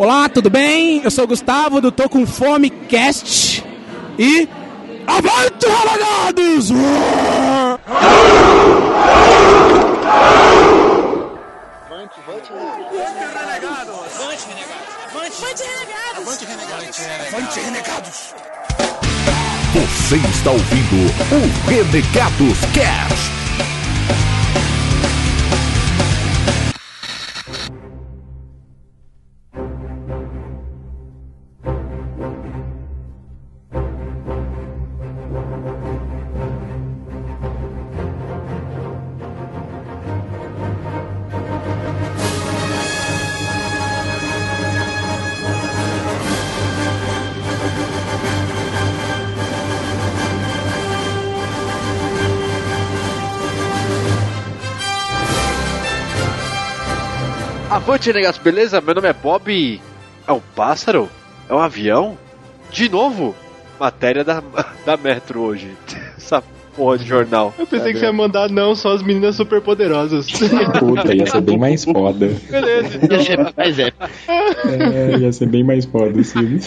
Olá, tudo bem? Eu sou o Gustavo do Tô Com Fome Cast e. Avante, renegados! Avante, renegados! Você está ouvindo o Renegados Cast. Avante, negados, beleza? Meu nome é Bob. É um pássaro? É um avião? De novo? Matéria da, da Metro hoje. Essa porra de jornal. Eu pensei que você ia mandar não, só as meninas super poderosas. Puta, ia ser bem mais foda. Beleza, então. Ia ser mais épico. É, ia ser bem mais foda, sim.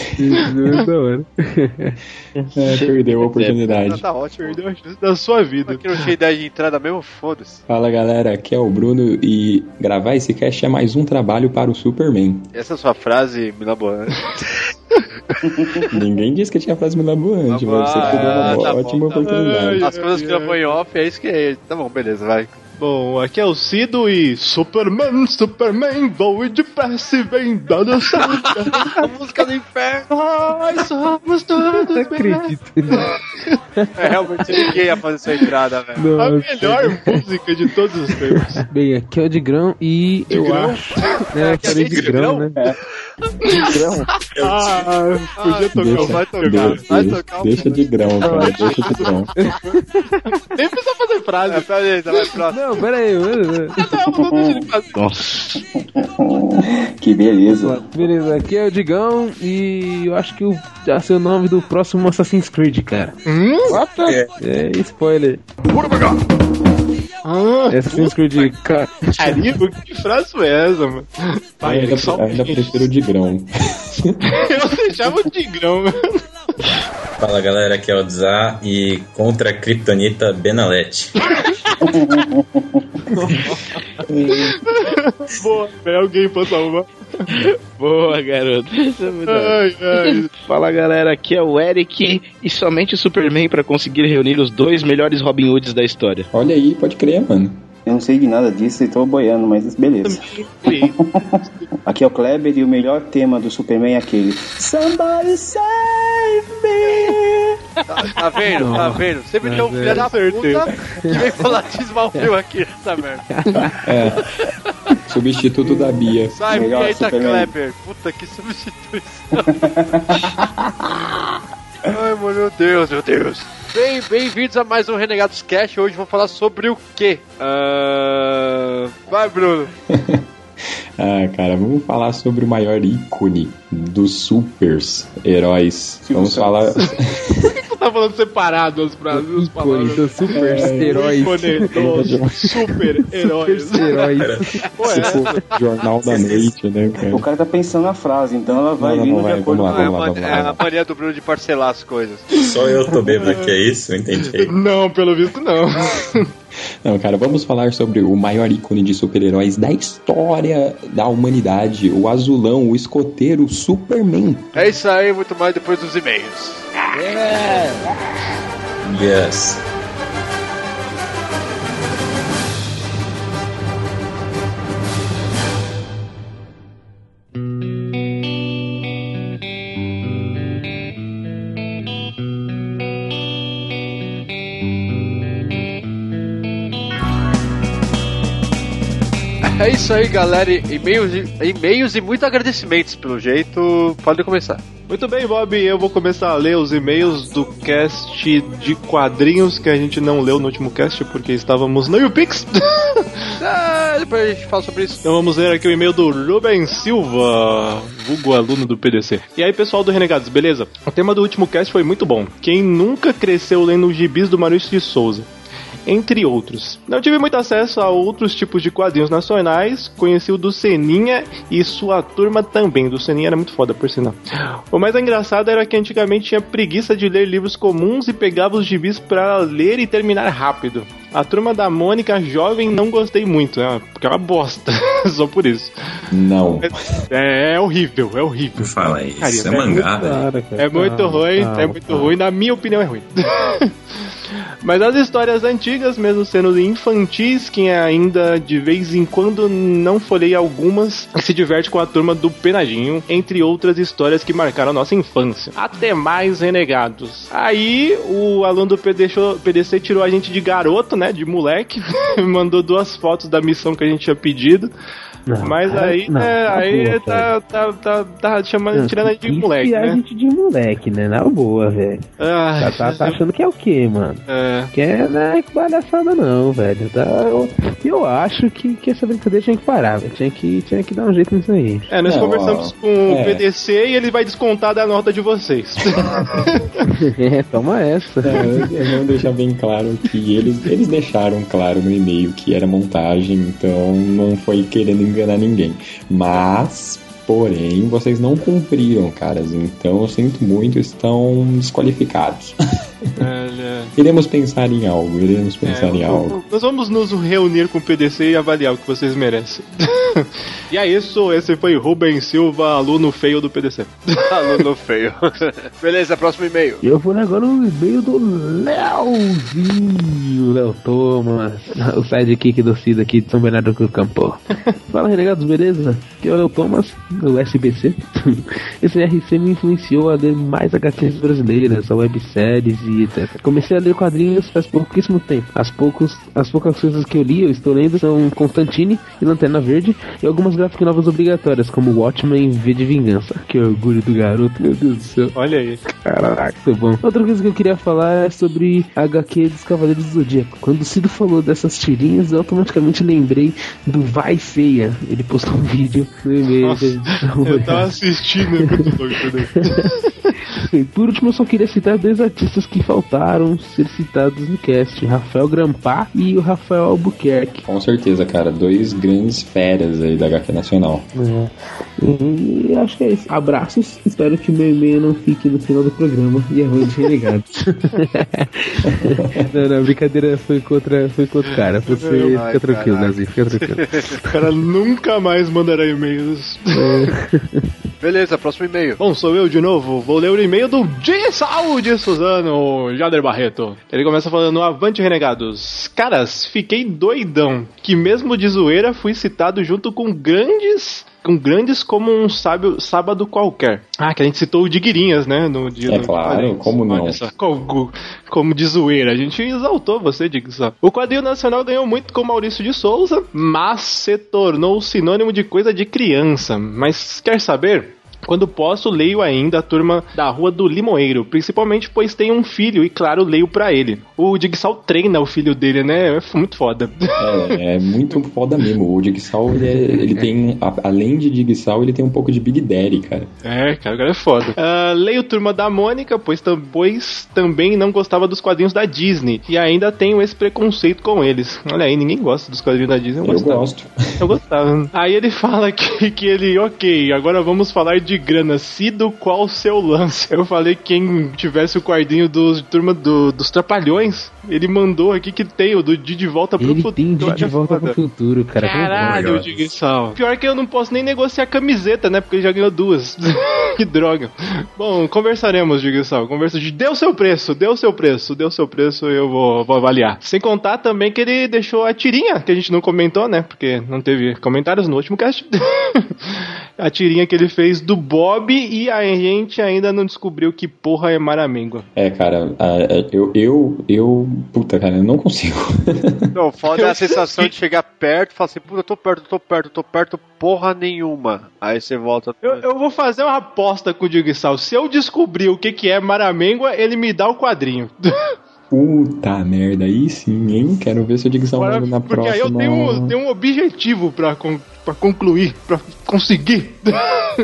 da hora. É, perdeu a oportunidade. Tá ótimo. Perdeu a chance da sua vida. Não tinha ideia de entrada mesmo, foda-se. Fala galera, aqui é o Bruno e gravar esse cast é mais um trabalho para o Superman. Essa é a sua frase, Milaboan. Ninguém disse que tinha frase milaboante, mas você perdeu uma Ah, tá bom, ótima tá bom. oportunidade. As coisas que já foi em off, é isso que é. Tá bom, beleza, vai. Bom, aqui é o Cido e Superman, Superman, voe depressa e vem dando certo. A música do inferno. Nós somos todos Não acredito. É, realmente ninguém ia fazer sua entrada, velho. A melhor música de todos os tempos. Bem, aqui é o Digrão e eu Digrão? acho. Né, Aqui é falei Digrão? Digrão, né? Ah, podia tocar, Deixa, vai tocar. deixa, vai tocar o- deixa de grão, cara, deixa de grão. Nem precisa fazer É, frase. beleza, vai próximo. Não, pera aí. mano. Não, não deixa ele fazer. Nossa. Que beleza. Beleza, aqui é o Digão e eu acho que o, já sei o nome do próximo Assassin's Creed, cara. Hum? É spoiler. Ah, É Assassin's Creed, cara. Caribo? Que frase foi essa, mano? Ainda, ainda prefiro de grão. Eu deixava o Tigrão, mano. Fala galera, aqui é o Dzá e contra a Kryptonita Benalete. Boa, é alguém pra salvar. Boa, garoto. É muito Ai, ai. Fala galera, aqui é o Eric e somente o Superman para conseguir reunir os dois melhores Robin Hoods da história. Olha aí, pode crer, mano. Eu não sei de nada disso e tô boiando, mas beleza. Aqui é o Kleber e o melhor tema do Superman é aquele. Somebody save me! Tá, tá vendo? Tá vendo? Sempre tem um filho da puta que vem falar de Smallville aqui nessa merda. É. Substituto da Bia. Sai, Melhor Eita Superman. Kleber. Puta que substituição. Ai, meu Deus, meu Deus. Bem, bem-vindos a mais um Renegados Cast. Hoje vou falar sobre o quê? Ah, Vai, Bruno. Ah, cara, vamos falar sobre o maior ícone dos supers heróis. Vamos falar. Você tá falando separado as frases, as Ícone palavras. dos super heróis. Super heróis. Pô, é. tipo, Jornal da Noite, né, cara? O cara tá pensando na frase, então ela vai Não, não, vindo não de vai, acordo com lá, É, a lá, mania- é do Bruno de parcelar as coisas. Só eu tô bêbado aqui, é isso? Entendi. Não, pelo visto não. Não, cara, vamos falar sobre o maior ícone de super-heróis da história da humanidade, o azulão, o escoteiro Superman. É isso aí, muito mais depois dos e-mails. Yes. Isso aí, galera. E-mails, e- e-mails e muitos agradecimentos, pelo jeito. Pode começar. Muito bem, Bob, eu vou começar a ler os e-mails do cast de quadrinhos que a gente não leu no último cast porque estávamos no YouPix. Ah, depois a gente fala sobre isso. Então vamos ler aqui o e-mail do Ruben Silva, vulgo aluno do PDC. E aí, pessoal do Renegados, beleza? O tema do último cast foi muito bom. Quem nunca cresceu lendo os gibis do Maurício de Souza? Entre outros. Não tive muito acesso a outros tipos de quadrinhos nacionais, conheci o do Seninha e sua turma também. Do Seninha era muito foda, por sinal. O mais engraçado era que antigamente tinha preguiça de ler livros comuns e pegava os gibis para ler e terminar rápido. A turma da Mônica jovem não gostei muito, né? Porque é uma bosta. Só por isso. Não. É, é horrível, é horrível. Fala isso, Cara, é mangá, velho. Cara, cara, É muito calma, ruim, calma, é muito calma. ruim, na minha opinião é ruim. Mas as histórias antigas, mesmo sendo infantis, quem ainda de vez em quando não folhei algumas, se diverte com a turma do Penadinho, entre outras histórias que marcaram a nossa infância. Até mais renegados. Aí o aluno do PDC tirou a gente de garoto, né? De moleque. mandou duas fotos da missão que a gente tinha pedido. Não, Mas cara, aí, não, né, na aí boa, tá, tá, tá, tá chamando, Não, tirando a gente de moleque, é a né? gente de moleque, né? Na boa, velho. Ah, Tá, tá, tá achando que é o quê, mano? é. Que é, não é palhaçada não, velho. Tá, eu, eu acho que, que essa brincadeira tinha que parar, velho. Tinha que, tinha que dar um jeito nisso aí. É, nós Não, conversamos ó, com o é. PDC e ele vai descontar da nota de vocês. é, toma essa. É, eu vou deixar bem claro que eles, eles deixaram claro no e-mail que era montagem, então não foi querendo enganar ninguém. Mas, porém, vocês não cumpriram, caras. Então eu sinto muito, estão desqualificados. Iremos pensar em algo, iremos pensar em É, algo. nós vamos nos reunir com o PDC e avaliar o que vocês merecem. e é isso, esse foi Rubens Silva, aluno feio do PDC. Aluno feio. Beleza, próximo e-mail. E eu vou agora o e-mail do Leozinho, Léo Thomas, o sidekick do Cida aqui de São Bernardo do Campo. Fala, renegados, beleza? Aqui é o Léo Thomas, do SBC. Esse RC me influenciou a ler mais HQs brasileiras, a webséries e etc. Comecei a ler quadrinhos faz pouquíssimo tempo. As, poucos, as poucas coisas que eu li, eu estou lendo, são Constantine e Lanterna Verde, e algumas gráficas novas obrigatórias, como Watchmen e V de Vingança. Que orgulho do garoto, meu Deus do céu. Olha aí. Caraca, muito bom. Outra coisa que eu queria falar é sobre a HQ dos Cavaleiros do Zodíaco. Quando o Cido falou dessas tirinhas, eu automaticamente lembrei do Vai Feia. Ele postou um vídeo no e-mail. Nossa, Eu tava assistindo, é? E por último, eu só queria citar dois artistas que faltaram ser citados no cast: Rafael Grampá e o Rafael Albuquerque. Com certeza, cara. Dois grandes feras aí da HQ Nacional. É. E acho que é isso. Abraços. Espero que meu e-mail não fique no final do programa e arrume de renegados. não, não, brincadeira foi contra, foi contra o cara. Você Ai, fica tranquilo. Nazi, fica tranquilo. O cara nunca mais mandará e-mails. Beleza, próximo e-mail. Bom, sou eu de novo. Vou ler o e-mail do de Saúde Suzano, Jader Barreto. Ele começa falando: Avante Renegados. Caras, fiquei doidão. Que mesmo de zoeira fui citado junto com grandes. Com grandes como um sábio, sábado qualquer. Ah, que a gente citou o Diguirinhas, né? No dia É claro, quadrinhos. como não? Só, como, como de zoeira. A gente exaltou você, diga só. O quadrinho nacional ganhou muito com Maurício de Souza, mas se tornou sinônimo de coisa de criança. Mas quer saber? Quando posso, leio ainda a turma da Rua do Limoeiro, principalmente pois tenho um filho e, claro, leio pra ele. O Digsal treina o filho dele, né? É muito foda. É, é muito foda mesmo. O Digsal, ele, é- ele tem, a- além de Digsal, ele tem um pouco de Big Daddy, cara. É, cara, o cara é foda. Ah, leio Turma da Mônica, pois, pois também não gostava dos quadrinhos da Disney. E ainda tenho esse preconceito com eles. Olha aí, ninguém gosta dos quadrinhos da Disney. Eu, Eu gosto. Eu gostava. Aí ele fala que, que ele, ok, agora vamos falar de grana. Cido, qual o seu lance? Eu falei que quem tivesse o quadrinho dos turma do- dos Trapalhões, ele mandou aqui que tem o do de, de volta pro Ele futuro. tem de, de volta foda. pro futuro, cara. Caralho. Digsal. Pior que eu não posso nem negociar camiseta, né? Porque ele já ganhou duas. que droga. Bom, conversaremos, Digsal. Conversa de deu seu preço, deu seu preço, deu seu preço eu vou, vou avaliar. Sem contar também que ele deixou a tirinha, que a gente não comentou, né? Porque não teve comentários no último cast. a tirinha que ele fez do Bob e a gente ainda não descobriu que porra é Maramengua. É, cara, eu, eu, eu, puta, cara, eu não consigo. Não, foda é a sensação de chegar perto e falar assim, puta, eu tô perto, eu tô perto, eu tô perto, porra nenhuma. Aí você volta. Eu, eu vou fazer uma aposta com o Digsal. Se eu descobrir o que, que é Maramengua, ele me dá o quadrinho. Puta merda, aí sim, hein? Quero ver se o Digsal manda na Porque próxima. aí eu tenho, um- tenho um objetivo pra, pra concluir, pra conseguir.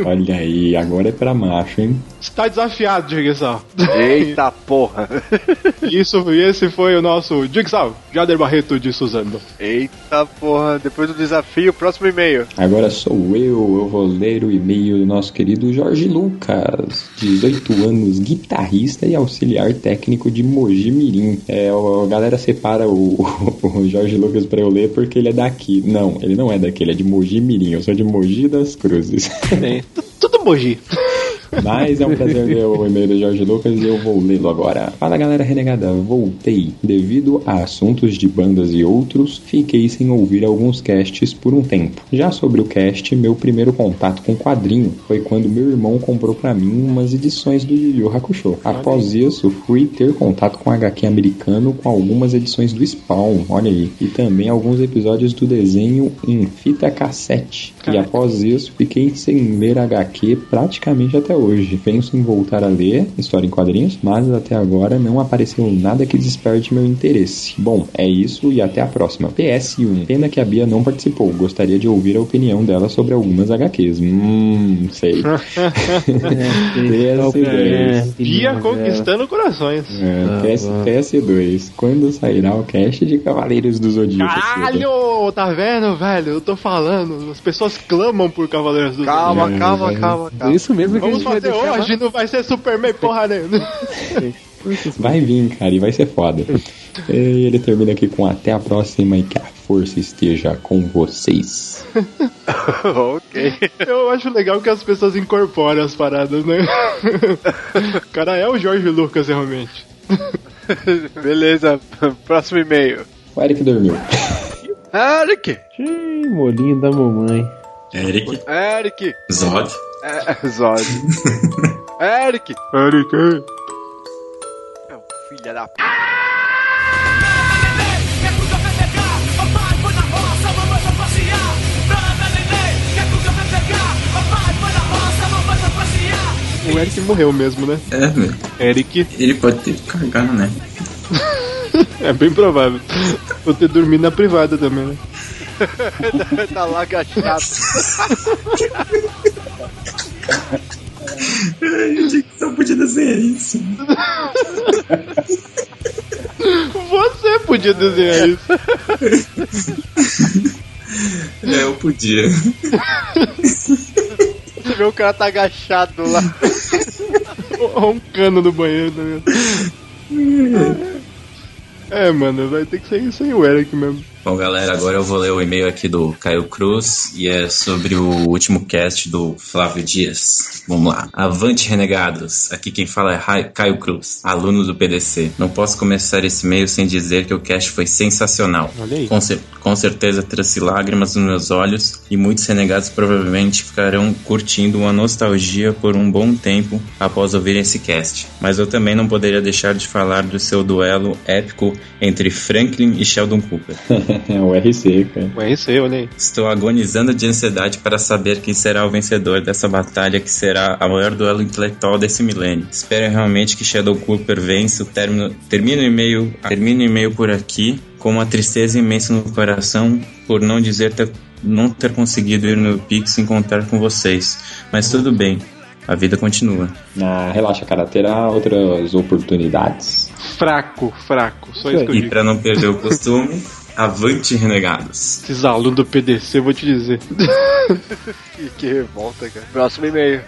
Olha aí, agora é pra macho, hein? Está desafiado, Jigsaw. Eita porra. Isso, e esse foi o nosso Jigsaw, Jader Barreto de Suzano. Eita porra. Depois do desafio, próximo e-mail. Agora sou eu, eu vou ler o e-mail do nosso querido Jorge Lucas, 18 anos, guitarrista e auxiliar técnico de Mogi Mirim. É, a galera separa o, o Jorge Lucas pra eu ler porque ele é daqui. Não, ele não é daqui, ele é de Mogi Mirim, eu sou de Mogi das Cruzes. É, tudo Mogi. Mas é um prazer ler o e-mail do Jorge Lucas e eu vou lê-lo agora. Fala galera renegada, voltei. Devido a assuntos de bandas e outros, fiquei sem ouvir alguns casts por um tempo. Já sobre o cast, meu primeiro contato com quadrinho foi quando meu irmão comprou para mim umas edições do Yu Yu Hakusho. Após isso, fui ter contato com HQ americano com algumas edições do Spawn, olha aí, e também alguns episódios do desenho em fita cassete. E após isso, fiquei sem ler HQ praticamente até hoje. Penso em voltar a ler história em quadrinhos, mas até agora não apareceu nada que desperte meu interesse. Bom, é isso e até a próxima. PS1. Pena que a Bia não participou. Gostaria de ouvir a opinião dela sobre algumas HQs. Hum, sei. PS2. Bia conquistando corações. É, PS, PS2. Quando sairá o cast de Cavaleiros do Zodíaco? Caralho! Tá vendo, velho? Eu tô falando. As pessoas clamam por Cavaleiros do Calma, Zodíaco. calma, calma, calma. Isso mesmo que Vamos a gente vai fazer deixar hoje, não vai ser Superman porra nenhuma. Vai vir, cara, e vai ser foda. E ele termina aqui com até a próxima e que a força esteja com vocês. ok. Eu acho legal que as pessoas incorporam as paradas, né? O cara é o Jorge Lucas, realmente. Beleza, próximo e-mail. O Eric dormiu. Eric! Ih, molinho da mamãe. Eric, Eric! Zod. É, Zod. Eric! Eric, É um filho da p. o Eric morreu mesmo, né? É, meu. Eric, Ele pode ter cagado, né? é bem provável. Vou ter dormido na privada também, né? tá lá agachado. Só podia desenhar isso. Você podia desenhar isso. É, eu podia. Você vê o cara tá agachado lá. Roncando no banheiro, tá ligado? É, mano, vai ter que sair sem o Eric mesmo. Bom, galera, agora eu vou ler o e-mail aqui do Caio Cruz e é sobre o último cast do Flávio Dias. Vamos lá. Avante, renegados. Aqui quem fala é Caio Cruz, aluno do PDC. Não posso começar esse e-mail sem dizer que o cast foi sensacional. Com, cer- com certeza trouxe lágrimas nos meus olhos e muitos renegados provavelmente ficarão curtindo uma nostalgia por um bom tempo após ouvirem esse cast. Mas eu também não poderia deixar de falar do seu duelo épico entre Franklin e Sheldon Cooper. É o RC, cara. O RC, olha aí. Estou agonizando de ansiedade para saber quem será o vencedor dessa batalha que será a maior duelo intelectual desse milênio. Espero realmente que Shadow Cooper vença. o Término, termino o e-mail, termino e-mail por aqui com uma tristeza imensa no coração por não dizer ter, não ter conseguido ir no Pix encontrar com vocês. Mas tudo bem, a vida continua. Ah, relaxa, cara, terá outras oportunidades. Fraco, fraco. Só isso que eu E para não perder o costume, avante renegados. Esses alunos do PDC, eu vou te dizer. Que, que revolta, cara. Próximo e-mail.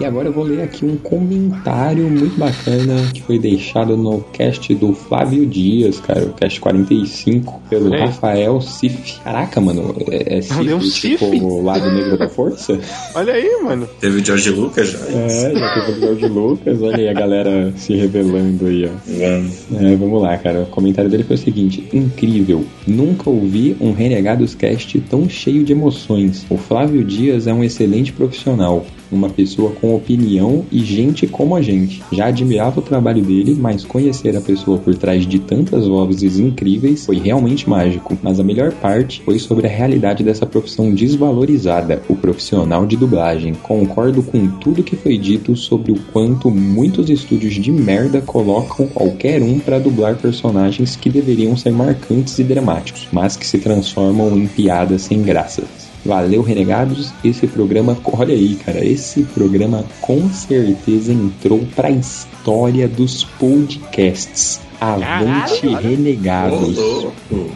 E agora eu vou ler aqui um comentário muito bacana que foi deixado no cast do Flávio Dias, cara, o cast 45, pelo É. Rafael Sif. Caraca, mano, é, é Sif, Olha, um tipo Sif? o lado negro da força? Olha aí, mano. Teve o George Lucas já? É, já teve o George Lucas, olha aí a galera se revelando aí, ó. É, vamos lá, cara. O comentário dele foi o seguinte: incrível. Nunca ouvi um Renegados Cast tão cheio de emoções. O Flávio Dias é um excelente profissional, uma pessoa com opinião e gente como a gente. Já admirava o trabalho dele, mas conhecer a pessoa por trás de tantas vozes incríveis foi realmente mágico. Mas a melhor parte foi sobre a realidade dessa profissão desvalorizada, o profissional de dublagem. Concordo com tudo que foi dito sobre o quanto muitos estúdios de merda colocam qualquer um para dublar personagens que deveriam ser marcantes e dramáticos, mas que se transformam em piadas sem graça. Valeu, Renegados. Esse programa, olha aí, cara, esse programa com certeza entrou pra história dos podcasts. Avante Renegados.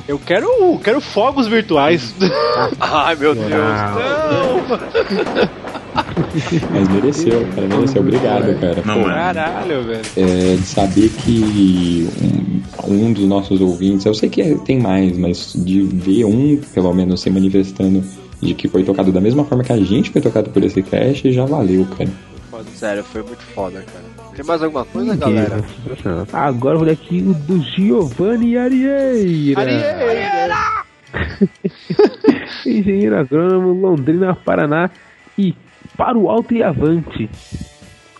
Eu quero, quero fogos virtuais. Ai, meu Deus. Não. Mas mereceu, cara, mereceu. Obrigado, cara. Não Pô, é. Caralho, velho. é, de saber que um, um dos nossos ouvintes, eu sei que é- tem mais, mas de ver um, pelo menos, se manifestando de que foi tocado da mesma forma que a gente foi tocado por esse cast, já valeu, cara. Sério, foi muito foda, cara. Tem mais alguma coisa, galera? Ah, Agora eu vou ler aqui o do Giovanni Arieira. Engenheiro agrônomo, Londrina, Paraná e para o alto e avante.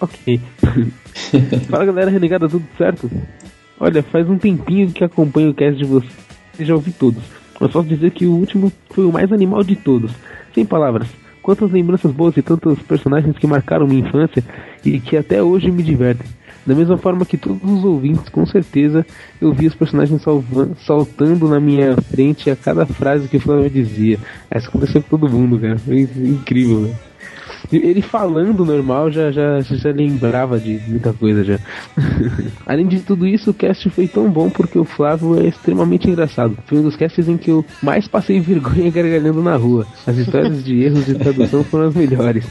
Ok. Fala galera renegada, tudo certo? Olha, faz um tempinho que acompanho o cast de vocês e já ouvi todos. Mas posso dizer que o último foi o mais animal de todos. Sem palavras. Quantas lembranças boas e tantos personagens que marcaram minha infância e que até hoje me divertem. Da mesma forma que todos os ouvintes, com certeza, eu vi os personagens salva- saltando na minha frente a cada frase que o Flávio dizia. Isso aconteceu com todo mundo, cara. Foi incrível, velho. Ele falando normal já, já, já lembrava de muita coisa já. Além de tudo isso, o cast foi tão bom porque o Flávio é extremamente engraçado. Foi um dos casts em que eu mais passei vergonha gargalhando na rua. As histórias de erros de tradução foram as melhores.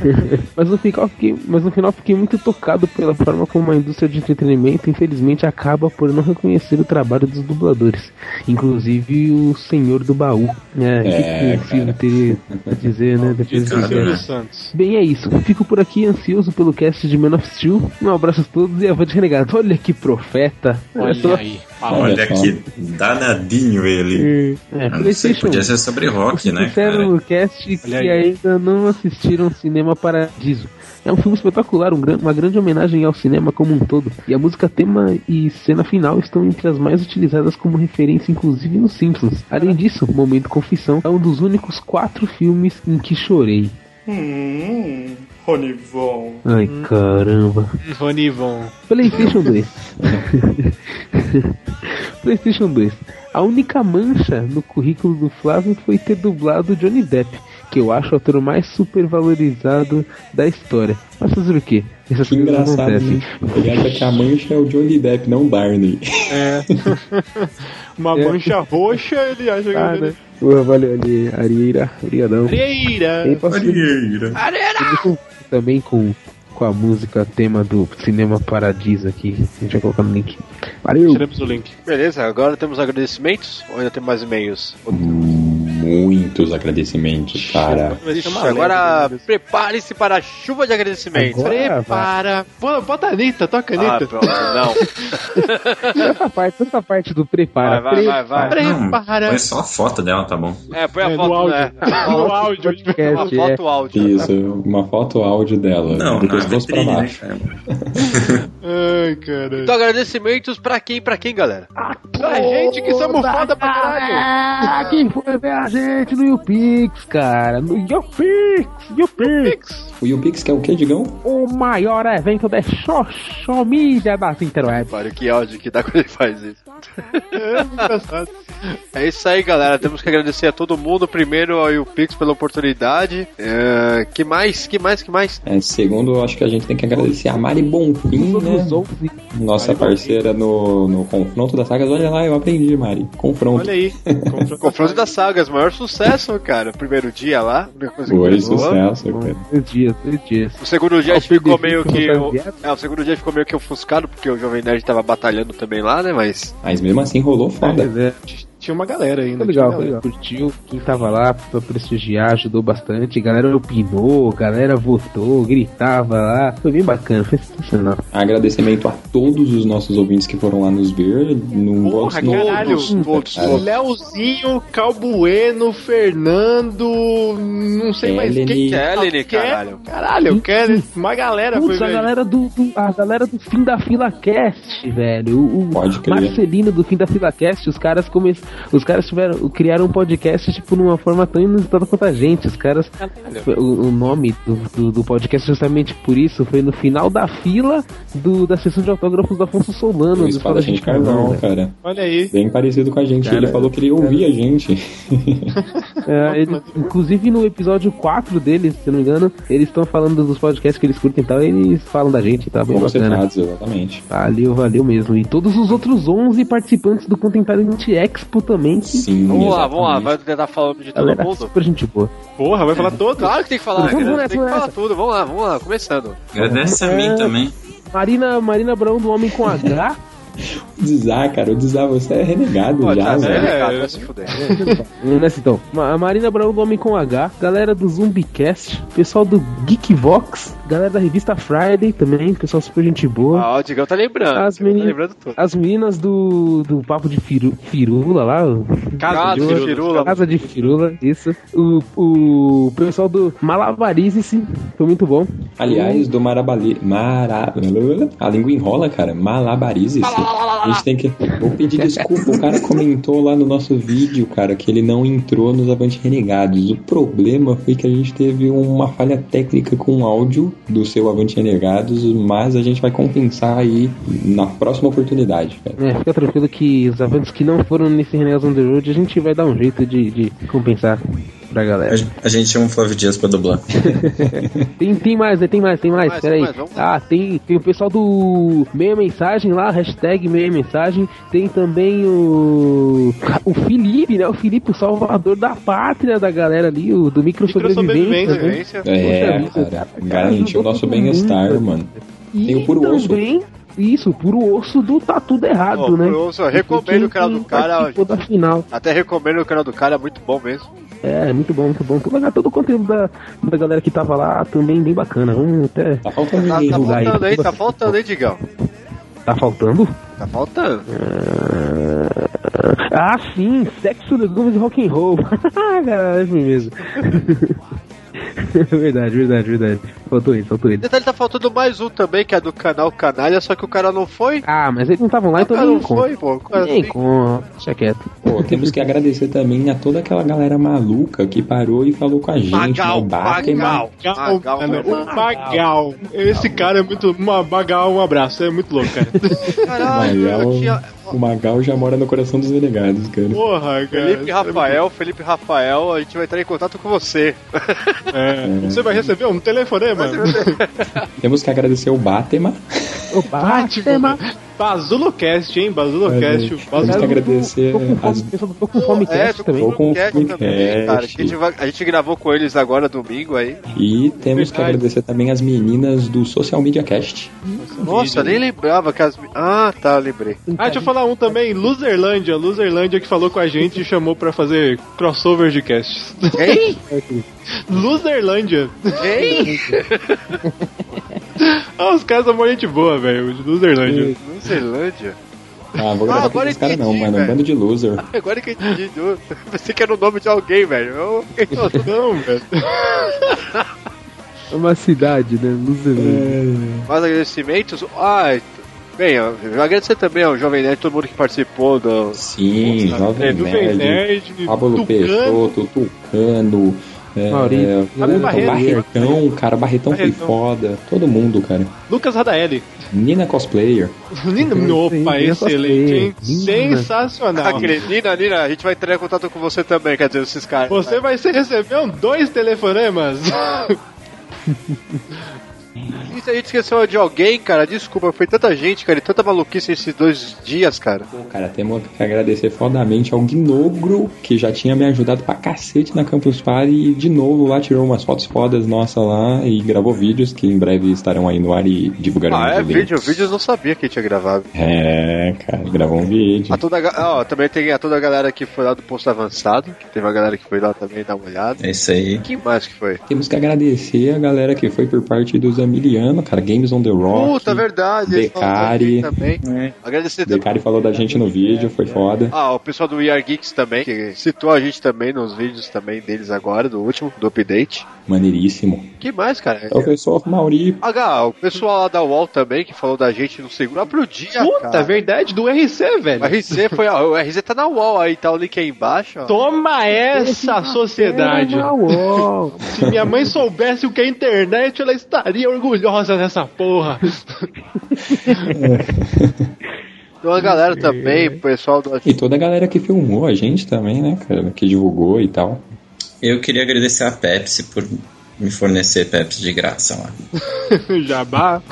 mas, no final fiquei, mas no final fiquei muito tocado pela forma como a indústria de entretenimento infelizmente acaba por não reconhecer o trabalho dos dubladores. Inclusive o senhor do baú. É, É, que preciso ter a dizer, né? Depois desse Silvio. Santos. Bem, é isso. Fico por aqui ansioso pelo cast de Man of Steel. Um abraço a todos e avante renegado. Olha que profeta. Olha só. aí. Olha só. que danadinho ele. É, Ah, não sei, podia ser sobre rock, né, Disseram cara? no cast que Olha ainda não assistiram Cinema Paradiso. É um filme espetacular, um uma grande homenagem ao cinema como um todo. E a música tema e cena final estão entre as mais utilizadas como referência, inclusive nos Simpsons. Além disso, Momento Confissão é um dos únicos quatro filmes em que chorei. Hum, Ronivon. Ai, caramba. Ronivon. PlayStation 2. PlayStation 2. A única mancha no currículo do Flávio foi ter dublado Johnny Depp, que eu acho o ator mais supervalorizado da história. Mas fazer o quê? Essas Que coisas engraçado, acontecem. né? Ele acha que a mancha é o Johnny Depp, não o Barney. Uma É. mancha roxa, ele acha que Ah, é né? Pô, valeu ali, Arieira. Obrigadão. Posso Arieira. eu também com, com a música tema do Cinema Paradiso aqui. A gente vai colocar no link. Valeu! Tiramos o link. Beleza, agora temos agradecimentos ou ainda tem mais e-mails? Muitos agradecimentos para. Agora prepare-se para a chuva de agradecimentos. Agora vai. Prepara. Bota, bota a Anitta, toca a Ah, Anitta. pronto, não. Essa parte, essa parte do prepara. Vai, vai, vai, vai. Não, Prepara. põe só a foto dela, tá bom. É, põe a É, no foto, áudio. né? No áudio. Uma Podcast, é. foto áudio. Isso, uma foto áudio dela. Não, do na pescoço pra né, baixo. cara? Ai, cara. Então, agradecimentos pra quem, pra quem, galera? Pra gente que somos foda pra caralho. Ah, quem foi ver a gente no YouPix, cara? No YouPix, YouPix. O YouPix que é o quê, Digão? O maior evento de social media das interwebs. Olha que áudio que dá quando ele faz isso. É isso aí, galera. Temos que agradecer a todo mundo. Primeiro ao YouPix pela oportunidade. É, que mais? Que mais? Que mais? É, segundo, acho que a gente tem que agradecer a Mari Bonfim, né? Nossa parceira no, no confronto das sagas. Olha lá, eu aprendi, Mari. Confronto. Olha aí. Confronto das sagas, maior sucesso, cara. Primeiro dia lá. Foi sucesso, cara. Três dias, três dias. O segundo dia ficou meio que. É, o segundo dia ficou meio que ofuscado, porque o Jovem Nerd tava batalhando também lá, né? Mas. Mas mesmo assim rolou foda. Mas é, Tinha uma galera ainda. foi legal, foi legal. Curtiu, quem tava lá pra prestigiar ajudou bastante. A galera opinou, galera votou, gritava lá. Foi bem bacana, foi sensacional. Agradecimento a todos os nossos ouvintes que foram lá nos ver. Num Porra, no, caralho. Todos, todos, todos. Leozinho, Calbueno, Fernando, não sei mais quem Kelly, Ke- caralho. Caralho, Kelly, uma galera Putz, foi a galera do, do- a galera do fim da fila cast, velho. O, o Pode crer. Marcelino do fim da fila cast, os caras come, Os caras tiveram, criaram um podcast, tipo, numa forma tão inusitada quanto a gente. Os caras. O, o nome do, do, do podcast, justamente por isso, foi no final da fila do, da sessão de autógrafos do Afonso Solano. Do espadachim de Carvão, carvão, velho. cara. Olha aí. Bem parecido com a gente. Cara, ele falou que ele ouvia a gente. É, ele- inclusive no episódio 4 deles, se não me engano, eles estão falando dos podcasts que eles curtem e tal, e eles falam da gente, tá bem citados, exatamente. Valeu, valeu mesmo. E todos os outros 11 participantes do Contemporâneo Também. Que Sim, Vamos lá, vamos lá, exatamente. vai tentar falar de todo galera mundo? super gente boa. Porra, vai falar todo. Claro que tem que falar, Vamos nessa, tem que vamos falar tudo. Vamos lá, vamos lá, começando. Agradece a É. mim também. Marina, Marina Brown do Homem com H. Dizar, cara, o Dizar, você é renegado Pô, já, tá velho. velho, É, cara, é. vai se fuder. Nessa então. A Marina Brown do Homem com H. Galera do Zumbicast. Pessoal do Geekvox. Galera da revista Friday também. Pessoal super gente boa. Ah, o Digão tá lembrando. As Digão meni- Tá lembrando tudo. As meninas do, do Papo de firu, Firula lá. Casa de Firula. Firula. Casa de Firula, isso. O, o pessoal do Malabarize-se. Foi muito bom. Aliás, do Marabali... Mara... A língua enrola, cara. Malabarize. A gente tem que... Vou pedir desculpa. O cara comentou lá no nosso vídeo, cara, que ele não entrou nos Avante Renegados. O problema foi que a gente teve uma falha técnica com o áudio do seu Avante Renegados, mas a gente vai compensar aí na próxima oportunidade, cara. É, fica tranquilo que os avanços que não foram nesse the Road, a gente vai dar um jeito de, de compensar pra galera. A, a gente chama o Flávio Dias pra dublar. Tem, tem mais, né? Tem mais, tem mais, mais, peraí. tem mais, lá. Ah, tem, tem o pessoal do Meia Mensagem lá, hashtag Meia Mensagem. Tem também o. O Felipe, né? O Felipe, o salvador da pátria da galera ali, o do Micro Sobrevivência. né? Sobrevivência. É, Poxa cara. cara, Garantiu o nosso bem-estar, mano. E Tem o puro osso. Isso, o puro osso do Tá Tudo Errado, Pô, né? Puro Osso, eu recomendo o canal do cara, da final. Até recomendo o canal do cara, é muito bom mesmo. É, muito bom, muito bom. Todo, legal, todo o conteúdo da, da galera que tava lá também bem bacana. Vamos até. Tá faltando Tá, tá faltando aí, tá faltando aí, Digão. Tá faltando? Tá faltando. Ah, sim, sexo, legumes e rock and roll. Cara, é assim mesmo. verdade, verdade, verdade. Faltou ele, faltou ele. Detalhe, tá faltando mais um também, que é do canal Canalha, só que o cara não foi. Ah, mas eles não estavam lá, o então não conta. foi, pô. Nem conta, deixa quieto. Pô, temos que agradecer também a toda aquela galera maluca que parou e falou com a gente. Magal, no Batman. Magal. Magal, Magal, o Magal. Esse cara é muito. Uma Magal, um abraço. É muito louco, cara. Caralho, Magal, eu tinha... O Magal já mora no coração dos renegados, cara. Porra, cara. Felipe Rafael, Felipe Rafael, a gente vai entrar em contato com você. É, Você vai receber um telefonema. Temos que agradecer o Batman. O Batman. Bazulocast, hein? Bazulocast. Temos que Bazulo... agradecer Tô com fome, tô com fome É, cast tô também. Tô com fome também, cara. cast. que A gente, vai- a gente gravou com eles agora domingo aí. E temos que Verdade. agradecer também as meninas do Social Media Cast. Nossa, nem lembrava que as. Ah, tá, lembrei. Ah, deixa eu falar um também. Loserlândia. Loserlândia que falou com a gente e chamou pra fazer crossover de casts. Quem? Loserlândia. Quem? Ah, os caras são uma gente boa, velho. de Loserlândia. Zelândia. Ah, vou Ah, gravar com agora esses caras não, mano. Um velho. bando de loser. Agora que eu entendi. Eu pensei que era o nome de alguém, velho. Eu... Não, velho. É uma cidade, né? Luzerlândia. Mais agradecimentos. Ah, bem, eu agradecer também ao Jovem Nerd, todo mundo que participou do. Sim, Jovem É, Nerd, Nerd, Pablo Tucano. Peixoto, Tucano. É, Maurício. puta, Barreto. Barretão, cara, Barretão foi Barretão. foda. Todo mundo, cara. Lucas Radaeli. Nina Cosplayer. Nina, opa, excelente, hein? Sensacional. Aquele, Nina, Nina, a gente vai entrar em contato com você também, quer dizer, esses caras. Você vai ser receber um dois telefonemas. E se a gente esqueceu de alguém, cara, desculpa, foi tanta gente, cara, e tanta maluquice esses dois dias, cara. Pô, cara, temos que agradecer fodamente ao Gnogro, que já tinha me ajudado pra cacete na Campus Party e de novo lá tirou umas fotos fodas nossa lá e gravou vídeos que em breve estarão aí no ar e divulgaremos Ah, é vídeo, vídeos não sabia que tinha gravado. É, cara, gravou um vídeo. A toda, ó, também tem a toda a galera que foi lá do posto avançado, que teve uma galera que foi lá também dar uma olhada. É isso aí. Quem mais que foi? Temos que agradecer a galera que foi por parte dos do Emiliano, cara. Games on the Rock. Puta, verdade. gente também. Agradecer também. Decari falou da gente no vídeo, foi foda. Ah, o pessoal do Are Geeks também, que citou a gente também nos vídeos também deles agora, do último, do update. Maneiríssimo. Que mais, cara? Professor Mauri. H, o pessoal lá da UOL também, que falou da gente no segundo próprio dia, Puta, cara. verdade, do RC, velho. O RC foi, ó, o RC tá na UOL aí, tá o link aí embaixo, ó. Toma essa sociedade. Se minha mãe soubesse o que é internet, ela estaria orgulhosa dessa porra. Tem uma galera também, o pessoal do. E toda a galera que filmou a gente também, né, cara? Que divulgou e tal. Eu queria agradecer a Pepsi por me fornecer Pepsi de graça lá. Jabá.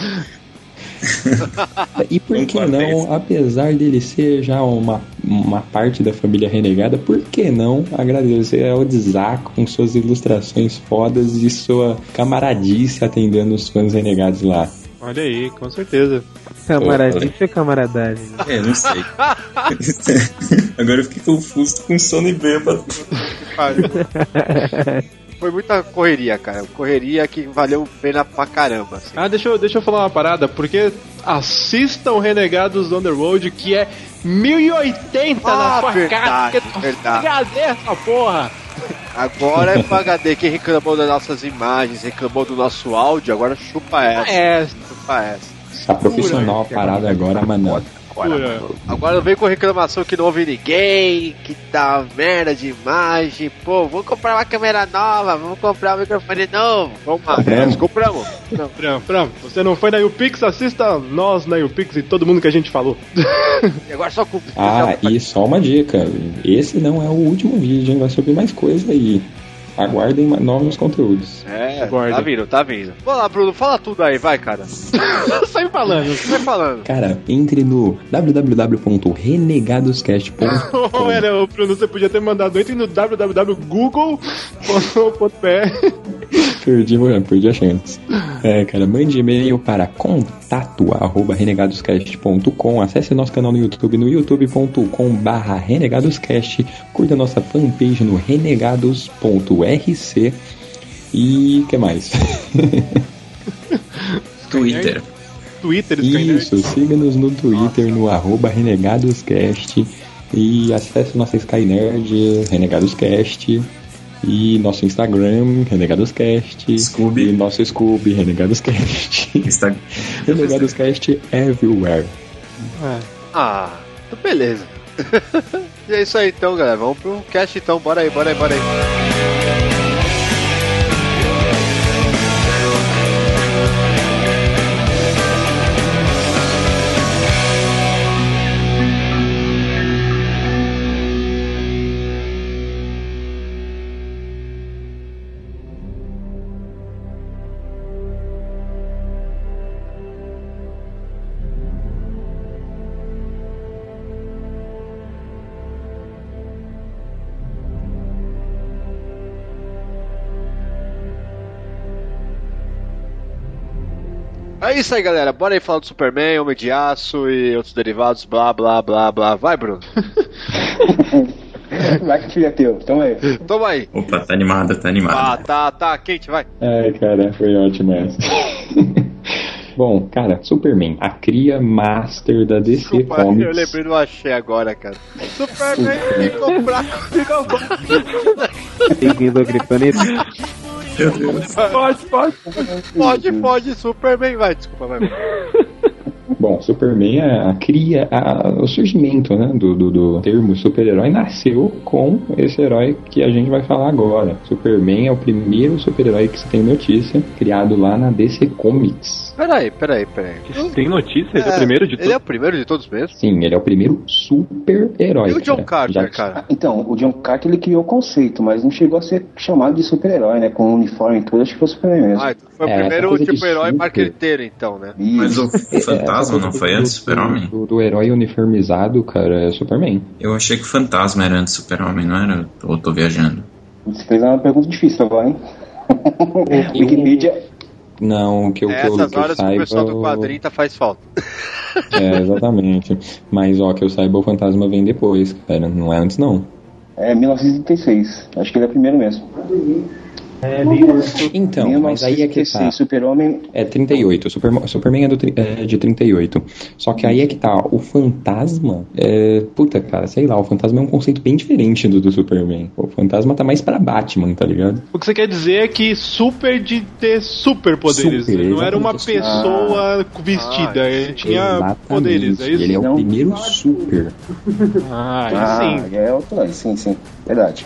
E por que não, apesar dele ser já uma, uma parte da família renegada, por que não agradecer ao Dzak com suas ilustrações fodas e sua camaradice atendendo os fãs renegados lá? Olha aí, com certeza. Camaradice ou camaradagem? É, não sei. Agora eu fiquei confuso com sono e bêbado. Foi muita correria, cara. Correria que valeu pena pra caramba. Assim. Ah, deixa eu, deixa eu falar uma parada, porque assistam Renegados Road, que é 1080 Ah, na sua verdade, casa. que é verdade. HD essa porra. Agora é pro HD. Quem reclamou das nossas imagens, reclamou do nosso áudio, agora chupa essa. É, Chupa essa. Tá profissional a parada agora, mano. Pura. Agora vem com reclamação que não ouve ninguém, que tá merda de imagem. Pô, vamos comprar uma câmera nova, vamos comprar um microfone novo. Vamos lá, Compramos. nós compramos. Fran, você não foi na YouPix, assista nós na YouPix e todo mundo que a gente falou. E agora só com. Ah, e só uma dica: esse não é o último vídeo, hein? Vai subir mais coisa aí. Aguardem novos conteúdos. É, Aguarda. tá vindo, tá vindo. Vamos lá, Bruno, fala tudo aí, vai, cara. Sai falando. Vai falando. Cara, entre no www.renegadoscast.com. Era o Bruno, você podia ter mandado entre no www.google.br. Perdi, mano, perdi a chance. É, cara, mande e-mail para contato arroba renegadoscast.com. Acesse nosso canal no YouTube no youtube.com barra renegadoscast. Curta nossa fanpage no renegados.rc. E que mais? Twitter. Twitter. Isso, siga-nos no Twitter no arroba renegadoscast. E acesse nossa Skynerd, renegadoscast. E nosso Instagram, renegadoscast. Scooby. E nosso Scooby, renegadoscast. Insta- renegadoscast everywhere. Ah, então beleza. e é isso aí então, galera. Vamos pro cast então. Bora aí, bora aí, bora aí. É isso aí, galera. Bora aí falar do Superman, Homem de Aço e outros derivados, blá, blá, blá, blá. Vai, Bruno. Vai que filho é teu. Toma aí. Toma aí. Opa, tá animado, tá animado. Ah, tá, tá quente, vai. Ai, cara, foi ótimo essa. Bom, cara, Superman, a cria master da DC Desculpa, eu Comics. lembrei do Axé agora, cara. Superman ficou fraco, ficou bom. Tem quem do Kryptonita? Meu Deus. Pode, pode. Pode, pode, Superman, vai, desculpa, vai. Bom, Superman, a, a cria, a- o surgimento né, do, do, do termo super-herói nasceu com esse herói que a gente vai falar agora. Superman é o primeiro super-herói que se tem notícia, criado lá na DC Comics. Peraí, peraí, peraí. Tem notícia? Ele é o primeiro de Ele é todos. o primeiro de todos mesmo? Sim, ele é o primeiro super-herói. E o John cara. Carter, Já- cara? Então, o John Carter ele criou o conceito, mas não chegou a ser chamado de super-herói, né? Com o uniforme e tudo, acho que foi o Superman mesmo. Ah, então foi o É, primeiro de tipo herói super. marqueteiro, então, né? Mas o Isso. o fantasma não foi antes do Super-Homem? Do, do herói uniformizado, cara, é Superman. Eu achei que o fantasma era antes do Super-Homem, não era? Ou tô viajando? Você fez uma pergunta difícil agora, hein? Wikipedia. Não, o que eu, que eu, Essas que eu horas o saiba. pessoal do quadrinho tá faz falta. É, exatamente. Mas, ó, que eu saiba, o fantasma vem depois, cara. Não é antes, não. É 1936. Acho que ele é o primeiro mesmo. É, Então, mas aí é que tá. 1936, Super-Homem. É 38. Super, Superman é, do, é de 38. Só que aí é que tá. O fantasma. É, puta, cara, sei lá. O fantasma é um conceito bem diferente do do Superman. O fantasma tá mais pra Batman, tá ligado? O que você quer dizer é que super de ter superpoderes. Super, né? Não era uma pessoa vestida, ele tinha Exatamente. poderes, é isso? Ele é o Não. primeiro super. Ah, Ah, sim. é Sim, sim. Verdade.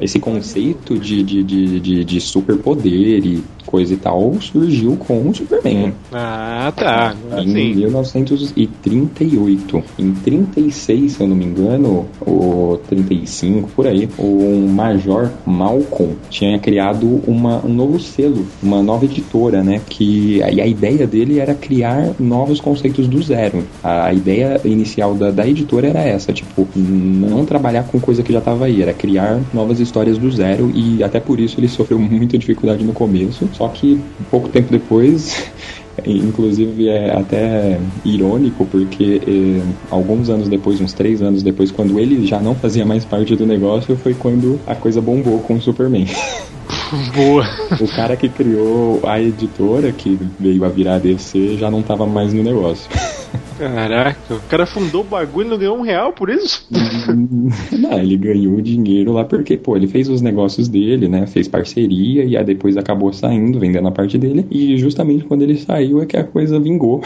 Esse conceito de, de, de, de, de superpoder e coisa e tal surgiu com o Superman. Ah, tá. Em sim. 1938. Em 36, se eu não me engano, ou 35, por aí, o Major Malcolm tinha criado uma, um novo selo, uma nova editora, né? Que, e a ideia dele era criar novos conceitos do zero. A, ideia inicial da, da editora era essa, tipo, não trabalhar com coisa que já estava aí, era criar novas histórias do zero e até por isso ele sofreu muita dificuldade no começo. Só que pouco tempo depois Inclusive é até irônico porque eh, alguns anos depois, uns três anos depois, quando ele já não fazia mais parte do negócio, foi quando a coisa bombou com o Superman. Boa. o cara que criou a editora, que veio a virar DC, já não tava mais no negócio. Caraca, o cara fundou o bagulho e não ganhou um real por isso? não, ele ganhou dinheiro lá porque, pô, ele fez os negócios dele, né? Fez parceria e aí depois acabou saindo, vendendo a parte dele. E justamente quando ele saiu é que a coisa vingou.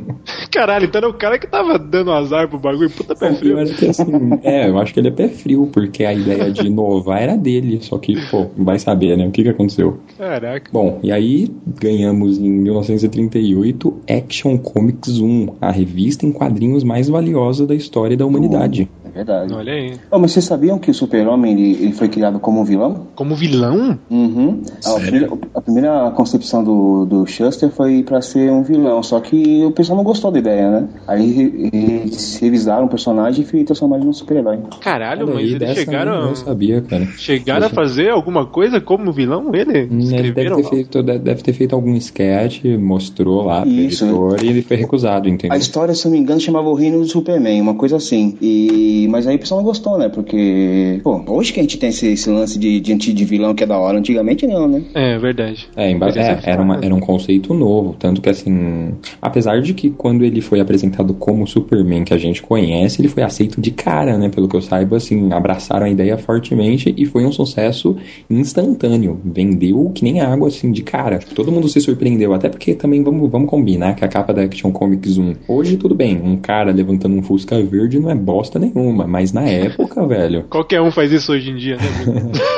Caralho, então era o cara que tava dando azar pro bagulho. Puta pé frio. Eu acho que assim, é, eu acho que ele é pé frio, porque a ideia de inovar era dele, só que, pô, vai saber, né? O que que aconteceu. Caraca. Bom, e aí ganhamos em 1938 Action Comics 1, a revista em quadrinhos mais valiosa da história da humanidade. É verdade. Olha aí. Oh, mas vocês sabiam que o Super-Homem ele, ele foi criado como um vilão? Como vilão? Uhum. A, Sério? primeira, a primeira concepção do, do Shuster foi pra ser um vilão, só que o pessoal não gostou da ideia, né? Aí eles revisaram o personagem e transformaram ele num super-herói. Caralho, Olha mas aí, eles chegaram. eu não sabia, cara. Chegaram a fazer alguma coisa como vilão? Ele? Hum, Ele deve Escreveram? ter, feito, deve ter feito algum sketch, mostrou lá pro Isso. editor e ele foi recusado, A entendeu? história, se não me engano, chamava o Reino do Superman, uma coisa assim. E... Mas aí o pessoal não gostou, né? Porque, pô, hoje que a gente tem esse, esse lance de, de, de vilão que é da hora, antigamente não, né? É, verdade. É, emba- Podia é, era, uma- era um conceito novo, tanto que assim, apesar de que quando ele foi apresentado como Superman que a gente conhece, ele foi aceito de cara, né? Pelo que eu saiba, assim, abraçaram a ideia fortemente e foi um sucesso instantâneo. Vendeu que nem água, assim, de cara. Todo mundo se surpreendeu, até porque também vamos, vamos combinar que a capa da Action Comics 1, hoje tudo bem, um cara levantando um Fusca verde não é bosta nenhuma, mas na época, velho, Qualquer um faz isso hoje em dia, né?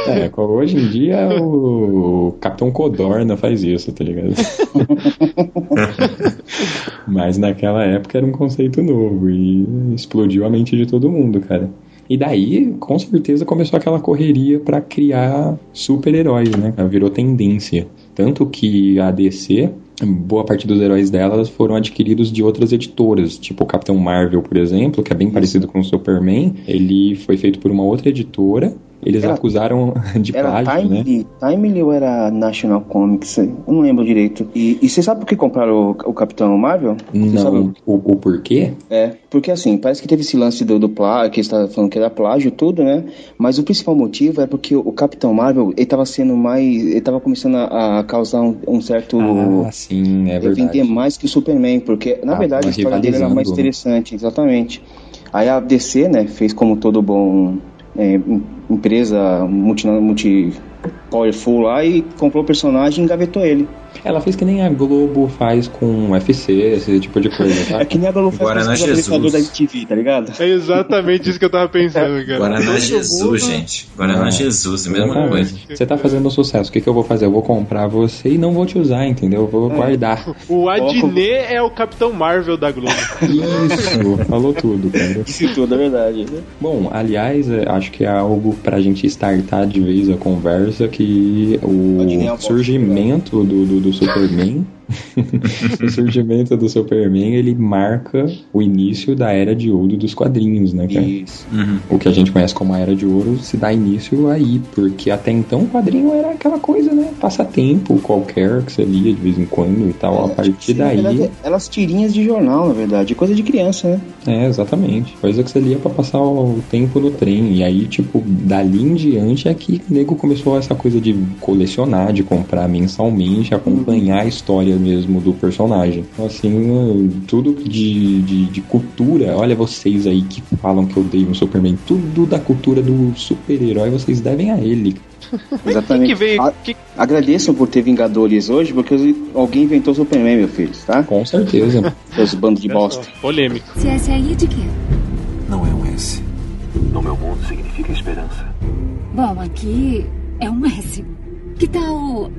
é, hoje em dia o Capitão Codorna faz isso, tá ligado? Mas naquela época era um conceito novo e explodiu a mente de todo mundo, cara. E daí, com certeza, começou aquela correria pra criar super-heróis, né? Virou tendência. Tanto que a DC, boa parte dos heróis delas foram adquiridos de outras editoras, tipo o Capitão Marvel, por exemplo, que é bem parecido com o Superman. Ele foi feito por uma outra editora. Eles Era- acusaram de Era plágio, né? Timely, Timely ou era National Comics? Eu não lembro direito. E, e você sabe por que compraram o, o Capitão Marvel? Você Não, o, o porquê? É, porque assim, parece que teve esse lance do, do plágio, que está falando que era plágio tudo, né? Mas o principal motivo é porque o, o Capitão Marvel, ele tava sendo mais, ele tava começando a, a causar um, um certo Ah, sim, é vender verdade. mais que o Superman, porque na Ah, verdade a história dele era mais interessante, exatamente. Aí a DC, né, fez como todo bom é, em- empresa multi, multi powerful lá e comprou o personagem e engavetou ele. Ela fez que nem a Globo faz com UFC, esse tipo de coisa, tá? É que nem a Globo faz Guaraná com os da Jesus. MTV, tá ligado? É exatamente isso que eu tava pensando, cara. Guaraná Jesus, mundo- gente. Guaraná É. Jesus, a mesma Exatamente. coisa. Você tá fazendo sucesso, o que, que eu vou fazer? Eu vou comprar você e não vou te usar, entendeu? Eu vou guardar. O Adnet é o Capitão Marvel da Globo. Isso, falou tudo, cara. Isso tudo é verdade. Né? Bom, aliás, é, acho que é algo pra gente startar de vez a conversa que o surgimento do, do, do Superman o surgimento do Superman, ele marca o início da Era de Ouro dos quadrinhos, né, cara? Isso. Uhum. O que a gente conhece como a Era de Ouro se dá início aí, porque até então o quadrinho era aquela coisa, né? Passatempo qualquer que você lia de vez em quando e tal. A partir Na daí. verdade, elas tirinhas de jornal, na verdade. Coisa de criança, né? É, exatamente. Coisa que você lia pra passar o tempo no trem. E aí, tipo, dali em diante é que o nego começou essa coisa de colecionar, de comprar mensalmente, acompanhar a história mesmo do personagem. Então, assim, tudo de, de, de cultura. Olha vocês aí que falam que odeiam o Superman. Tudo da cultura do super-herói vocês devem a ele. Exatamente. que veio- A- Agradeçam por ter Vingadores hoje, porque alguém inventou o Superman, meu filho, tá? Com certeza. Seus bandos de bosta. Polêmico. Esse S aí é de quê? Não é um S. No meu mundo significa esperança. Bom, aqui é um S. Que tal.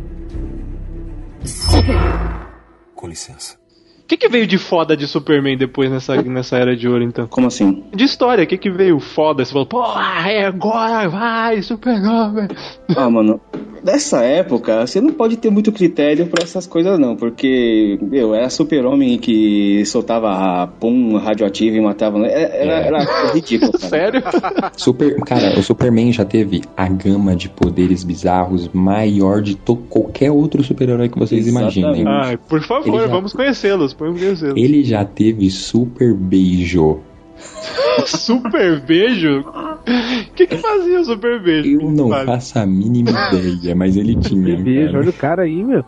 Com licença. O que, que veio de foda de Superman depois nessa, nessa era de ouro, então? Como assim? De história, o que, que veio foda? Você falou, porra, é agora, vai, Superman. Ah, mano, nessa época, você não pode ter muito critério pra essas coisas, não, porque, meu, era super-homem que soltava pum radioativo e matava. né? Era, era, era ridículo, cara. Sério? Super, cara, o Superman já teve a gama de poderes bizarros maior de qualquer outro super-herói que vocês Exatamente. imaginem. Ai, por favor, já- vamos conhecê-los, conhecê-los. Ele já teve super beijo. Super beijo? O que, que fazia o super beijo? Eu não Vale. faço a mínima ideia, mas ele tinha. Beijo, cara. olha o cara aí, meu.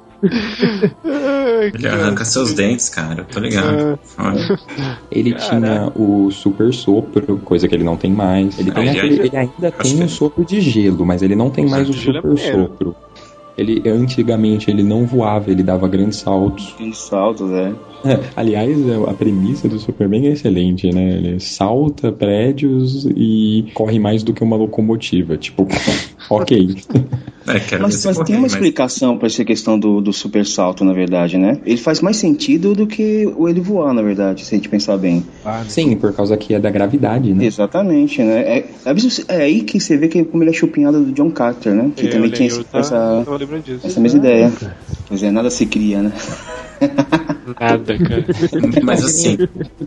Ele arranca seus dentes, cara. Tô ligado. Foda. Ele tinha o super sopro, coisa que ele não tem mais. Ele, tem Ah, ele aquele- ainda- ele ainda tem o sopro de gelo, mas ele não tem O mais o é super sopro. Ele antigamente ele não voava, ele dava grandes saltos. Tem saltos, é. É, aliás, a premissa do Superman é excelente, né? Ele salta prédios e corre mais do que uma locomotiva. Tipo, ok. É, Mas, mas correr, tem uma mas- explicação pra essa questão do, do super salto, na verdade, né? Ele faz mais sentido do que o ele voar, na verdade, se a gente pensar bem. Sim, por causa que é da gravidade, né? Exatamente, né? É, é, é aí que você vê que como ele é chupinhado do John Carter, né? Que É, também tinha eu tava- essa, disso. essa mesma ideia. Pois é, nada se cria, né? Nada, cara. Mas assim,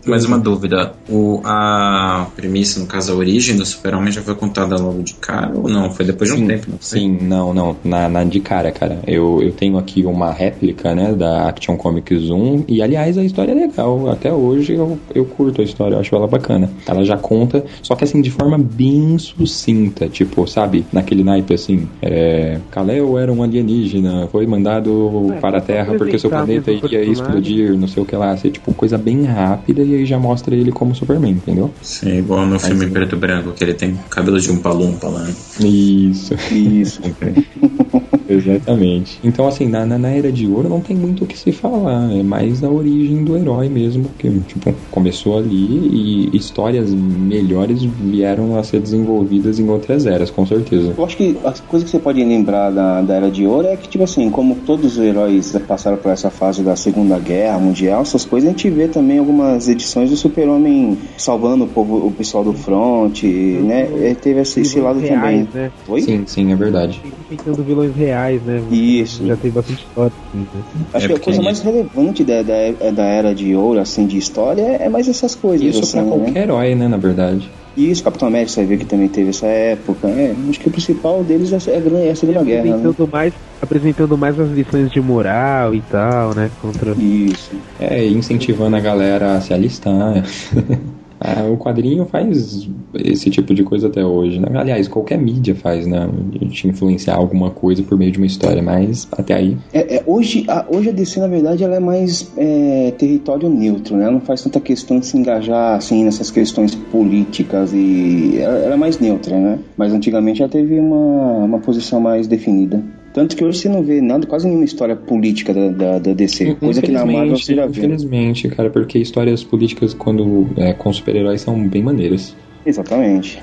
mais uma dúvida. O, a premissa, no caso, a origem do Super-Homem já foi contada logo de cara ou não? Foi depois de um Sim, tempo, não sim, não, não, na, na de cara, cara. Eu, eu tenho aqui uma réplica, né, da Action Comics 1, e aliás a história é legal. Até hoje eu, eu curto a história, eu acho ela bacana. Ela já conta, só que assim, de forma bem sucinta, tipo, sabe, naquele naipe assim, é, Kal-El era um alienígena, foi mandado É, para a Terra porque seu planeta o ia personagem. explodir, não sei o que lá, assim, tipo, coisa bem rápida, e aí já mostra ele como Superman, entendeu? Sim, igual no filme preto e branco, que ele tem cabelo de um palumpa lá. né? Isso. Isso. Exatamente. Então, assim, na, na, na Era de Ouro não tem muito o que se falar. É mais a origem do herói mesmo. Que, tipo, começou ali e histórias melhores vieram a ser desenvolvidas em outras eras, com certeza. Eu acho que as coisas que você pode lembrar da, da Era de Ouro é que, tipo assim, como todos os heróis passaram por essa fase da Segunda Guerra Mundial, essas coisas, a gente vê também algumas edições do Super-Homem salvando o povo, o pessoal do front, né? Ele teve esse, esse lado reais, também. né? Oi? Sim, sim, é verdade. Inventando vilões reais, né? Isso. Já tem bastante história. assim, né? Acho É que a coisa mais relevante da, da, da Era de Ouro, assim, de história, é mais essas coisas. Isso assim, pra né? qualquer herói, né, na verdade. Isso, Capitão América, você vê que também teve essa época. É, acho que o principal deles é, é a Gran- é a Segunda Guerra, né? Apresentando mais, apresentando mais as lições de moral e tal, né? Contra. Isso. É, incentivando a galera a se alistar. Ah, o quadrinho faz esse tipo de coisa até hoje, né? Aliás, qualquer mídia faz, né? De influenciar alguma coisa por meio de uma história, mas até aí. É, é, hoje, a, hoje a DC, na verdade, ela é mais é, território neutro, né? Ela não faz tanta questão de se engajar, assim, nessas questões políticas e... Ela, ela é mais neutra, né? Mas antigamente ela teve uma, uma posição mais definida. Tanto que hoje você não vê nada, quase nenhuma história política da, da, da DC. Coisa que na Marvel você já vê. Infelizmente, cara, porque histórias políticas quando é, com super-heróis são bem maneiras. Exatamente.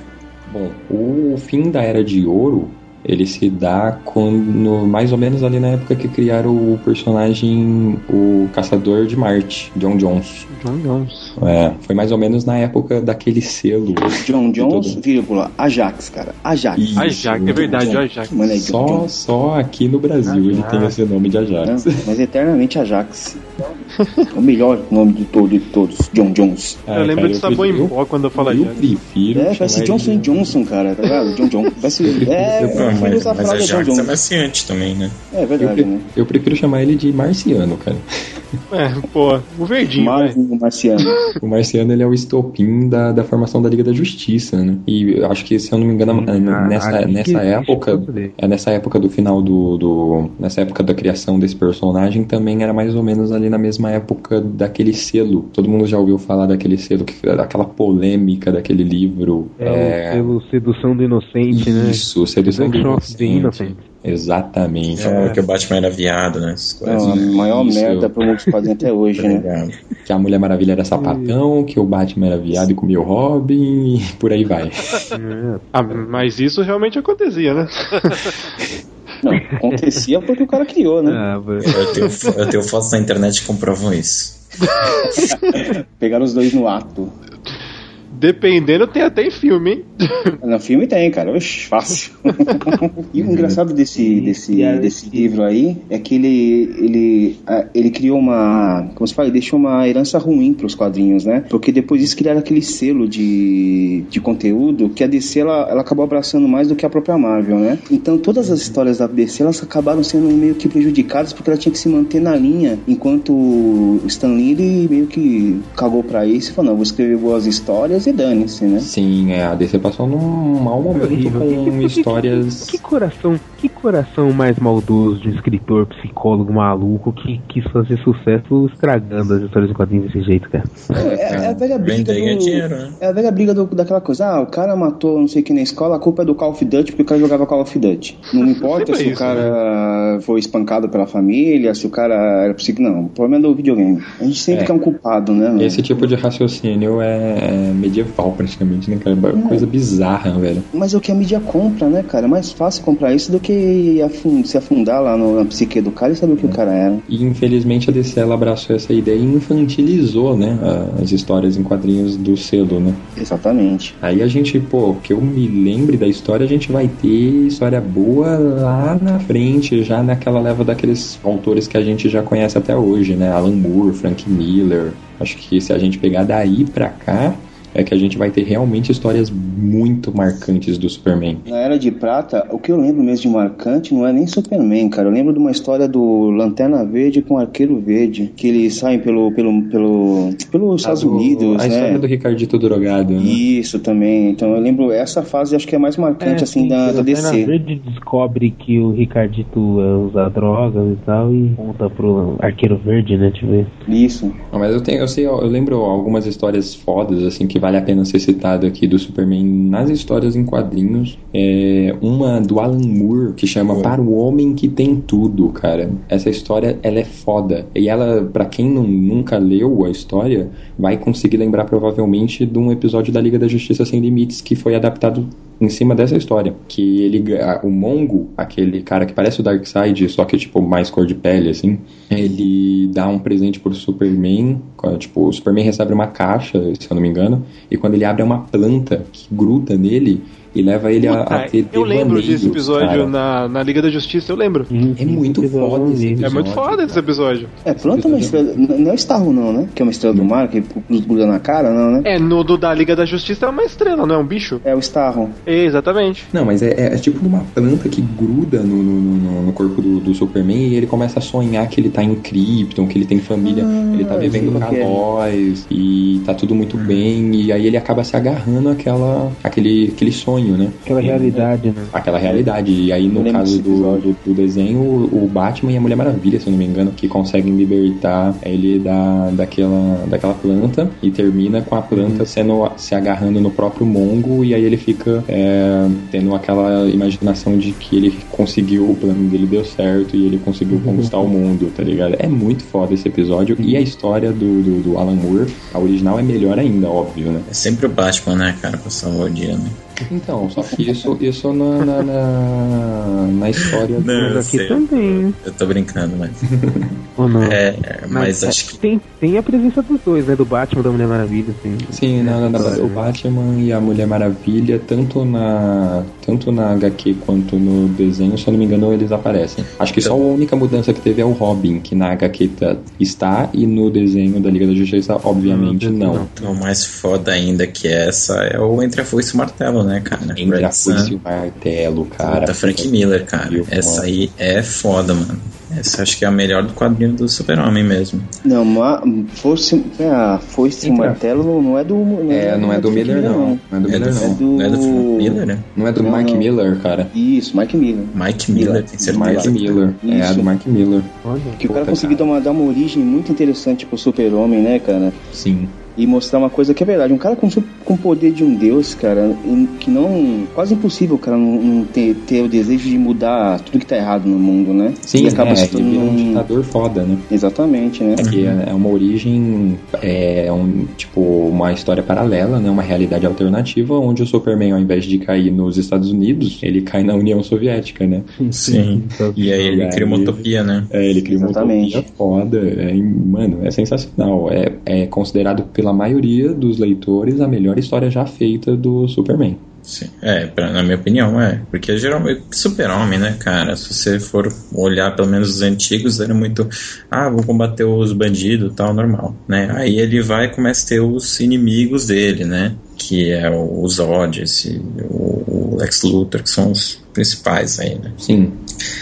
Bom, o fim da Era de Ouro ele se dá quando, mais ou menos ali na época que criaram o personagem, o Caçador de Marte, John Jones. John Jones. É, foi mais ou menos na época daquele selo. John de Jones, todo- vírgula, Ajax, cara. Ajax. Isso. Ajax, é verdade, Ajax. Mano, é John Só, Jones. só aqui no Brasil ele tem esse nome de Ajax. Né? Mas eternamente Ajax. É o melhor nome de, todo, de todos, John Jones. Ah, eu lembro cara, de eu sabor em pó quando eu falo Eu Ajax. prefiro. É, parece Johnson ele- Johnson, cara, tá ligado? John John. Parece, é, eu prefiro mas, usar a frase a John é Jones. maciante também, né? É Eu, verdade, pre- né? eu prefiro chamar ele de Marciano, cara. É, pô, o verdinho, vai. Marvel Marciano. O Marciano ele é o estopim da, da formação da Liga da Justiça, né? E acho que, se eu não me engano, Ah, nessa, nessa época. É nessa época do final do, do. Nessa época da criação desse personagem também era mais ou menos ali na mesma época daquele selo. Todo mundo já ouviu falar daquele selo, que, daquela polêmica daquele livro. É, o selo Sedução do Inocente, né? Isso, Sedução do Inocente. Exatamente. É, que o Batman era viado, né? Essas coisas. Não, a maior Isso. merda pro mundo dos quadrinhos até hoje, Tá né? Que a Mulher Maravilha era sapatão, que o Batman era viado e comia o Robin, e por aí vai. Ah, mas isso realmente acontecia, né? Não, acontecia porque o cara criou, né? Ah. Eu tenho, eu tenho fotos na internet que comprovam isso. Pegaram os dois no ato. Dependendo, tem até em filme, hein? No filme tem, cara. Oxi, fácil. e o engraçado desse, desse, desse livro aí é que ele, ele, ele criou uma. Como se fala? Ele deixou uma herança ruim pros quadrinhos, né? Porque depois disso criaram aquele selo de, de conteúdo que a DC ela, ela acabou abraçando mais do que a própria Marvel, né? Então todas as histórias da DC elas acabaram sendo meio que prejudicadas porque ela tinha que se manter na linha enquanto o Stan Lee meio que cagou pra isso e falou: não, vou escrever boas histórias e dane-se, né? Sim, é, a DC passou num mau momento com histórias. Que coração, que coração mais maldoso de um escritor, psicólogo maluco que quis fazer sucesso estragando as histórias em quadrinhos desse jeito, cara. É, é a velha briga do, dinheiro, né? É a velha briga do- daquela coisa, ah, o cara matou não sei quem na escola, a culpa é do Call of Duty porque o cara jogava Call of Duty. Não importa se é o isso, cara foi espancado pela família, se o cara era psico. Não, o problema é do videogame. A gente sempre É. quer um culpado, né? mano? Esse tipo de raciocínio é é medieval praticamente, né, cara? É uma coisa bizarra, velho. Mas é o que a mídia compra, né, cara? É mais fácil comprar isso do que afun- se afundar lá no- na psique do cara e saber o que o cara era. E infelizmente a DC ela abraçou essa ideia e infantilizou, né, as histórias em quadrinhos do selo, né? Exatamente. Aí a gente, pô, que eu me lembre da história, a gente vai ter história boa lá na frente, já naquela leva daqueles autores que a gente já conhece até hoje, né? Alan Moore, Frank Miller. Acho que se a gente pegar daí pra cá, é que a gente vai ter realmente histórias muito marcantes do Superman. Na Era de Prata, o que eu lembro mesmo de marcante não é nem Superman, cara. Eu lembro de uma história do Lanterna Verde com Arqueiro Verde, que eles saem pelo, pelo, pelo, pelos Estados A do- Unidos, A história né? do Ricardito Drogado, né? Isso também. Então eu lembro essa fase, acho que é a mais marcante assim da, da Lanterna DC. Verde descobre que o Ricardito é, usa drogas e tal e conta pro Arqueiro Verde, né? Deixa eu ver. Isso. Não, mas eu tenho, eu sei, eu lembro algumas histórias fodas assim que vale a pena ser citado aqui do Superman nas histórias em quadrinhos. É uma do Alan Moore que chama Para o Homem que Tem Tudo, cara. Essa história ela é foda e ela, pra quem não, nunca leu a história, vai conseguir lembrar provavelmente de um episódio da Liga da Justiça Sem Limites que foi adaptado em cima dessa história. Que ele, o Mongo, aquele cara que parece o Darkseid, só que tipo mais cor de pele, assim, ele dá um presente pro Superman. Tipo, o Superman recebe uma caixa, se eu não me engano, e quando ele abre é uma planta que gruda nele e leva ele a, a Puta, ter eu lembro desse episódio cara. na, na Liga da Justiça, eu lembro. É muito foda esse É episódio. muito foda esse episódio. É, planta é uma estrela. Não é o Starro, não, né? Que é uma estrela do mar que gruda na cara, não, né? É, no do da Liga da Justiça é uma estrela, não é um bicho? É o Starro. Exatamente. Não, mas é, é tipo uma planta que gruda no, no, no- no corpo do, do Superman e ele começa a sonhar que ele tá em Krypton, que ele tem família, ele tá vivendo com é. avós e tá tudo muito bem, e aí ele acaba se agarrando àquela, àquele, aquele sonho, né? Aquela realidade, né? Aquela realidade. E aí, no caso do, do, do desenho, o Batman e a Mulher Maravilha, se eu não me engano, que conseguem libertar ele da, daquela, daquela planta e termina com a planta sendo se agarrando no próprio Mongo e aí ele fica é, tendo aquela imaginação de que ele conseguiu, o plano dele deu certo e ele conseguiu conquistar o mundo, tá ligado? É muito foda esse episódio e a história do, do, do Alan Moore, a original é melhor ainda, óbvio, né? É sempre o Batman, né, cara, pra salvar o dia, né? Então, Então, só que isso, isso na, na, na, na história do. Não, aqui sei. também. Eu tô brincando, mas. Ou não? É, mas acho que. Tem, tem a presença dos dois, né? Do Batman e da Mulher Maravilha, assim. Sim, na, na- na- o Batman e a Mulher Maravilha, tanto na, tanto na HQ quanto no desenho, se eu não me engano, eles aparecem. Acho que só a única mudança que teve é o Robin, que na HQ tá- está e no desenho da Liga da Justiça, obviamente, não. O mais foda ainda que essa é o Entre a Foice e o Martelo, né, cara? Entre a foice e o martelo, cara. Da Frank Miller, cara. Essa aí é foda, mano. Essa acho que é a melhor do quadrinho do Super-Homem mesmo. Não, ma, fosse, é, a foice e Entra. martelo não, não é do. Não É, não é do Frank Miller, não. Não é do É Miller, do- não. Não é do Frank Miller, né? Não é do Mike não. Miller, cara. Isso, Mike Miller. Mike Miller, tem certeza. Mike Miller. É a do Mike Miller. Que o cara conseguiu dar uma, dar uma origem muito interessante pro super-homem, né, cara? Sim. E mostrar uma coisa que é verdade. Um cara com, com o poder de um deus, cara, que não. Quase impossível o cara não, não ter, ter o desejo de mudar tudo que tá errado no mundo, né? Sim, e acaba é, se ele vira um tornando um. ditador foda, né? Exatamente, né? É que é é uma origem, é um, tipo, uma história paralela, né? Uma realidade alternativa, onde o Superman, ao invés de cair nos Estados Unidos, ele cai na União Soviética, né? Sim. E aí ele cria uma utopia, né? É, ele cria uma Exatamente. utopia foda. É, mano, é sensacional. É, é considerado pela maioria dos leitores a melhor história já feita do Superman. Sim. É, pra- na minha opinião, é. Porque geralmente, super-homem, né, cara? Se você for olhar pelo menos os antigos, era muito. Ah, vou combater os bandidos tal, normal, né? Aí ele vai e começa a ter os inimigos dele, né? Que é o Zod, esse, o, o Lex Luthor, que são os principais aí, né? Sim.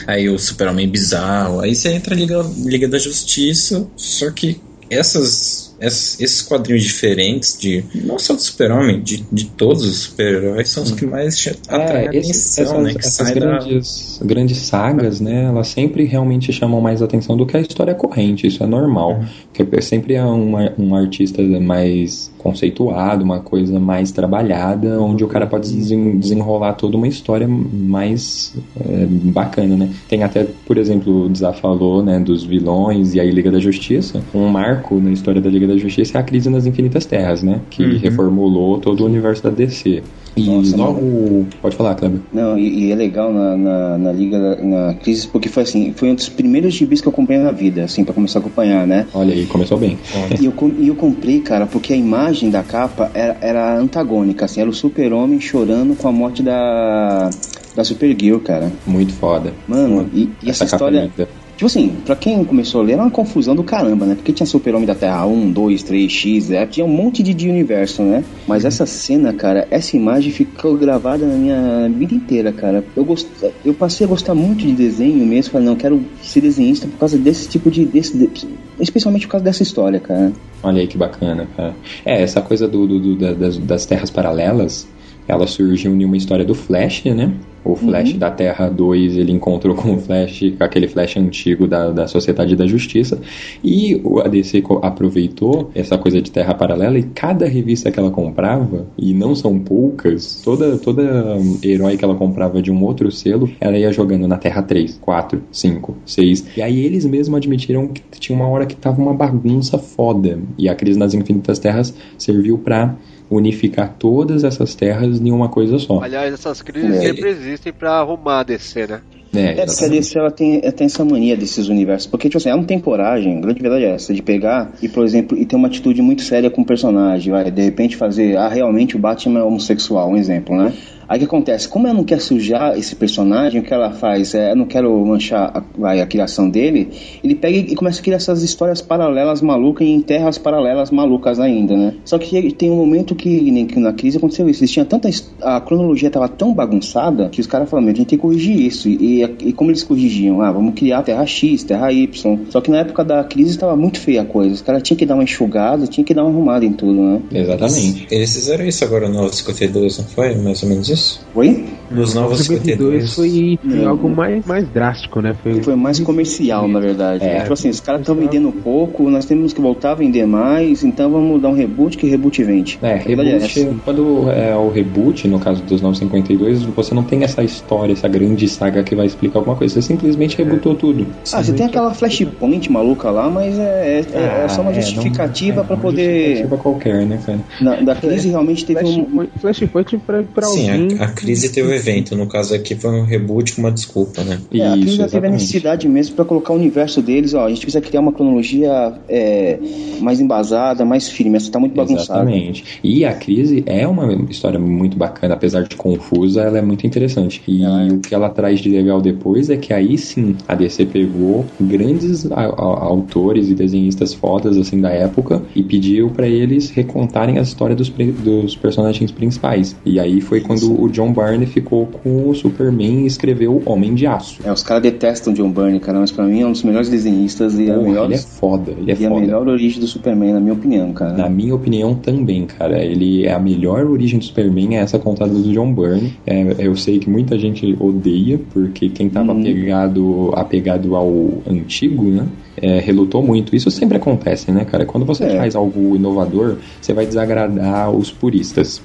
Aí o Super-Homem bizarro. Aí você entra na Liga, Liga da Justiça, só que essas- esses quadrinhos diferentes, de não só do Super-Homem, de, de todos os super-heróis, são os que mais che- atraem É, esses- atenção, essas, né? Que essas sai da... grandes, grandes sagas, né? Elas sempre realmente chamam mais atenção do que a história corrente, isso é normal. Porque sempre é um, um artista mais conceituado, uma coisa mais trabalhada, onde o cara pode desen- desenrolar toda uma história mais é, bacana, né? Tem até, por exemplo, o Dza falou, né, dos vilões e aí Liga da Justiça. Um marco na história da Liga da Justiça é a crise nas Infinitas Terras, né? Que Uhum. reformulou todo o universo da DC. E Nossa, logo. Pode falar, Kleber. Não, e, e é legal na, na, na Liga, na Crise, porque foi assim, foi um dos primeiros gibis que eu comprei na vida, assim, pra começar a acompanhar, né? Olha aí, começou bem. E eu, e eu comprei, cara, porque a imagem da capa era, era antagônica, assim, era o super-homem chorando com a morte da, da Supergirl, cara. Muito foda. Mano, e, e essa, Essa é história... Tipo assim, pra quem começou a ler, era uma confusão do caramba, né? Porque tinha Super-Homem da Terra 1, 2, 3, X, é, tinha um monte de, de universo, né? Mas essa cena, cara, essa imagem ficou gravada na minha vida inteira, cara. Eu, gost... eu passei a gostar muito de desenho mesmo, falei, não, quero ser desenhista por causa desse tipo de... Desse, de- Especialmente por causa dessa história, cara. Olha aí que bacana, cara. É, essa coisa do, do- do- da- das, das terras paralelas, ela surgiu em uma história do Flash, né? O Flash da Terra 2, ele encontrou com o Flash, com aquele Flash antigo da, da Sociedade da Justiça. E o ADC aproveitou essa coisa de Terra Paralela e cada revista que ela comprava, e não são poucas, toda, toda herói que ela comprava de um outro selo, ela ia jogando na Terra 3, 4, 5, 6. E aí eles mesmos admitiram que tinha uma hora que tava uma bagunça foda. E a Crise nas Infinitas Terras serviu pra unificar todas essas terras em uma coisa só. Aliás, essas crises É. sempre existem pra arrumar a DC, né? É, É, porque a DC ela tem, ela tem essa mania desses universos. Porque, tipo assim, ela não tem coragem, a grande verdade é essa, de pegar e, por exemplo, e ter uma atitude muito séria com o personagem. Vai, de repente fazer, ah, realmente o Batman é homossexual, um exemplo, né? Aí o que acontece? Como ela não quer sujar esse personagem, o que ela faz? É, eu não quero manchar a, vai, a criação dele, ele pega e começa a criar essas histórias paralelas malucas em terras paralelas malucas ainda, né? Só que tem um momento que, nem que na crise aconteceu isso. Eles tinham tanta. A cronologia tava tão bagunçada que os caras falaram: "Meu, a gente tem que corrigir isso. E, e como eles corrigiam? Ah, vamos criar terra X, terra Y. Só que na época da crise estava muito feia a coisa. Os caras tinham que dar uma enxugada, tinham que dar uma arrumada em tudo, né? Exatamente. Eles fizeram isso agora no 52, não foi? Mais ou menos isso? Oi? Nos novos 52 52. foi, algo mais, mais drástico, né? Foi, Foi mais comercial, na verdade. É. Tipo assim, os caras estão vendendo pouco, nós temos que voltar a vender mais, então vamos dar um reboot que reboot vende. É, é reboot, essa. quando é o reboot, no caso dos 952, você não tem essa história, essa grande saga que vai explicar alguma coisa. Você simplesmente rebootou tudo. Ah, você tem aquela flashpoint maluca lá, mas é, é, é só uma Ah, é, justificativa não- pra é uma poder. Justificativa qualquer, né, cara? Na, da crise realmente teve um. Flashpoint, Flashpoint pra, pra Sim, alguém. A crise teve o evento, no caso aqui foi um reboot com uma desculpa, né? É, a crise já teve a necessidade mesmo pra colocar o universo deles, ó, a gente precisa criar uma cronologia é, mais embasada, mais firme, essa tá muito bagunçada. Exatamente. E a crise é uma história muito bacana, apesar de confusa, ela é muito interessante. E o que ela traz de legal depois é que aí sim a DC pegou grandes a- a- autores e desenhistas fodas assim da época e pediu pra eles recontarem a história dos, dos personagens principais. E aí foi quando o John Byrne ficou com o Superman e escreveu o Homem de Aço. É, os caras detestam John Byrne, cara, mas pra mim é um dos melhores desenhistas e a Porra, melhor, ele é foda, ele é e a foda. melhor origem do Superman, na minha opinião, cara. Na minha opinião também, cara. Ele é a melhor origem do Superman, é essa contada do John Byrne. É, eu sei que muita gente odeia, porque quem tava apegado, apegado ao antigo, né? é, relutou muito. Isso sempre acontece, né, cara? Quando você faz algo inovador, você vai desagradar os puristas.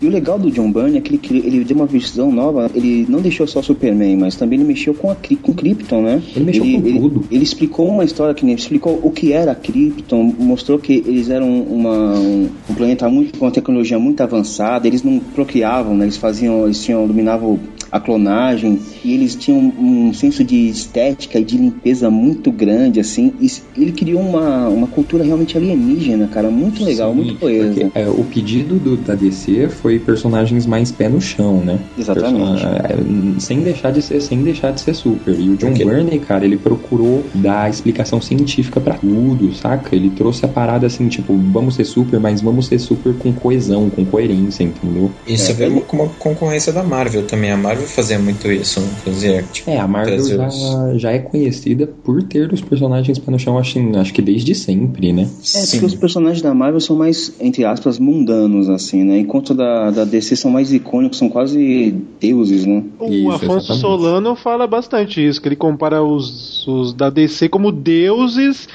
E o legal do John Byrne é que ele, ele deu uma visão nova. Ele não deixou só Superman, mas também ele mexeu com a com Krypton, né? Ele mexeu com ele, tudo. Ele explicou uma história que nem explicou o que era a Krypton, mostrou que eles eram uma, um, um planeta muito com uma tecnologia muito avançada. Eles não procriavam, né? Eles faziam, eles tinham dominavam a clonagem e eles tinham um senso de estética e de limpeza muito grande, assim. E ele criou uma, uma cultura realmente alienígena, cara, muito legal, muito coesa. Porque, é, o pedido do, da DC foi personagens mais pé no chão, né? Exatamente. É, sem deixar de ser, sem deixar de ser super. E o John Byrne, cara, ele procurou dar explicação científica pra tudo, saca? Ele trouxe a parada assim, tipo, vamos ser super, mas vamos ser super com coesão, com coerência, entendeu? Isso é, veio com uma concorrência da Marvel também. A Marvel fazia muito isso, fazia tipo, É, a Marvel já, os- já é conhecida por ter os personagens pé no chão, acho, acho que desde sempre, né? É, porque os personagens da Marvel são mais, entre aspas, mundanos, assim, né? Enquanto da, da DC são mais icônicos, são quase deuses, né? O Afonso Solano fala bastante isso, que ele compara os, os da DC como deuses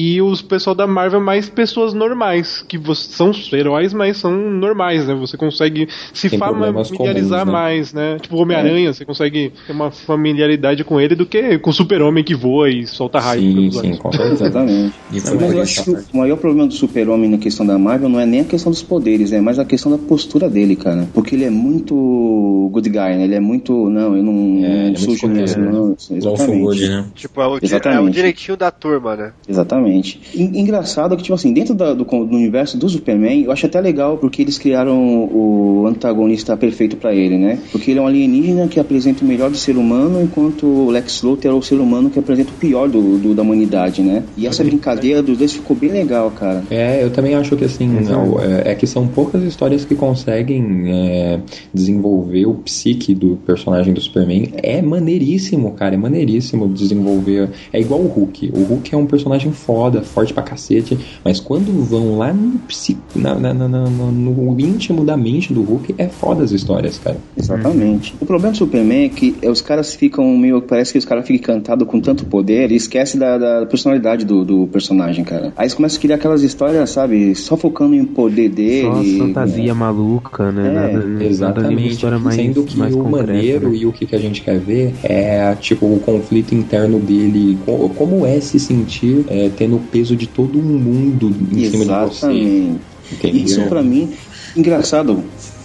e os pessoal da Marvel mais pessoas normais, que são heróis, mas são normais, né? Você consegue se Tem familiarizar comuns, né? mais, né? Tipo o Homem-Aranha, você consegue ter uma familiaridade com ele do que com o Super-Homem que voa e solta raio. Sim, sim, com. Exatamente. Mas eu acho que o maior problema do super-homem na questão da Marvel não é nem a questão dos poderes, é mais a questão da postura dele, cara. Porque ele é muito good guy, né? Ele é muito. Não, eu não, É, não sujo mesmo. Não, exatamente. né? Tipo, é o, di- é o Exatamente. direitinho da turma, né? Exatamente. En- engraçado que, tipo assim, dentro da- do, do universo do Superman, eu acho até legal porque eles criaram o antagonista perfeito pra ele, né? Porque ele é um alienígena que apresenta o melhor do ser humano, enquanto o Lex Luthor é o ser humano que apresenta o pior do, do- da humanidade, né? E essa brincadeira dos dois ficou bem legal, cara. É, eu também acho que assim, não, é, é que são poucas histórias que conseguem é, desenvolver o psique do personagem do Superman. É maneiríssimo, cara, é maneiríssimo desenvolver. É igual o Hulk. O Hulk é um personagem foda, forte pra cacete, mas quando vão lá no psico, na, na- na- na- no íntimo da mente do Hulk, é foda as histórias, cara. Exatamente. O problema do Superman é que é, os caras ficam meio. Parece que os caras ficam encantados com tanto poder e esquecem da, da personalidade do, do personagem, cara. Aí eles começam a criar aquelas histórias, sabe? Só focando em poder Só dele. fantasia maluca, né? É, nada, nada Exatamente. história mais, Sendo que mais o concreta, maneiro né? e o que, que a gente quer ver é tipo o conflito interno dele, co- como é se sentir é, tendo o peso de todo um mundo em cima de você. Exatamente. Entendeu? Isso pra mim, engraçado.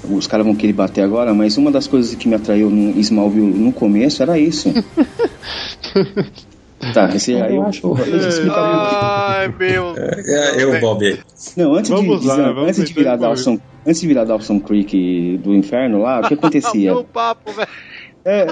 Os caras vão querer bater agora, mas uma das coisas que me atraiu no Smallville no começo era isso. tá, esse aí eu, acho. explicava Ai, meu. É, eu, Bob. Não, antes Vamos de, lá, antes de virar. Dawson, antes de virar Dawson Creek do inferno lá, o que acontecia? Meu papo, velho. É,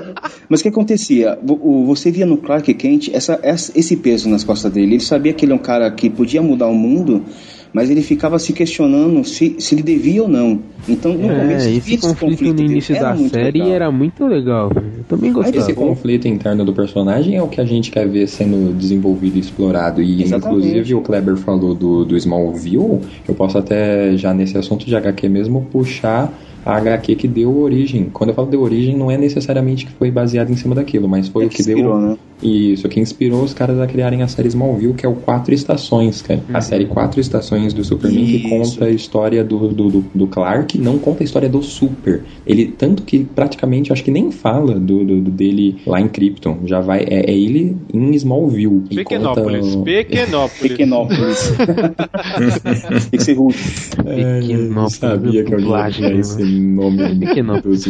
mas o que acontecia? Você via no Clark Kent essa, essa- esse peso nas costas dele. Ele sabia que ele é um cara que podia mudar o mundo, mas ele ficava se questionando se, se ele devia ou não. Então, no começo, É, via esse conflito no dele, início era da muito série legal. era muito legal. Eu também gostava. Esse conflito interno do personagem é o que a gente quer ver sendo desenvolvido e explorado. E Exatamente. inclusive o Kleber falou do, do Smallville, eu posso até já nesse assunto de HQ mesmo puxar a HQ que deu origem. Quando eu falo deu origem, não é necessariamente que foi baseado em cima daquilo, mas foi É o que que deu inspirou, né? Isso, que inspirou os caras a criarem a série Smallville, que é o Quatro Estações, cara. A série Quatro Estações do Superman, que Isso. conta a história do, do, do, do Clark, não conta a história do Super. Ele, tanto que praticamente, acho que nem fala do, do, do dele lá em Krypton. Já vai, é, é ele em Smallville. E Pequenópolis, conta Pequenópolis. Pequenópolis. Tem que ser Hulk. É, eu Pequenópolis, sabia que eu ia tirar né? esse nome Pequenópolis.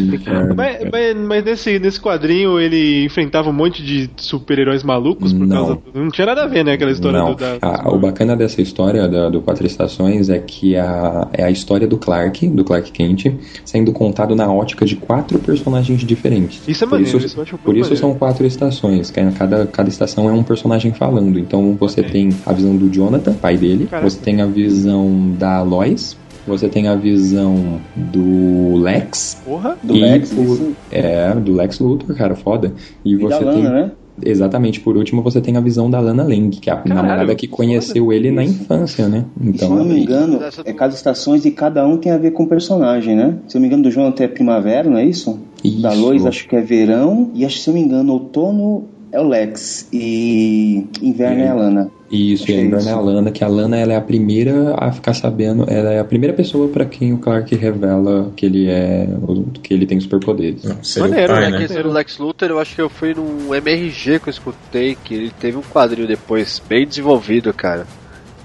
Mas, mas, mas nesse, nesse quadrinho ele enfrentava um monte de super-heróis malucos por Não. causa do... Não tinha nada a ver, né? Aquela história Não, do. Da... a- o bacana dessa história da- do Quatro Estações é que a, é a história do Clark, do Clark Kent, sendo contado na ótica de quatro personagens diferentes. Isso é por maneiro, isso, isso eu acho por isso são quatro estações, que é- cada, cada estação é um personagem falando. Então você tem a visão do Jonathan, pai dele, Caraca. você tem a visão da Lois, você tem a visão do Lex. Porra! Do Lex, isso. É, do Lex Luthor, cara, foda. E, E da você Lana, tem. né? Exatamente, por último você tem a visão da Lana Lang, que é a namorada que conheceu ele na infância, né? Se eu Então, não me engano, é cada estações e cada um tem a ver com o personagem, né? Se eu não me engano, do Jonathan é primavera, não é isso? Da Isso. Lois acho que é verão. E acho que, se eu não me engano, outono é o Lex. E inverno é a Lana. Isso, e a Achei Inverno é isso. a Lana, que a Lana ela é a primeira a ficar sabendo, ela é a primeira pessoa pra quem o Clark revela que ele é, que ele tem superpoderes. Maneiro, o pai, É né? que do Lex Luthor, eu acho que eu fui num MRG que eu escutei, que ele teve um quadrinho depois bem desenvolvido, cara.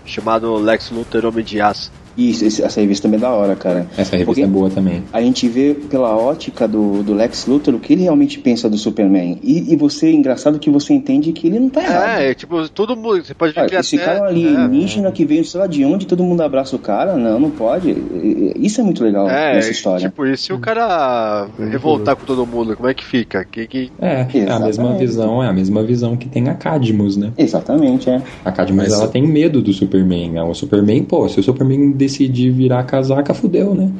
Chamado Lex Luthor Homem de Aço. Isso, esse- essa revista também é da hora, cara. Essa revista Porque é boa também. A gente vê pela ótica do, do Lex Luthor o que ele realmente pensa do Superman. E, e você, engraçado que você entende que ele não tá errado. É, tipo, todo mundo. Você pode ver que esse até. cara é um alienígena que veio, sei lá de onde, todo mundo abraça o cara. Não, não pode. Isso é muito legal É, nessa é, história. tipo, e se o cara revoltar com todo mundo, como é que fica? Que, que... É, é a mesma visão, é a mesma visão que tem a Cadmus, né? Exatamente, é. A Cadmus Mas- ela tem medo do Superman. né? O Superman, pô, se o Superman decidir virar casaca, fudeu, né?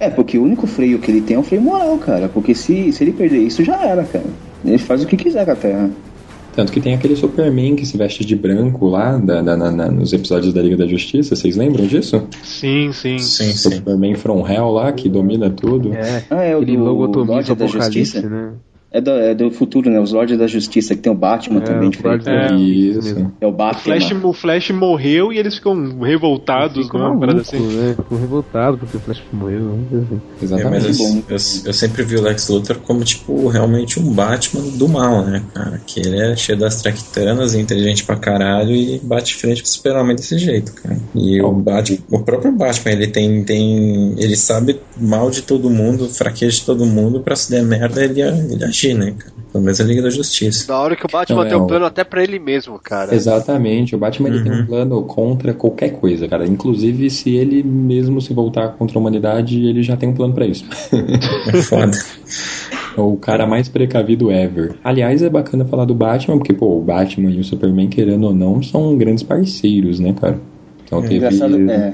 É, porque o único freio que ele tem é um freio moral, cara. Porque se, se ele perder isso, já era, cara. Ele faz o que quiser com a Terra. Tanto que tem aquele Superman que se veste de branco lá da- da- na- na- nos episódios da Liga da Justiça, vocês lembram disso? Sim, sim. Sim, O sim. Superman from Hell lá, que domina tudo. É, Ah, é o aquele do logotomiza da apocalipse, Justiça? né? É do, é do futuro, né? Os Lordes da Justiça, que tem o Batman também. o de Lorde frente. da É. Isso. É o O Batman. Flash, o Flash morreu e eles ficam revoltados, não é uma parada maluco, assim. né? Ficou revoltado porque o Flash morreu. dizer assim. É, mas Exatamente. eu, eu, eu sempre vi o Lex Luthor como, tipo, realmente um Batman do mal, né, cara? Que ele é cheio das traquitanas, é inteligente pra caralho e bate frente com o super-homem desse jeito, cara. E o Batman, o próprio Batman, ele tem, tem... Ele sabe mal de todo mundo, fraqueza de todo mundo, pra se der merda ele, ele agir, né, cara? Pelo menos a Liga da Justiça. Da hora que o Batman Não, é, tem um plano até pra ele mesmo, cara. Exatamente, o Batman ele tem Uhum. um plano contra qualquer coisa, cara. Inclusive, se ele mesmo se voltar contra a humanidade, ele já tem um plano pra isso. É foda. É o cara mais precavido ever. Aliás, é bacana falar do Batman, porque, pô, o Batman e o Superman, querendo ou não, são grandes parceiros, né, cara? Então teve. Engraçado, é,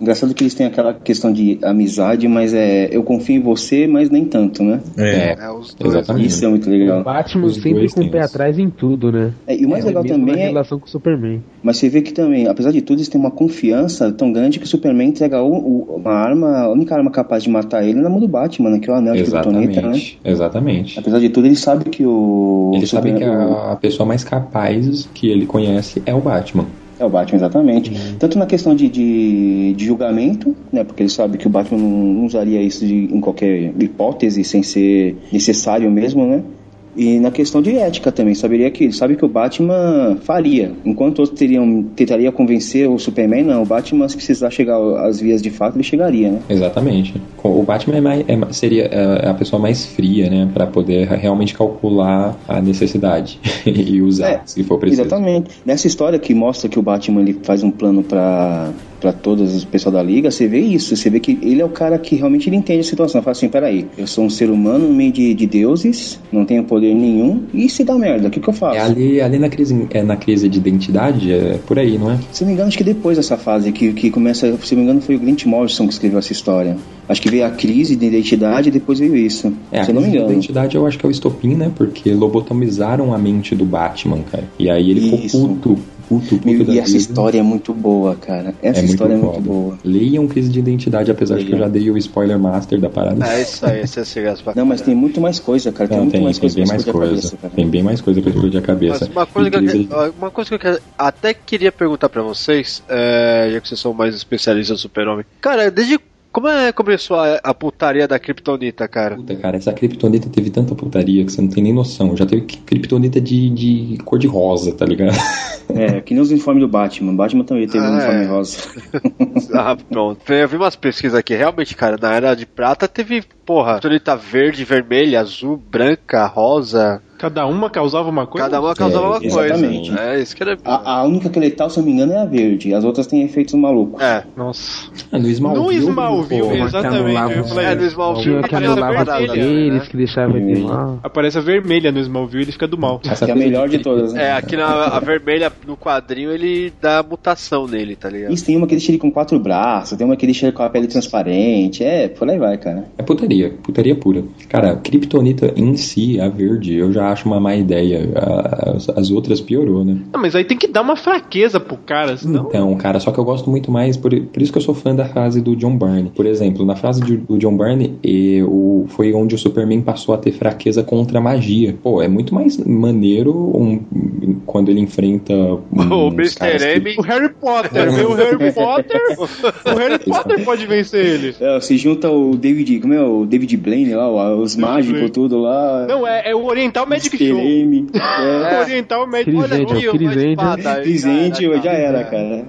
engraçado que eles têm aquela questão de amizade, mas é eu confio em você, mas nem tanto, né? É. É, os dois. Exatamente. Isso é muito O legal. Batman Os sempre com o pé atrás em tudo, né? É, e o mais legal mesmo também é, relação com o Superman. mas você vê que também, apesar de tudo, eles têm uma confiança tão grande que o Superman entrega o- o- uma arma, a única arma capaz de matar ele na mão do Batman, né? Que é o anel de Kryptonita, né? Exatamente. Exatamente. Apesar de tudo, ele sabe que o Ele sabe que Superman- a, a pessoa mais capaz que ele conhece é o Batman. É o Batman, exatamente. Tanto na questão de, de, de julgamento, né? Porque ele sabe que o Batman não, não usaria isso de- em qualquer hipótese sem ser necessário mesmo, né? E na questão de ética também, saberia que ele sabe que o Batman faria. Enquanto outros teriam, tentaria convencer o Superman, não. O Batman, se precisar chegar às vias de fato, ele chegaria, né? Exatamente. O Batman é mais- é seria é, a pessoa mais fria, né? Pra poder realmente calcular a necessidade e usar, É, se for preciso. Exatamente. Nessa história que mostra que o Batman ele faz um plano pra para todos o pessoal da liga, você vê isso, você vê que ele é o cara que realmente ele entende a situação. Fala assim, peraí, eu sou um ser humano no meio de, de deuses, não tenho poder nenhum, e se dá merda, o que, que eu faço? É ali, ali na, crise, é na crise de identidade, é por aí, não é? Se não me engano, acho que depois dessa fase que, que começa, se não me engano, foi o Grant Morrison que escreveu essa história. Acho que veio a crise de identidade e depois veio isso. É, a se eu não me crise de engano. identidade eu acho que é o estopim, né? Porque lobotomizaram a mente do Batman, cara. E aí ele ficou Isso. Puto Meu, da e essa vida. história é muito boa, cara. Essa É muito história é muito boa. Leiam Crise de Identidade, apesar de que eu já dei o spoiler master da parada. É isso aí, esse é pra Não, mas tem muito mais coisa, cara. Tem Não, muito tem, mais tem coisa bem mais coisa. cabeça. Tem bem mais coisa pra explodir a cabeça. Mas uma coisa, que eu, uma coisa que eu quero- até queria perguntar pra vocês, é, já que vocês são mais especialistas do Super-Homem. Cara, desde como é, começou a, a putaria da Kryptonita, cara? Puta, cara, essa criptonita teve tanta putaria que você não tem nem noção. Já teve criptonita de, de cor de rosa, tá ligado? É, que nem os uniformes do Batman. O Batman também teve um Ah, uniforme é. rosa. Ah, pronto. Eu vi umas pesquisas aqui. Realmente, cara, na Era de Prata teve, porra, Kryptonita verde, vermelha, azul, branca, rosa. Cada uma causava uma coisa? Cada uma causava uma coisa. exatamente. É, isso que era. A, a única que é letal, se eu não me engano, é a verde. As outras têm efeitos malucos. É. Nossa. Ah, no Smallville. No Smallville, exatamente. eu falei, É, no Smallville Tinha que aparece a poderes, né? que deixava ele lá. Aparece a vermelha no Smallville e ele fica do mal. Essa Que é a coisa melhor de todas, né? É, aqui na a vermelha no quadrinho ele dá mutação nele, tá ligado? Isso tem uma que deixa ele com quatro braços, tem uma que deixa ele com a pele transparente. É, por aí vai, cara. É putaria, putaria pura. Cara, Kryptonita em si, a verde, eu já acho uma má ideia. A- As, as outras piorou, né? Não, mas aí tem que dar uma fraqueza pro cara, senão. Então, cara, só que eu gosto muito mais, por, por isso que eu sou fã da frase do John Byrne. Por exemplo, na frase de- do John Byrne, e o, foi onde o Superman passou a ter fraqueza contra a magia. Pô, é muito mais maneiro um- quando ele enfrenta. O uns Mr. caras que- M. O Harry Potter, vê o Harry Potter. O Harry Potter pode vencer ele. É, se junta o David, como é o David Blaine lá, o- os mágicos, tudo lá. Não, é, é o Oriental Magic. Show. M. É. É. Oriental Magic Aquele Olha Angel, aqui, o mais Angel. já era, cara.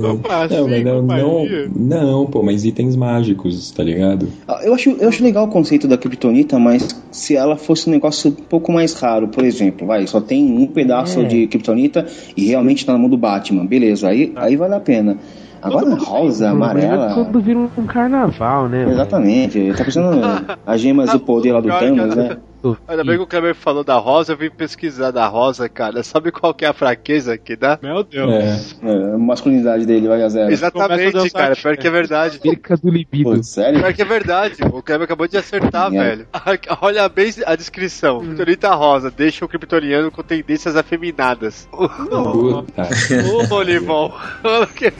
Não, mas não, não, não, pô, mas itens mágicos, tá ligado? Ah, Eu acho, eu acho legal o conceito da Kryptonita, mas se ela fosse um negócio um pouco mais raro, por exemplo, vai, só tem um pedaço É. de Kryptonita e realmente tá na mão do Batman, beleza, aí, aí vale a pena. Agora rosa, problema é amarela. quando vira um carnaval, né? Exatamente, tá pensando as gemas do poder lá do Thanos, a- né? Ainda bem que o Kleber falou da rosa, eu vim pesquisar da rosa, cara. Sabe qual que é a fraqueza que dá? Meu Deus. É. É, a masculinidade dele vai a zero. Exatamente, cara. Pior que é verdade. Perca do libido. Pô, sério? Pior que é verdade. O Kleber acabou de acertar, É. velho. Olha bem a descrição. Kryptonita rosa deixa o kryptoniano com tendências afeminadas. Puta. Ô, Olivão.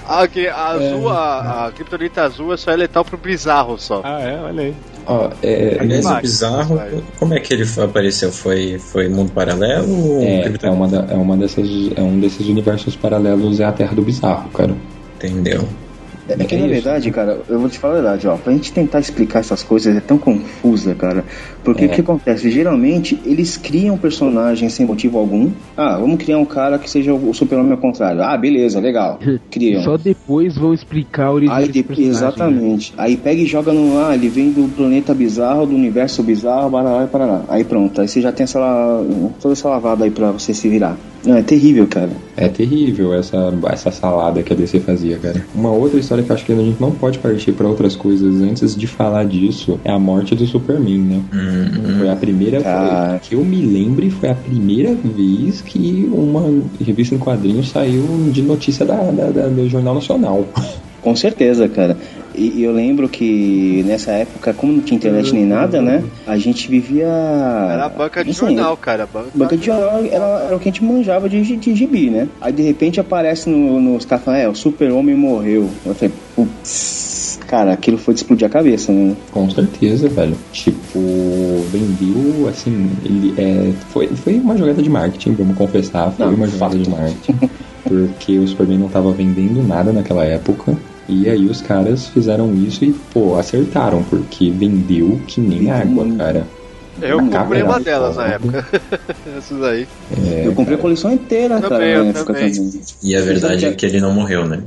Aqui, a azul, a, a Kryptonita azul é só é letal pro bizarro só. Ah, é, olha aí. Ó, é, Aliás, o Vai, bizarro, como é que ele apareceu? Foi, foi mundo paralelo ou é, é, uma da- é uma dessas. É um desses universos paralelos, é a Terra do Bizarro, cara. Entendeu? É que É na verdade, cara, eu vou te falar a verdade, ó, pra gente tentar explicar essas coisas é tão confusa, cara. Porque É. o que acontece? Geralmente eles criam personagens sem motivo algum. Ah, vamos criar um cara que seja o super-homem ao contrário. Ah, beleza, legal. Criam. Só depois vão explicar a origem Aí de- né? exatamente. Aí pega e joga no. Ah, ele vem do planeta bizarro, do universo bizarro, barará e parará. Aí pronto. Aí você já tem essa, toda essa lavada aí pra você se virar. Não, é terrível, cara. É terrível essa, essa salada que a DC fazia, cara. Uma outra história que eu acho que a gente não pode partir pra outras coisas antes de falar disso é a morte do Superman, né? Hum, Foi a primeira foi- que eu me lembre, foi a primeira vez que uma revista em quadrinhos saiu de notícia da, da- da- do Jornal Nacional. Com certeza, cara. E, eu lembro que nessa época, como não tinha internet nem nada, né? A gente vivia. Era a banca de assim, jornal, cara. Banca, Banca de jornal era, era o que a gente manjava de, de, de gibi, né? Aí de repente aparece no- nos caras falando, é, o super-homem morreu. Eu falei, putz, cara, aquilo foi de explodir a cabeça, né? Com certeza, velho. Tipo, vendeu, assim, ele é, foi, foi uma jogada de marketing, vamos confessar, foi Não, uma jogada de marketing. porque o Superman não tava vendendo nada naquela época. E aí os caras fizeram isso e, pô, acertaram, porque vendeu que nem água, cara. Eu A comprei uma delas na época. Essas aí. É, eu comprei a coleção inteira, Também, cara, na época também. também. E a verdade é que ele não morreu, né?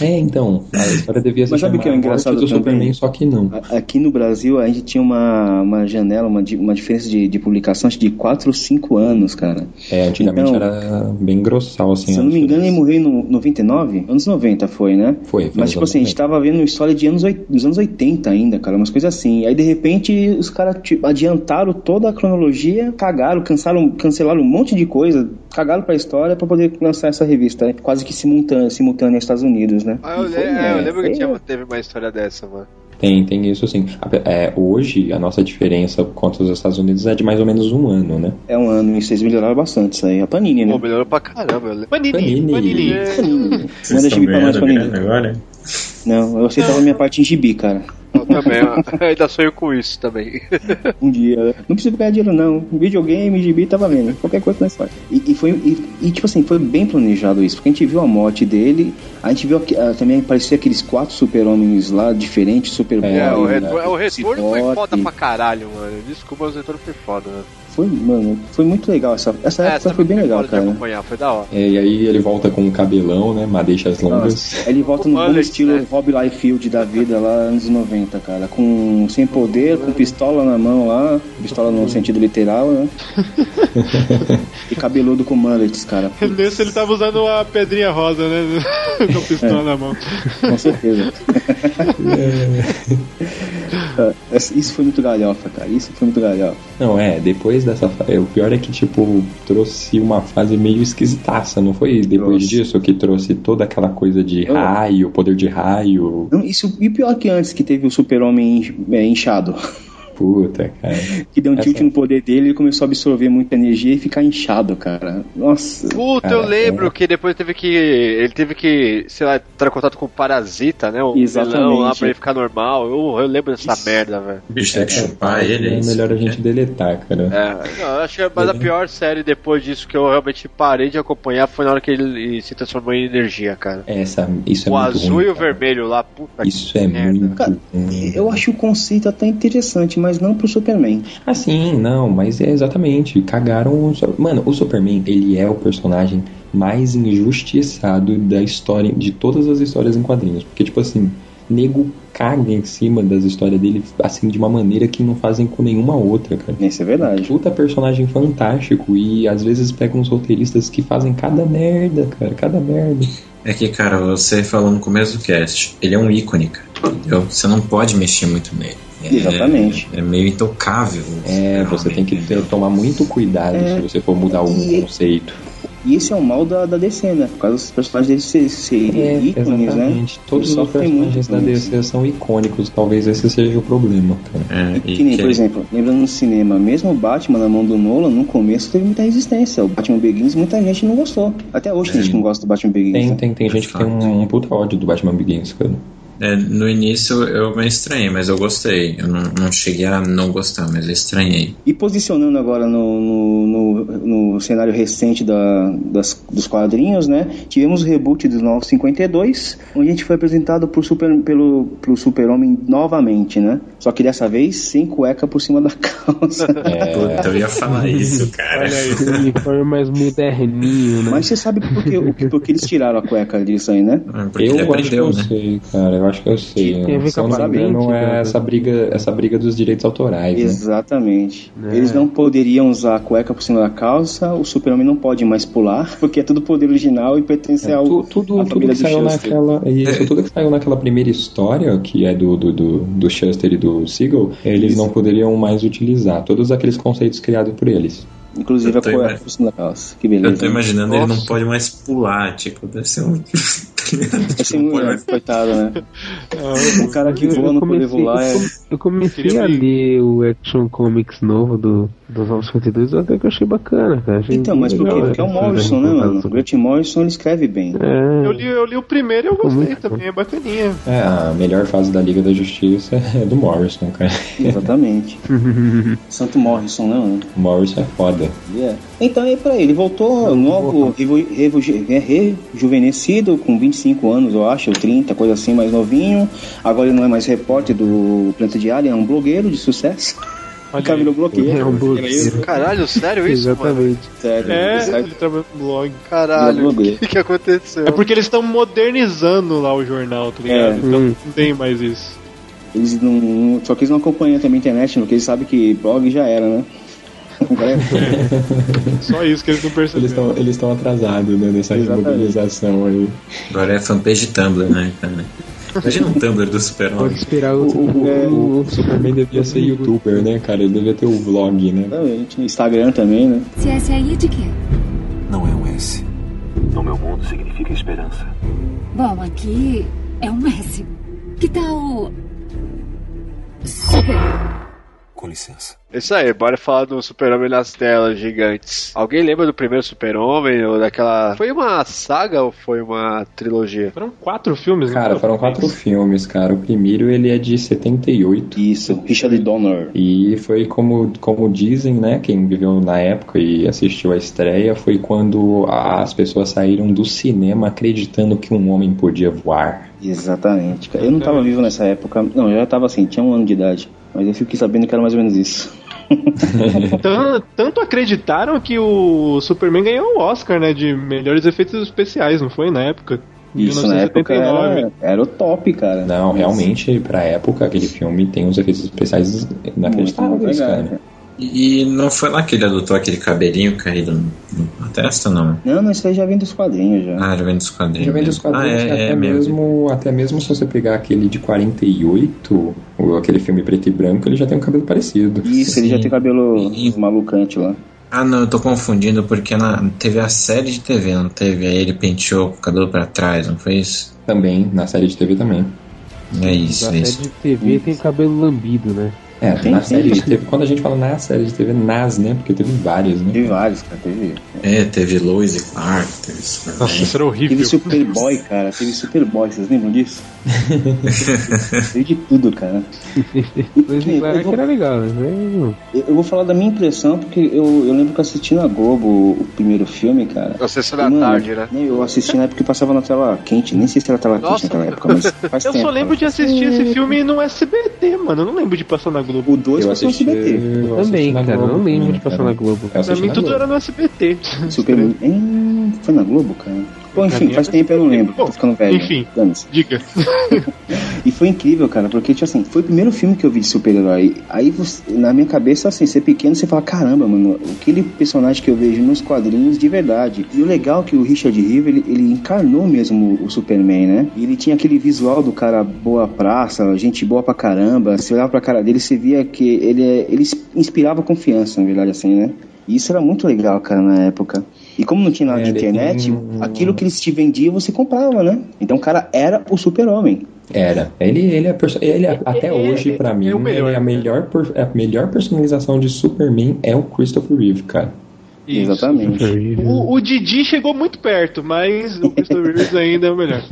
É. É, então, a história devia ser Mas sabe o que é engraçado do também? Superman, só que não. Aqui no Brasil a gente tinha uma, uma janela, uma, uma diferença de, de publicação acho, de 4 ou 5 anos, cara. É, antigamente Então, era bem grossal, assim. Se eu não me a engano, ele morreu em no- 99? Anos 90 foi, né? Foi, foi Mas, tipo assim, a gente 90. tava vendo história de anos, dos anos 80 ainda, cara, umas coisas assim. E aí, de repente, os caras tipo, adiantaram toda a cronologia, cagaram, cancelaram, cancelaram um monte de coisa, cagaram pra história pra poder lançar essa revista, né? Quase que simultânea, simultânea nos Estados Unidos, né? Ah, eu, foi, é, eu né? lembro que tinha, teve uma história dessa, mano. Tem, tem isso sim. É, hoje, a nossa diferença contra os Estados Unidos é de mais ou menos um ano, né? É um ano e vocês melhoraram bastante isso aí. A Panini, né? Pô, melhorou pra caramba. Panini, Panini. Panini. Panini. Vocês Manda estão gibi pra nós, Panini. agora? Não, eu aceitava a minha parte em gibi, cara. Também, eu ainda sonho com isso também. Um dia. Não precisa ganhar dinheiro, não. Videogame, gibi, tá valendo. Qualquer coisa nós faz. E, e foi, e, e, tipo assim, foi bem planejado isso. Porque a gente viu a morte dele, a gente viu aqui- ah, também aparecer aqueles quatro super-homens lá, diferentes, super É, o, Boy, retorno, né, o retorno foi foda pra caralho, mano. Desculpa, mas o retorno foi foda, né? Foi, mano, foi muito legal. Essa, essa época essa foi bem legal, cara. acompanhar, foi da hora. É, e aí ele volta com o cabelão, né? Madeixas longas. Nossa, ele volta no bom Mullet, estilo né? Rob Liefeld da vida lá, anos 90, cara. Com sem poder, com pistola na mão lá, pistola no sentido literal, né? e cabeludo com mullets, cara. Nesse ele tava usando a pedrinha rosa, né? Com pistola na mão. Com certeza. Isso foi muito galhofa, cara. Isso foi muito galhofa. Não, é, depois dessa fase. O pior é que, tipo, trouxe uma fase meio esquisitaça, não foi depois Trouxe. disso que trouxe toda aquela coisa de Eu- raio, poder de raio. Não, isso, e pior que antes, que teve o super-homem é, inchado. Puta, cara. Que deu um Essa- tilt no poder dele, ele começou a absorver muita energia e ficar inchado, cara. Nossa. Puta, Cara, eu lembro é. que depois teve que. Ele teve que, sei lá, entrar em contato com o Parasita, né? O Exatamente. vilão lá pra ele ficar normal. Eu, eu lembro dessa merda, velho. O bicho tem que chupar ele, é É isso? melhor a gente deletar, cara. É, não, eu acho que é- mas a pior série depois disso que eu realmente parei de acompanhar foi na hora que ele se transformou em energia, cara. Essa, isso é o muito azul ruim, e o cara. vermelho lá, puta Isso é merda. muito Cara. Eu acho o conceito até interessante, mas não pro Superman. Ah, sim, não, mas é exatamente. Cagaram. o Mano, o Superman, ele é o personagem mais injustiçado da história, de todas as histórias em quadrinhos. Porque, tipo assim, nego caga em cima das histórias dele, assim, de uma maneira que não fazem com nenhuma outra, cara. Isso é verdade. Puta personagem fantástico e às vezes pegam uns roteiristas que fazem cada merda, cara, cada merda. É que, cara, você falou no começo do cast, ele é um ícone, cara. Entendeu? Você não pode mexer muito nele. É- Exatamente. É, meio intocável. É, você tem que ter- tomar muito cuidado É. se você for mudar algum E- conceito. E esse é o mal da, da DC, né? Por causa dos personagens deles serem É, ícones, né? exatamente. Todos Eles os personagens da isso. DC são icônicos, talvez esse seja o problema, cara. É, Que nem, por exemplo, lembrando no cinema, mesmo o Batman na mão do Nolan, no começo teve muita resistência. O Batman Begins, muita gente não gostou. Até hoje tem gente que não gosta do Batman Begins. Tem, né? tem, tem gente que tem um, um puta ódio do Batman Begins, cara. É, no início eu me estranhei, mas eu gostei. Eu não, não cheguei a não gostar, mas eu estranhei. E posicionando agora no, no, no, no cenário recente da, das, dos quadrinhos, né? Tivemos o reboot dos 952, onde a gente foi apresentado por super, pelo pro Super-Homem novamente, né? Só que dessa vez sem cueca por cima da calça. É, Puta, eu ia falar isso, cara. Olha aí. O uniforme mais moderninho, né? Mas você sabe por que, por que eles tiraram a cueca disso aí, né? Porque eu ele acho que aprendeu, eu né? sei, cara. Eu acho que eu sei. A ver Se eu não me engano, patente, é né? essa briga, essa briga dos direitos autorais, né? Exatamente. É. Eles não poderiam usar a cueca por cima da calça, o super-homem não pode mais pular, porque é tudo poder original e pertence ao. É, Tu- tudo, à tudo que saiu Schuster. naquela. Isso, tudo que saiu naquela primeira história, que é do, do, do, do Shuster e do Siegel, eles Isso. não poderiam mais utilizar. Todos aqueles conceitos criados por eles. Inclusive Eu a por cima da calça. Que beleza. Eu tô imaginando ele não pode mais pular, tipo, deve ser um. Esse Tipo, não pode é, mais- coitado, né? Ah, O cara que Eu- voa eu não poder comecei, voar é. eu, come- eu comecei a ler o Action Comics novo do, dos 952, até que eu achei bacana, cara. Achei Então, mas por quê? Porque é o né, Morrison, né, mano? O Grant Morrison ele escreve bem. É, Eu li, eu li o primeiro e eu gostei muito também, é bacaninha. É, a melhor fase da Liga da Justiça é do Morrison, cara. Exatamente. Santo Morrison, né, mano? Morrison é foda. Yeah. Então é pra ele, ele voltou novo, revo, é, rejuvenescido, com 25 anos, eu acho, ou 30, coisa assim, mais novinho. Agora ele não é mais repórter do Planeta Diário, é um blogueiro de sucesso. O cara virou blogueiro. É um blogueiro. Caralho, sério isso, mano? Exatamente. Sério, É, ele trabalha no blog. Caralho, o que, que aconteceu? É porque eles estão modernizando lá o jornal, tá ligado? É. Então Hum. não tem mais isso. Eles não- só que eles não acompanham também a internet, porque eles sabem que blog já era, né? Agora é- Só isso que eles não perceberam. estão eles estão atrasados né, nessa Exatamente. remobilização aí. Agora é fanpage Tumblr, né, cara? Imagina um Tumblr do Pode Super-Homem. esperar o, O, É, o, o Superman devia ser youtuber, né, cara? Ele devia ter o vlog, né? Exatamente. Instagram também, né? Se esse aí é de quê? Não é um S. No meu mundo significa esperança. Bom, aqui é um S. Que tal Com licença. Isso aí, bora falar do Super-Homem nas telas gigantes. Alguém lembra do primeiro Super-Homem ou daquela. Foi uma saga ou foi uma trilogia? Foram quatro filmes, né? Cara, foram quatro filmes, cara. O primeiro ele é de 78. Isso, Richard Donner. E foi como, como dizem, né? Quem viveu na época e assistiu a estreia, foi quando as pessoas saíram do cinema acreditando que um homem podia voar. Exatamente, cara. Eu não tava vivo nessa época. Não, eu já tava assim, tinha um ano de idade. Mas eu fiquei sabendo que era mais ou menos isso. Tanto, tanto acreditaram que o Superman ganhou o Oscar, né? De melhores efeitos especiais, não foi? Na época. Isso, na época era, era o top, cara. Não, realmente, pra época, aquele filme tem uns efeitos especiais inacreditáveis, cara. E não foi lá que ele adotou aquele cabelinho caído na testa, não? Não, não, isso aí já vem dos quadrinhos já. Ah, já vem dos quadrinhos. Já vem dos quadrinhos, ah, é, até, é mesmo. mesmo, até mesmo se você pegar aquele de 48, o- aquele filme preto e branco, ele já tem um cabelo parecido. Isso, ele já Sim. tem cabelo malucante lá. Ah, não, eu tô confundindo porque na, teve a série de TV, não teve? Aí ele penteou com o cabelo pra trás, não foi isso? Também, na série de TV também. É isso, é série isso. de TV tem cabelo lambido, né? É, Tem, na série de TV, quando a gente fala na série de TV, nas, né? Porque teve várias, né? Teve vários, cara, teve. É, teve Lois e Clark, teve Superman. Nossa, isso era horrível. Teve Superboy, cara, teve Superboy, vocês lembram disso? teve de tudo, cara. Eu claro vou- que era legal, né? Eu, eu vou falar da minha impressão, porque eu, eu lembro que eu assisti na Globo o, primeiro filme, cara. Na sessão E, da mano, tarde, né? Eu assisti na época que passava na tela quente, nem sei se era tela quente Nossa, naquela época, mas faz Eu tempo. só lembro de assistir esse filme no SBT, mano. Eu não lembro de passar na Globo. O 2 Eu passou no SBT. eu Também, na cara. Globo Não lembro de passar na Globo. Pra mim tudo Globo. era no SBT. Superman. Foi na Globo, cara? Bom, enfim, faz tempo eu não lembro. Bom, Tô ficando velho. enfim. Diga. E foi incrível, cara, porque, tipo assim, foi o primeiro filme que eu vi de super-herói. Aí, você- na minha cabeça, assim, ser pequeno, você fala, caramba, mano, aquele personagem que eu vejo nos quadrinhos de verdade. E o legal é que o Richard River, ele, ele encarnou mesmo o, o Superman, né? E ele tinha aquele visual do cara boa praça, gente boa pra caramba. Você olhava pra cara dele, você via que ele, é- ele inspirava confiança, na verdade, assim, né? E isso era muito legal, cara, na época. E como não tinha nada É, de ele internet, tem aquilo que eles te vendiam, você comprava, né? Então o cara era o super-homem. Era. Ele, ele, é, ele é- até é- hoje, pra é mim, o melhor. ele é a melhor, per- a melhor personalização de Superman é o Christopher Reeve, cara. Isso. Exatamente. O, o Didi chegou muito perto, mas o Christopher Reeves ainda é o melhor.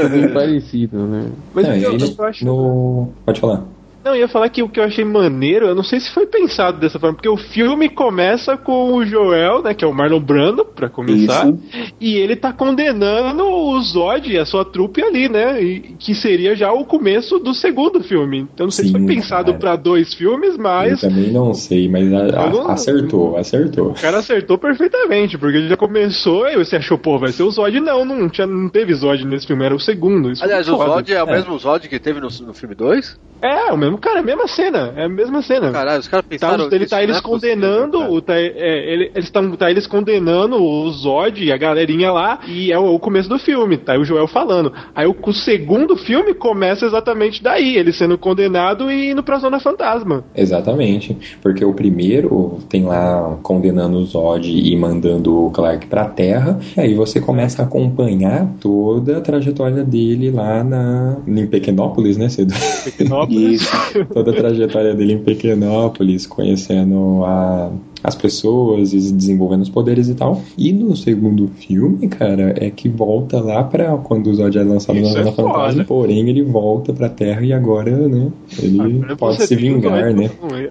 É bem parecido, né? Mas Não, eu, aí eu acho. no... Pode falar. Não, eu ia falar que o que eu achei maneiro, eu não sei se foi pensado dessa forma, porque o filme começa com o Joel, né, que é o Marlon Brando, pra começar, Isso. e ele tá condenando o Zod e a sua trupe ali, né, e, que seria já o começo do segundo filme. Então não sei se Sim, foi pensado pra dois filmes, Eu mas também não sei, mas a- a- Eu não- acertou, acertou. o cara acertou perfeitamente, porque ele já começou e você achou, pô, vai ser o Zod. Não, não, tinha, não teve Zod nesse filme, era o segundo. Isso Aliás, o. Zod é o É. mesmo Zod que teve no, no filme 2? É, o mesmo cara, a mesma cena, é a mesma cena. Caralho, os caras Tá, pensaram. ele isso tá eles é possível, condenando, cara. o, tá, é, ele, eles estão tá eles condenando o Zod e a galerinha lá, e é o, o começo do filme, tá aí o Joel falando. Aí o, o segundo filme começa exatamente daí, ele sendo condenado e indo pra Zona Fantasma. Exatamente, porque o primeiro tem lá condenando o Zod e mandando o Clark pra Terra, e aí você começa a acompanhar toda a trajetória dele lá na em Pequenópolis, né, Cedo? Pequenópolis. Isso. toda a trajetória dele em Pequenópolis, conhecendo a, as pessoas e desenvolvendo os poderes e tal. E no segundo filme, cara, é que volta lá pra quando o Zod é lançado Isso na é Zona foda. Fantasma, porém ele volta pra Terra e agora, né, ele Agora pode se vingar, né?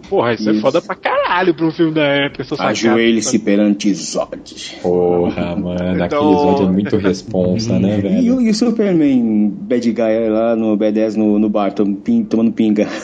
Porra, isso, é Isso. foda pra caralho pra um filme da época. Ajoelhe-se perante Zod. Porra, mano, aquele Então- Zod é muito responsa, né, E, velho? o- e o Superman Bad Guy lá no B10 no, no bar, tom- pin- tomando pinga.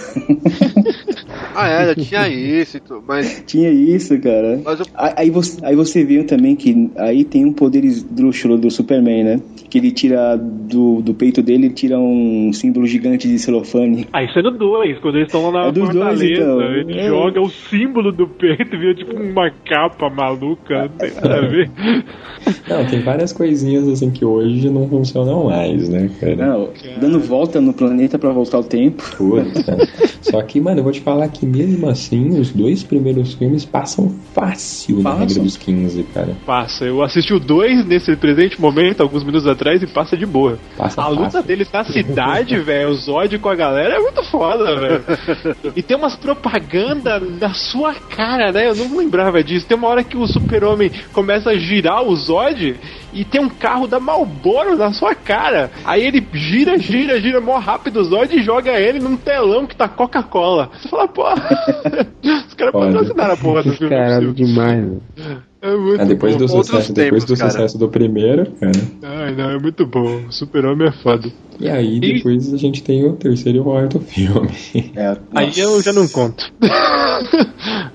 Ah, é, já tinha isso, e tudo, mas. Tinha isso, cara. Mas eu, Aí aí você, aí você viu também que aí tem um poder esdrúxulo do Superman, né? Que ele tira do, do peito dele, ele tira um símbolo gigante de celofane. Ah, isso é no 2, quando eles estão lá na É dos dois, fortaleza, então. ele É. joga o símbolo do peito e vira tipo uma capa maluca, não tem nada a ver. Não, tem várias coisinhas assim que hoje não funcionam mais, né, cara? Não, dando volta no planeta pra voltar o tempo. Puta. Só que, mano, eu vou te falar que mesmo assim, os dois primeiros filmes passam fácil na Passam. regra dos 15, cara. Passa. Eu assisti o 2 nesse presente momento, alguns minutos atrás, e passa de boa. Passa a luta deles na cidade, velho, o Zod com a galera é muito foda, velho. E tem umas propaganda na sua cara, né? Eu não lembrava disso. Tem uma hora que o super-homem começa a girar o Zod e tem um carro da Malboro na sua cara. Aí ele gira, gira, gira mó rápido o Zod e joga ele num telão que tá Coca-Cola. Você fala, pô, os caras patrocinaram a porra do filme. não é Caralho, possível. demais. velho. É muito Ah, depois bom. do Outros sucesso, depois do tempos, cara. sucesso do primeiro, cara. Ai, não, é muito bom. O super-homem é foda. E aí E- depois a gente tem o terceiro e o quarto filme. É, Aí eu já não conto.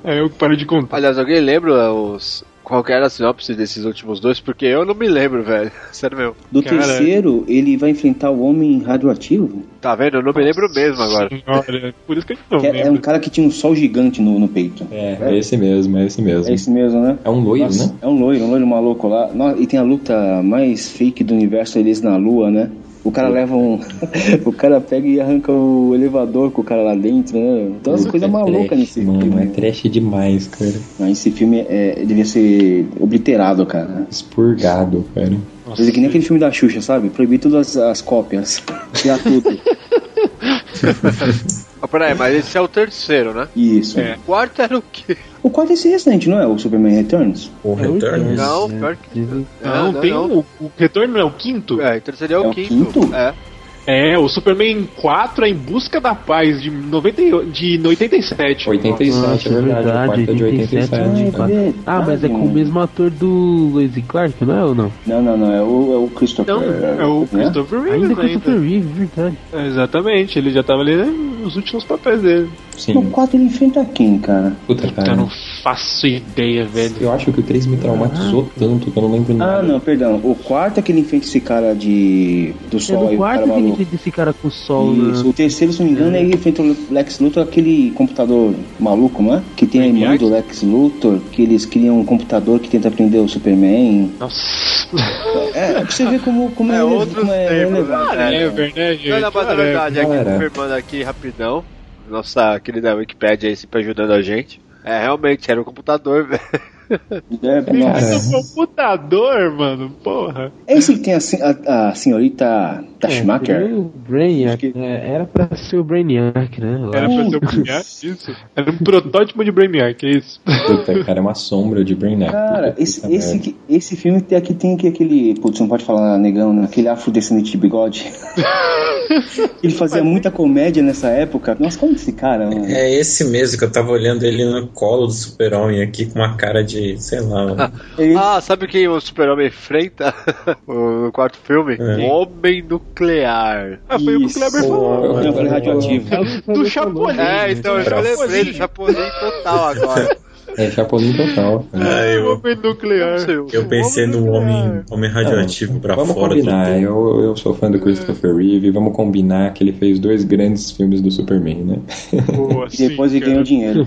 Aí eu paro de contar. Aliás, alguém lembra os. Qual que era a sinopse desses últimos dois? Porque eu não me lembro, velho. Sério meu. Do Cara. terceiro, ele vai enfrentar o homem radioativo. Tá vendo? Eu não me lembro mesmo agora. Senhora, por isso que a gente não Que é, é um cara que tinha um sol gigante no, no peito. É, é esse mesmo, é esse mesmo. É esse mesmo, né? É um loiro, Nossa, né? É um loiro, um loiro maluco lá. E tem a luta mais fake do universo, eles na lua, né? O cara leva um. o cara pega e arranca o elevador com o cara lá dentro, né? Então, as coisas é malucas trash, nesse mano, filme. É trash demais, cara. Não, esse filme é, devia ser obliterado, cara. Expurgado, cara. Fazer que nem aquele filme da Xuxa, sabe? Proibir todas as, as cópias. Tirar tudo. Ah, peraí, mas esse é o terceiro, né? Isso. O quarto era o quê? O quarto é esse recente, não é? O Superman Returns? O Returns. Não, pior que. Não, tem O, o Retorno é o quinto? É, o, É o quinto. quinto? É. É, o Superman 4 é Em Busca da Paz, de, 90, e- de 87. 87, Nossa, é verdade. O quarto é de 87. Ah, é Ah, mas é com o verdade. mesmo ator do Lois e Clark, não é ou não? Não, não, não. É o, é o Christopher. Não, é o né? Christopher Reeves Ainda ainda. com o Christopher Reeve, verdade. É, Exatamente, ele já tava ali né, nos últimos papéis dele. No Sim. 4 ele enfrenta quem, cara? Puta, Eu cara. não faço ideia, velho. Eu acho que o 3 me traumatizou tanto que eu não lembro nada. Ah, não, perdão. O quarto é que ele enfrenta esse cara de. do É sol aí, no o cara quarto que ele maluco. enfrenta esse cara com o sol, né? Isso. O terceiro, se não me engano, é ele enfrenta o Lex Luthor, aquele computador maluco, não é? Que tem a irmã do Lex Luthor, que eles criam um computador que tenta prender o Superman. Nossa. É, pra você ver como, como É é, outros como é tempos, relevante. né? É, verdade, gente. Não, não, mas é É, verdade, aqui Cara. confirmando aqui rapidão. Nossa querida Wikipedia aí sempre ajudando a gente. É, realmente, era o computador, velho. É, computador, mano, porra. É esse que tem a, a, a senhorita Tashmaker? É, o Brainiac. É, era pra ser o Brainiac, né? Lá. Era pra ser o Brainiac, isso? Era um protótipo de Brainiac, é isso? Puta, cara, é uma sombra de Brainiac. Cara, Puta esse, esse, que- esse filme tem aqui tem que aquele. Putz, não pode falar negão, né? Aquele afrodescendente de bigode. Ele fazia muita comédia nessa época. Nossa, como esse cara, mano? É esse mesmo que eu tava olhando ele no colo do super-homem aqui com uma cara de, sei lá. Ele- Ah, sabe quem o super-homem enfrenta no quarto filme? É. O Homem Nuclear. Ah, foi o que o Isso. Kleber falou. Falei radioativo. Do Chapolin. É, então eu já lembrei do Chapolin total agora. É Chapolin total. Ah, eu, Homem nuclear. eu pensei no homem, homem radioativo pra Vamos fora. combinar, do- eu, eu sou fã do Christopher Reeve, vamos combinar que ele fez dois grandes filmes do Superman, né? Boa, E depois sim, ele ganhou dinheiro.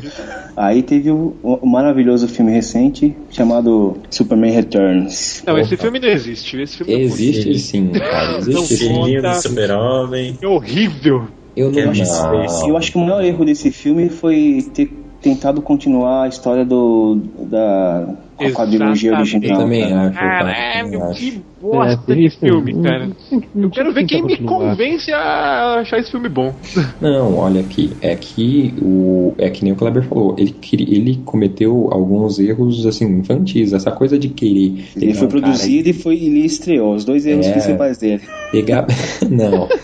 Aí teve o, o maravilhoso filme recente chamado Superman Returns. Não, esse filme não existe. Esse filme não Existe sim, cara, existe Não sim. Filhinho Conta- do super-homem. é horrível. Eu é não Não. Eu acho que o maior erro desse filme foi ter tentado continuar a história do da a quadrilogia original. Eu também acho, Caralho, também acho. que bosta É, de filme, não- cara. não- não Eu quero ver quem me convence a achar esse filme bom. Não, olha aqui, é que o é que nem o Kleber falou, ele ele cometeu alguns erros assim infantis, essa coisa de querer Ele foi um cara produzido e foi ele estreou os dois erros É. principais dele. pegar não.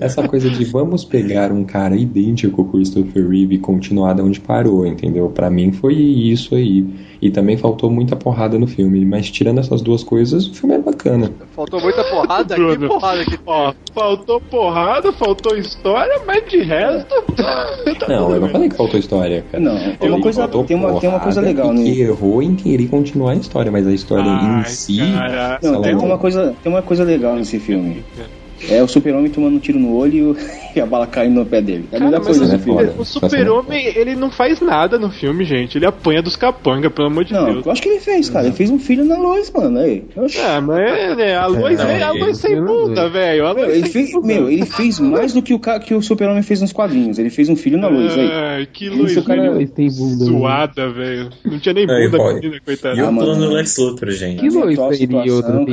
essa coisa de vamos pegar um cara idêntico ao Christopher Reeve e continuar de onde parou, entendeu? Pra mim foi isso aí. E também faltou muita porrada no filme, mas tirando essas duas coisas, o filme é bacana. Faltou muita porrada? que porrada que Ó, faltou porrada, faltou história, mas de resto. tá Não, eu não falei que faltou história, cara. Não, tem uma coisa, tem uma, tem uma coisa legal, né? que errou em querer continuar a história, mas a história Ai, em si. cara. tem, não- tem uma coisa, tem uma coisa legal nesse filme. É o super-homem tomando um tiro no olho e a bala caindo no pé dele. É a melhor coisa é do filme. foda. O super-homem, ele não faz nada no filme, gente. Ele apanha dos capanga, pelo amor de Não, Deus. eu acho que ele fez, cara. Ele fez um filho na luz, mano. Aí. Ah, mas é, a luz, Não, é, a luz sem bunda, velho. Luz ele sem fez, meu, ele fez mais do que o, que o super-homem fez nos quadrinhos. Ele fez um filho na luz aí. Ai, que Isso, luz cara, Lois tem bunda. né? zoada, velho. Não tinha nem bunda, menina, E coitada. o Ah, plano do Lex Luthor, gente? Que Lois Atual seria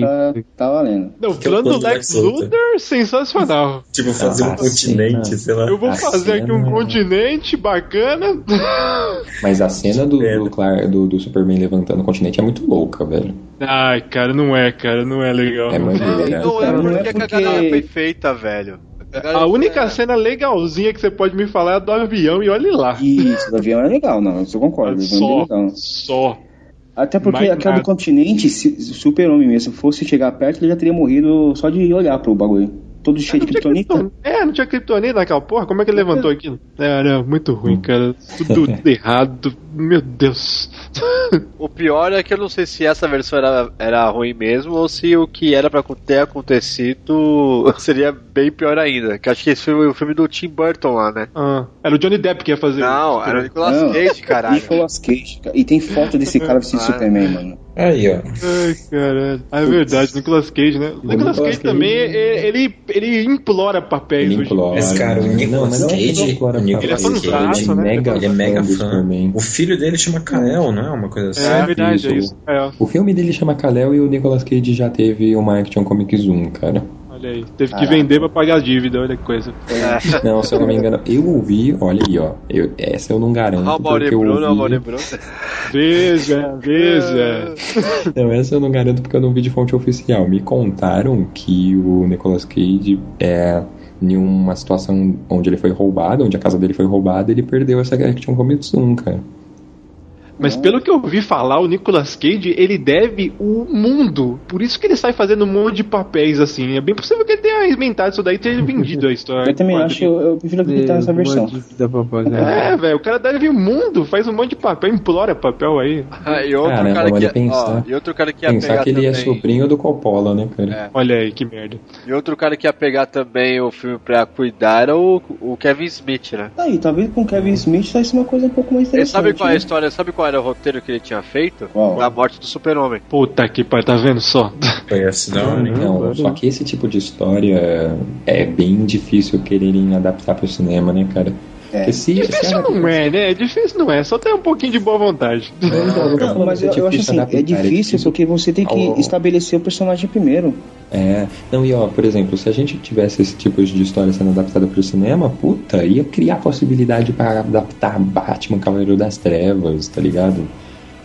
cara, tá valendo. Não, o é plano do Lex Luthor. Sensacional. Tipo, fazer um Ah, continente, cena. sei lá. Eu vou A fazer aqui um cena- continente bacana. Mas a cena do, do, do, do Superman levantando o continente é muito louca, velho. Ai, cara, não é, cara, não é legal. É Não, maneira. não é não porque é a cagada porque- foi feita, velho. A única cena legalzinha que você pode me falar é a do avião e olhe lá. Isso, o avião é legal, não, isso eu concordo. o avião é Só, legal. só. Até porque Mais aquela do nada. continente, se se o super-homem mesmo fosse chegar perto, ele já teria morrido só de olhar pro bagulho. Todo cheio de criptonita. cripton- É, não tinha criptonita naquela porra. Como é que ele levantou aquilo? Era muito ruim, cara. Tudo, tudo errado. Meu Deus. O pior é que eu não sei se essa versão era, era ruim mesmo ou se o que era pra ter acontecido seria bem pior ainda. Que acho que esse foi o filme do Tim Burton lá, né? Ah, era o Johnny Depp que ia fazer Não, isso. era o Nicolas Não, Cage, caralho. Nicolas Cage, cara. E tem foto desse cara vestido de Ah. Superman, mano. Aí, ó. Ai, caralho. Ah, é verdade, Nicolas Cage, né? O Nicolas Nicolas Cage Cage- também, é- ele, ele implora papéis Ele hoje. implora. Esse cara, o Não, Nicolas mas não é Cage, ele é fanzaço, ele é né? mega Ele é mega fã. Superman. O filho dele chama Kal-El, não é? Uma coisa assim. É verdade, é isso. É, O filme dele chama Kal-El e o Nicolas Cage já teve uma Action Comics 1, cara. Olha aí. Teve que Caraca. vender pra pagar a dívida, olha que coisa. Não, se eu não me engano, eu ouvi, olha aí, ó. Eu, essa eu não garanto, Ah, o Mauri porque eu Bruno, ouvi... Bruno. Veja, veja. Não, essa eu não garanto porque eu não vi de fonte oficial. Me contaram que o Nicolas Cage é em uma situação onde ele foi roubado, onde a casa dele foi roubada, ele perdeu essa Action Comics 1, cara. Mas pelo que eu ouvi falar, o Nicolas Cage, ele deve o mundo. Por isso que ele sai fazendo um monte de papéis assim. É bem possível que ele tenha inventado isso daí e tenha vendido a história. Eu também acho, eu, eu prefiro acreditar nessa versão. É, velho, o cara deve o mundo, faz um monte de papel, implora papel aí. Ah, e outro Caramba, cara que pensar- ó, e outro cara que ia Pensar pegar que ele também. é sobrinho do Coppola, né, cara? É. Olha aí, que merda. E outro cara que ia pegar também o filme pra cuidar era o, o Kevin Smith, né? Aí, talvez com o Kevin Smith saísse uma coisa um pouco mais Ele interessante. sabe qual é a né? história? Sabe qual era o roteiro que ele tinha feito? Qual? Da morte do super-homem. Puta que pariu, tá vendo só? Conhece hein? Não, Caramba. só que esse tipo de história é bem difícil quererem adaptar pro cinema, né, cara? É. Se, se Difícil a- não é, né? Difícil não é, só tem um pouquinho de boa vontade. Não, então, não Não, falando mas eu, é eu acho assim, é difícil porque você tem que ao- estabelecer o personagem primeiro. É, não, e ó, por exemplo, se a gente tivesse esse tipo de história sendo adaptada pro cinema, puta, ia criar possibilidade para adaptar Batman Cavaleiro das Trevas, tá ligado?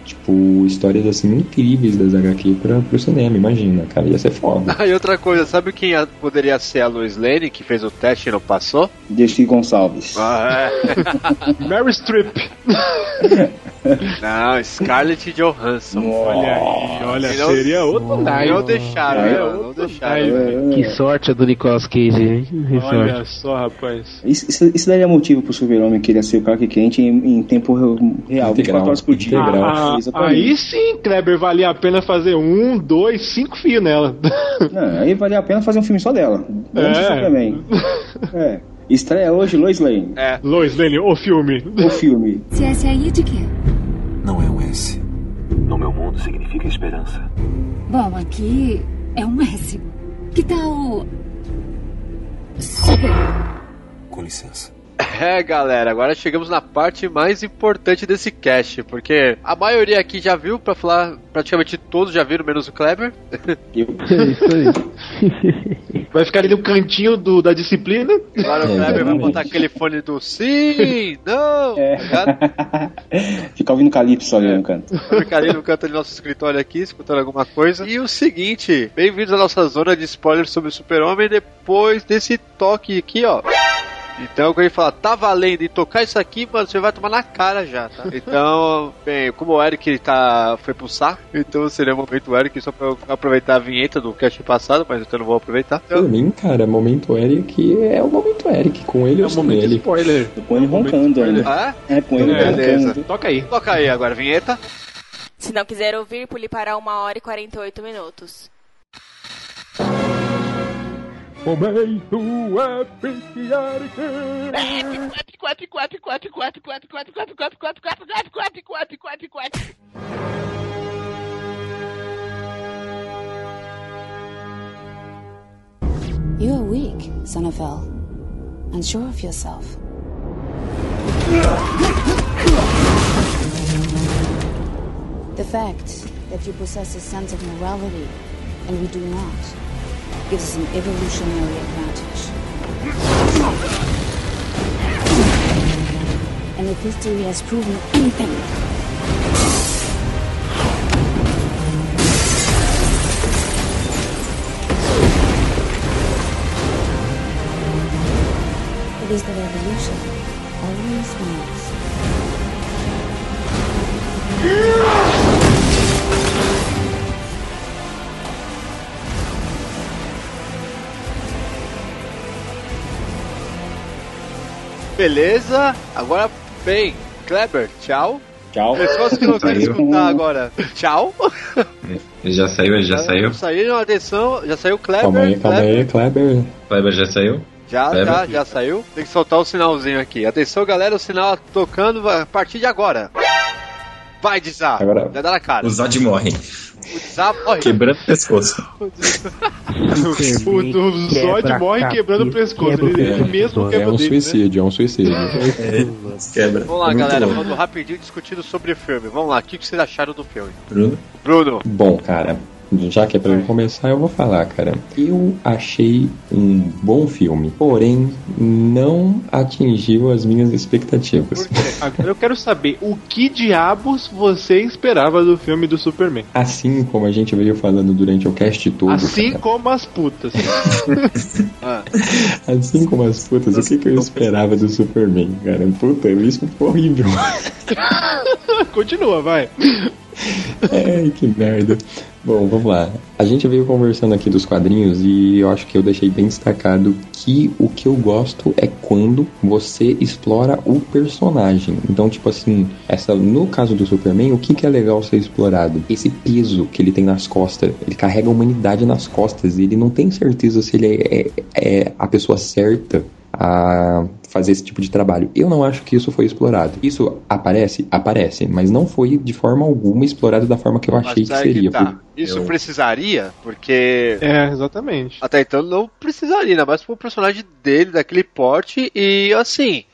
Tipo, histórias assim incríveis das HQ pra, pro cinema, imagina, cara, ia ser foda. Ah, e outra coisa, sabe quem a- poderia ser a Lois Lane, que fez o teste e não passou? Desi Gonçalves. Ah, Mary Streep. é. não, Scarlett Johansson. Olha aí, olha, não- seria outro Não naipe. deixaram, É, né? não deixaram. naipe. Que sorte a do Nicolas Cage, hein? Que sorte. Olha só, rapaz. Isso, isso, daria motivo pro super-homem querer ser o Clark Kent em, em tempo real, 24 horas por dia. Integral. Ah, Exatamente. aí sim, Kleber, valia a pena fazer um, dois, cinco fios nela. Não, aí valia a pena fazer um filme só dela. Vamos É. Superman. É. Estreia hoje Lois Lane. É. Lois Lane, o filme. O filme. Se esse aí é de quê? Não é um S. No meu mundo significa esperança. Bom, aqui é um S. Que tal. Super. Com licença. É, galera, agora chegamos na parte mais importante desse cast, porque a maioria aqui já viu, pra falar, praticamente todos já viram, menos o Kleber. É isso aí. Vai ficar ali no cantinho do, da disciplina. Agora o É, Kleber vai botar aquele fone do sim, não, É. tá? Ficar ouvindo Calypso ali no canto. Vai ficar ali no canto do nosso escritório aqui, escutando alguma coisa. E o seguinte, bem-vindos à nossa zona de spoilers sobre o Super-Homem depois desse toque aqui, ó. Então, quando ele fala, tá valendo e tocar isso aqui, mano, você vai tomar na cara já, tá? Então, bem, como o Eric ele tá, foi pro saco, então seria o momento Eric só pra eu aproveitar a vinheta do cast passado, mas eu não vou aproveitar. Por mim, cara, momento Eric é o momento Eric, com ele É ou sem momento ele. spoiler. Com ele roncando ainda. Ah, É, com ele É, beleza. roncando. Toca aí. toca aí agora, vinheta. Se não quiser ouvir, pule para 1 hora e 48 minutos. Momento Epic Eric! Quatro. You are weak, son of El. Unsure of yourself. The fact that you possess a sense of morality and we do not gives us an evolutionary advantage. And if history has proven anything, it is that evolution always wins. Beleza, agora bem, Kleber, tchau. Tchau. Pessoas que não querem escutar agora, tchau. Ele já saiu, ele já saiu. Saiu, atenção, já saiu o Kleber. Calma aí, calma Kleber. aí, Kleber. Kleber já saiu? Já, Kleber. já, já saiu. Tem que soltar o sinalzinho aqui. Atenção, galera, o sinal tocando a partir de agora. Vai, Dizar. Agora- Já dá na cara. O Zod morre. O morre. Quebrando o pescoço. O do Zod morre quebrando o pescoço. Ele, ele mesmo É quebra um o dele, né? suicídio, é um suicídio. Quebra. Vamos lá, Muito galera, bom. vamos rapidinho discutindo sobre o filme. Vamos lá, o que que vocês acharam do filme? Bruno? Bruno. Bom, cara, já que é pra eu começar, eu vou falar, cara. Eu achei um bom filme, porém não atingiu as minhas expectativas. Agora eu quero saber o que diabos você esperava do filme do Superman? Assim como a gente veio falando durante o cast todo, Assim cara, como as putas. Ah, assim como as putas, o que, que eu esperava do Superman, cara? Puta, isso ficou horrível. Continua, vai. Ai, que merda. Bom, vamos lá. A gente veio conversando aqui dos quadrinhos e eu acho que eu deixei bem destacado que o que eu gosto é quando você explora o personagem. Então, tipo assim, essa no caso do Superman, o que, que é legal ser explorado? Esse peso que ele tem nas costas. Ele carrega a humanidade nas costas e ele não tem certeza se ele é, é- é a pessoa certa a fazer esse tipo de trabalho. Eu não acho que isso foi explorado. Isso aparece? Aparece, mas não foi de forma alguma explorado da forma que eu achei mas que aí seria. tá. Isso Eu- precisaria, porque É, exatamente. até então não precisaria, ainda mais pro personagem dele, daquele porte, e assim,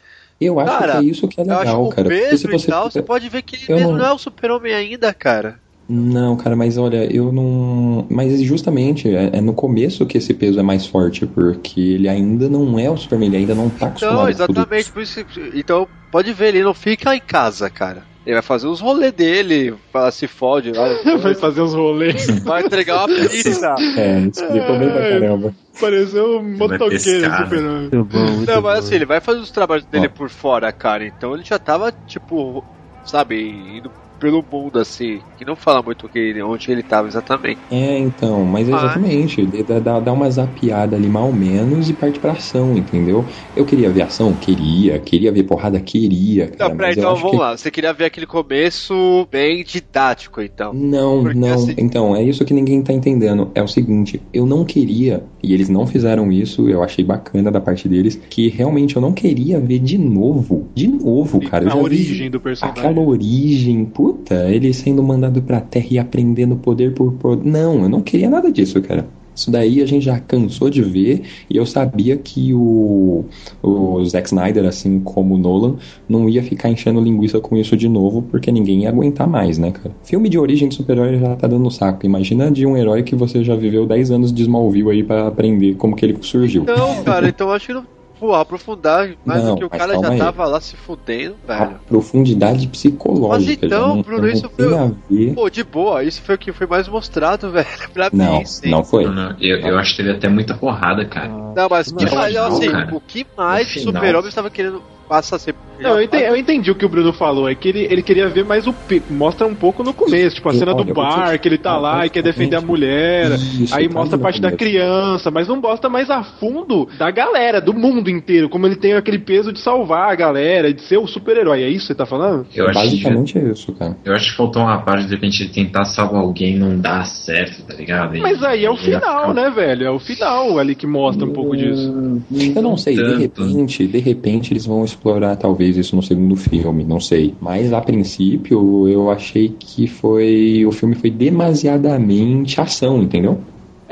Eu acho Cara, que é isso que é eu acho legal, que o cara. Se e você tal, você pode ver que ele Eu mesmo não- não é o super-homem ainda, cara. Não, cara, mas olha, eu não. Mas justamente é, é no começo que esse peso é mais forte, porque ele ainda não é o Superman, ele ainda não tá acostumado Então, exatamente, por isso que- então pode ver, ele não fica em casa, cara. Ele vai fazer os rolês dele, se fode, vai, Vai fazer uns rolês. vai entregar uma pizza. É, explicou bem pra caramba. Pareceu um motoqueiro né? super Muito bom, muito Não, bom. mas assim, ele vai fazer os trabalhos dele Ó. por fora, cara. Então ele já tava, tipo, sabe, indo pelo mundo, assim. Que não fala muito que ele- onde ele tava exatamente. É, então, mas Ah. exatamente, ele dá, dá, uma zapiada ali mal menos e parte pra ação, entendeu? Eu queria ver ação? Queria. Queria ver porrada? Queria, cara. Então, peraí, então vamos que... lá. Você queria ver aquele começo bem didático, então. Não, Porque, não. assim- Então, é isso que ninguém tá entendendo. É o seguinte, eu não queria, e eles não fizeram isso, eu achei bacana da parte deles, que realmente eu não queria ver de novo. De novo, cara. A origem do personagem. Aquela origem, puta, ele sendo mandado pra terra e aprendendo poder por poder. Não, eu não queria nada disso, cara. Isso daí a gente já cansou de ver e eu sabia que o, o Zack Snyder, assim como o Nolan, não ia ficar enchendo linguiça com isso de novo porque ninguém ia aguentar mais, né, cara? Filme de origem de super-herói já tá dando saco. Imagina de um herói que você já viveu 10 anos de Smallville aí pra aprender como que ele surgiu. Então, cara, então acho que não. Pô, aprofundar mais Não, do que o cara já aí. tava lá se fudendo, A velho. profundidade psicológica. Mas então, não, Bruno, isso foi- a ver. Pô, de boa, isso foi o que foi mais mostrado, velho. Pra Não, mim, sim. não foi. Não, não, eu, eu acho que teve até muita porrada, cara. Não, mas o que mais, assim, cara. o que mais o. Super-Homem estava querendo passar a ser Não, eu entendi, eu entendi o que o Bruno falou. É que ele, ele queria ver mais o. Mostra um pouco no começo, tipo a cena do bar, que ele tá lá e quer defender a mulher. Isso, aí tá mostra a parte da criança, mas não mostra mais a fundo da galera, do mundo inteiro. Como ele tem aquele peso de salvar a galera, de ser o super-herói. É isso que você tá falando? Eu acho que- Basicamente é isso, cara. Eu acho que faltou uma parte de repente tentar salvar alguém e não dar certo, tá ligado? E- Mas aí é o final, ficar- né, velho? É o final ali que mostra um pouco disso. Eu não sei, de repente, de repente eles vão explorar talvez isso no segundo filme, não sei. Mas a princípio eu achei que foi. O filme foi demasiadamente ação, entendeu?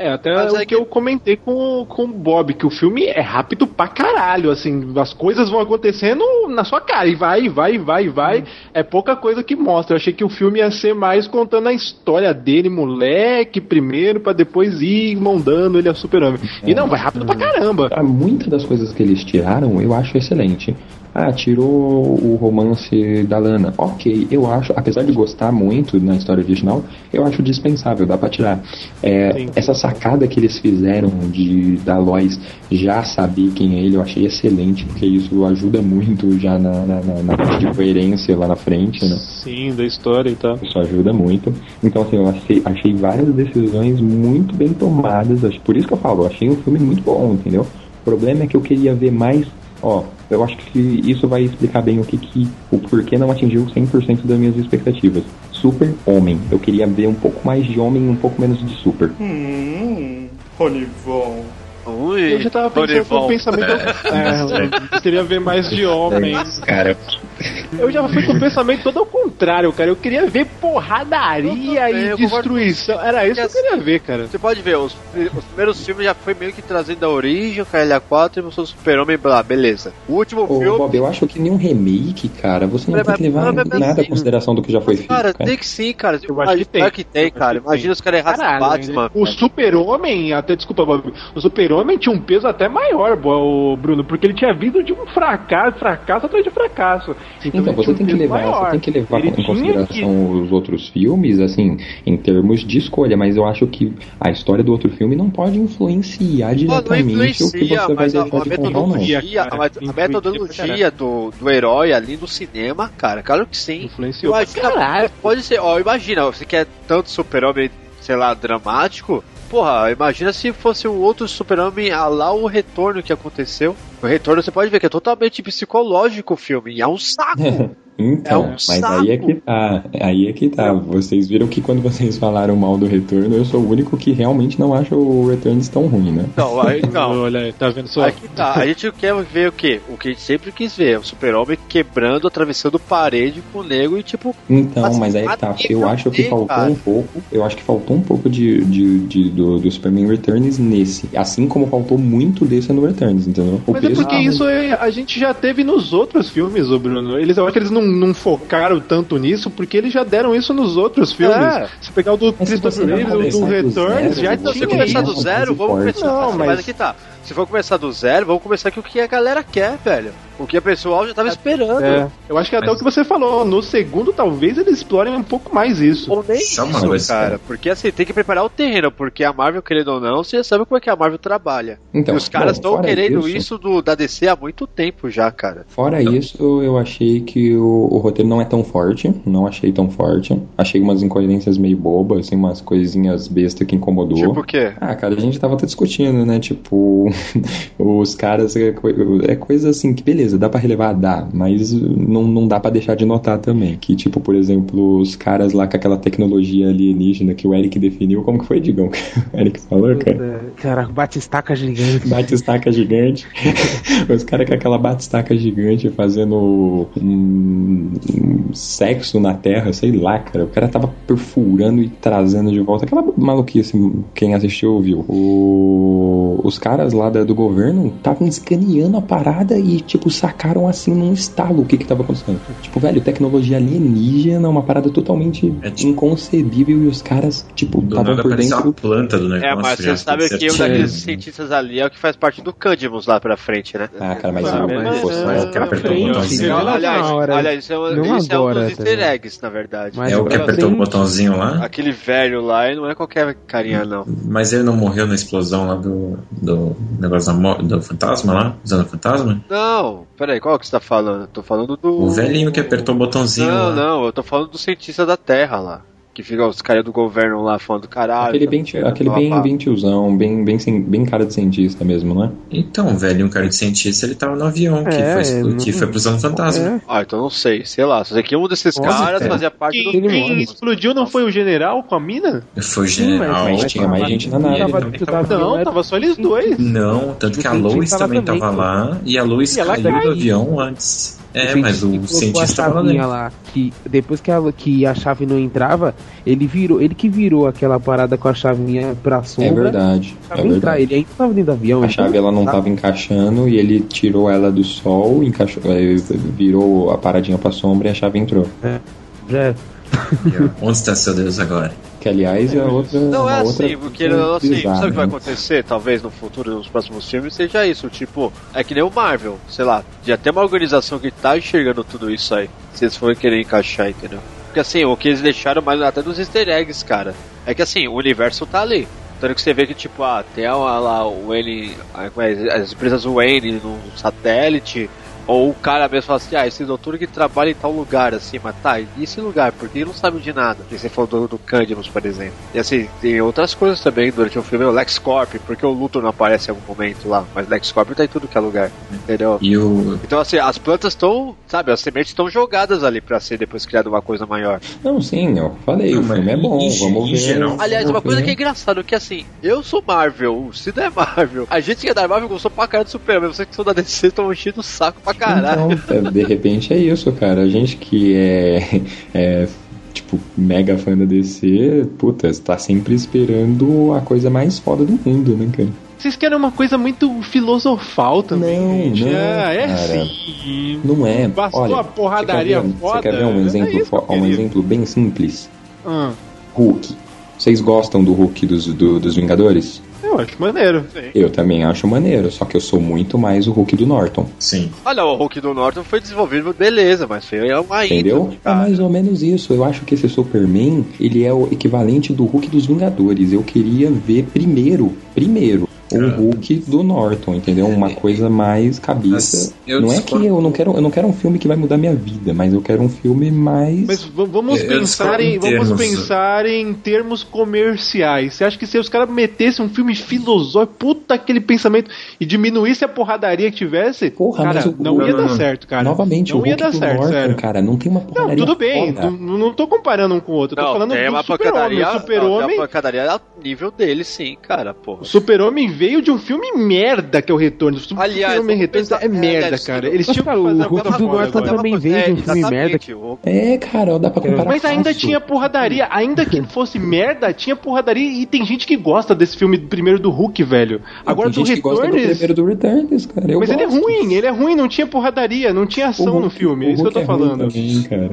É, até Mas o é que eu comentei com, com o Bob, que o filme é rápido pra caralho, assim, as coisas vão acontecendo na sua cara, e vai, vai, vai, vai, é pouca coisa que mostra. Eu achei que o filme ia ser mais contando a história dele, moleque, primeiro, pra depois ir mandando ele a super-homem. E não, vai rápido pra caramba. Ah, Muitas das coisas que eles tiraram eu acho excelente. Ah, tirou o romance da Lana. Ok, eu acho, apesar de gostar muito na história original, eu acho dispensável, dá pra tirar. É, essa sacada que eles fizeram de da Lois já saber quem é ele, eu achei excelente, porque isso ajuda muito já na, na, na- na parte de coerência lá na frente, né? Sim, da história e tal. Isso ajuda muito. Então, assim, eu achei, achei várias decisões muito bem tomadas. Por isso que eu falo, eu achei um filme muito bom, entendeu? O problema é que eu queria ver mais. Ó, eu acho que isso vai explicar bem o que que. O porquê não atingiu 100% das minhas expectativas. Super Homem. Eu queria ver um pouco mais de homem e um pouco menos de super. Hum, Ronivon. Ui, Eu já tava pensando com o pensamento. É, eu queria ver mais de homens. Cara, Eu já fui com o pensamento todo ao contrário, cara. Eu queria ver porradaria também, e destruição. Era isso que eu queria ver, cara. Você pode ver, os, os primeiros filmes já foi meio que trazendo a origem, o KLA4 e o Super-Homem, blá, beleza. O último Ô, filme. Bob, eu acho que nenhum remake, cara, você não Mas- tem que levar mas- mas- nada em consideração do que já foi feito, Cara, cara. tem que sim, cara. Eu acho que tem. Que tem, cara. Imagina os caras errassem Caralho, Batman. O Super-Homem, até desculpa, Bob, o Super-Homem tinha um peso até maior, Bo- Bruno, porque ele tinha vindo de um fracasso, fracasso atrás de fracasso. Então, ele você um tem que levar, maior. você tem que levar Ele em consideração os outros filmes, assim, em termos de escolha, mas eu acho que a história do outro filme não pode influenciar diretamente o que influencia, você vai mas a, deixar a de comprar ou não. metodologia, cara, a, a influencia metodologia do, do herói ali no cinema, cara, claro que sim. Influenciou Imagina, caralho. pode ser, ó, imagina, você quer tanto super-homem, sei lá, dramático, porra, imagina se fosse um outro super-homem a lá o retorno que aconteceu. O retorno você pode ver que é totalmente psicológico o filme, e é um saco. Então, É um mas saco. aí é que tá, aí é que tá. Vocês viram que quando vocês falaram mal do Retorno, eu sou o único que realmente não acha o Returns tão ruim, né? Então, aí, então, Olha aí, tá vendo só? Aí que tá. A gente quer ver o quê? O que a gente sempre quis ver. O super-homem quebrando, atravessando parede com o nego e tipo. Então, Assim, mas aí que tá. Eu acho que faltou cara. um pouco. Eu acho que faltou um pouco de, de, de- do, do Superman Returns nesse. Assim como faltou muito desse no Returns, entendeu? O Mas é porque isso é- a gente já teve nos outros filmes, ô Bruno. Eles, eu acho que eles não, não focaram tanto nisso, porque eles já deram isso nos outros filmes. É. Se pegar o do Christopher Reeve, do Returns, zero, já se Se você tinha começar do zero, vamos começar. Não, assim, mas- mas aqui tá. Se for começar do zero, vamos começar com o que a galera quer, velho. O que a pessoal já tava esperando. É, eu acho que até Mas- o que você falou, no segundo talvez eles explorem um pouco mais isso. Ou nem isso, coisa, cara. cara. Porque assim, tem que preparar o terreno, porque a Marvel, querendo ou não, você já sabe como é que a Marvel trabalha. Então, e os caras estão querendo isso- isso, do, da DC há muito tempo já, cara. Fora isso, eu achei que o, o roteiro não é tão forte. Não achei tão forte. Achei umas incoerências meio bobas, assim, umas coisinhas bestas que incomodou. Tipo o quê? Ah, cara, a gente tava até discutindo, né? Tipo, os caras. É, é coisa assim que, beleza, dá pra relevar? Dá, mas não, não dá pra deixar de notar também. Que, tipo, por exemplo, os caras lá com aquela tecnologia alienígena que o Eric definiu, como que foi, Digão? O Eric falou, cara? Cara, bate-estaca gigante. Bate-estaca gigante. Os caras com aquela bate-estaca gigante fazendo um, um sexo na terra, sei lá, cara. O cara tava perfurando e trazendo de volta. Aquela maluquice, quem assistiu viu. O- os caras lá da- do governo estavam escaneando a parada e, tipo, sacaram assim num estalo o que que tava acontecendo. Tipo, velho, tecnologia alienígena, uma parada totalmente É tipo- inconcebível e os caras, tipo, estavam por dentro. a planta do negócio. É, mas você sabe que um daqueles cientistas ali é o que faz parte do Candimus lá pra frente, né? Ah, cara, mas, Ah, mas- pô, é, Mas o cara apertou o botãozinho. Aliás, na hora. aliás, isso é, um, isso é um dos tá easter eggs, na verdade. Mas É o que apertou o botãozinho lá. Aquele velho lá, ele não é qualquer carinha, não. Mas ele não morreu na explosão lá do, do, negócio da do fantasma lá? Usando o fantasma? Não, peraí, qual que você tá falando? Eu tô falando do. O velhinho que apertou o botãozinho Não, lá. não, eu tô falando do cientista da Terra lá. Que fica os caras do governo lá falando, caralho. Aquele bem, tio- aquele bem, bem tiozão, bem, bem, sem- bem cara de cientista mesmo, né? Então, o velhinho, um cara de cientista, ele tava no avião que, É, foi, explo- é, que não- foi pro Usando Fantasma. Ah, então não sei, sei lá. Só sei que um desses Nossa, caras cara. fazia parte do. Quem, quem explodiu não foi o general com a mina? Foi o Sim, general. mas- mas tinha mais gente na e nave. Tava- também tava- tava- Não, tava só eles dois. Não, tanto que a Lois também tava lá e a Lois E caiu do avião antes. É, O mas o colocou cientista a tava lá que depois que a, que a chave não entrava, ele virou, ele que virou aquela parada com a chavinha pra sombra. É verdade. É entrar. verdade. Ele ainda tava dentro do avião. A então- chave ela não tá. tava encaixando e ele tirou ela do sol, encaixou, eh, virou a paradinha pra sombra e a chave entrou. Já- Onde está seu Deus agora? Que aliás é outra. Não é outra assim, porque coisa assim, bizarra, sabe o que vai né? acontecer? Talvez no futuro, nos próximos filmes, seja isso. Tipo, é que nem o Marvel, sei lá, já tem uma organização que tá enxergando tudo isso aí. Se eles forem querer encaixar, entendeu? Porque assim, o que eles deixaram mais até dos easter eggs, cara. É que assim, o universo tá ali. Tanto que você vê que, tipo, ah, tem a- lá o Wayne, ah, é, as empresas Wayne no satélite, ou o cara mesmo fala assim, ah, esse doutor que trabalha em tal lugar, assim, mas tá, e esse lugar? Porque ele não sabe de nada. E você falou do, do Candimus, por exemplo. E assim, tem outras coisas também durante o filme, o LexCorp, porque o Luthor não aparece em algum momento lá, mas o LexCorp tá em tudo que é lugar, entendeu? E o. Então, assim, as plantas estão, sabe, as sementes estão jogadas ali pra ser depois criada uma coisa maior. Não, sim, eu falei, o filme é bom, vamos ver. geral. Aliás, uma coisa que é engraçado, que assim, eu sou Marvel, o Cid é Marvel. A gente que é da Marvel gostou pra caralho do Superman, vocês que são da DC estão enchendo o saco pra caralho. Então, é, de repente é isso, cara. A gente que é, é, tipo, mega fã da DC, puta, está sempre esperando a coisa mais foda do mundo, né, cara? Vocês querem uma coisa muito filosofal também, Não, gente. não, é, é sim. Não é. Bastou Olha, a porradaria você ver, foda. Você quer ver um é exemplo, isso fo- um exemplo bem simples? Ah, Hulk. Vocês gostam do Hulk dos, do- dos Vingadores? Eu acho maneiro. Eu também acho maneiro, só que eu sou muito mais o Hulk do Norton. Sim. Olha, o Hulk do Norton foi desenvolvido, beleza, mas foi uma Entendeu? intro, É mais ou menos isso. Eu acho que esse Superman, ele é o equivalente do Hulk dos Vingadores. Eu queria ver primeiro, primeiro, o Hulk do Norton, entendeu? Uma coisa mais cabeça. Não é que eu não quero, eu não quero um filme que vai mudar minha vida, mas eu quero um filme mais Mas vamos Eu- eu pensar em, em vamos termos- pensar em termos comerciais. Você acha que se os caras metessem um filme filosófico, puta aquele pensamento e diminuísse a porradaria que tivesse, Porra, cara, o- não ia não, dar não. certo, cara. Novamente, não o ia Hulk dar do certo, Norton, sério. cara, não tem uma Não, porcaria tudo bem, foda. não, não tô comparando um com o outro, eu tô Não, falando tem do uma super-homem. não, super-homem uma pancadaria ao nível dele, sim, cara, porra. o super-homem veio de um filme merda que é o Retorno. O Aliás, vamos Retorno pensar- é merda, aliás, cara. Eles tinham cara, o Hulk do agora. também veio de um filme merda. o- É, cara, dá pra comparar Mas ainda fácil. tinha porradaria, ainda que fosse merda, tinha porradaria e tem gente que gosta desse filme primeiro do Hulk, velho. Agora Tem do gente que gosta do Returns. primeiro do Returns, cara. Eu Mas ele é gosto. ruim, ele é ruim, não tinha porradaria, não tinha ação no filme, é isso que eu tô é ruim falando. também, cara.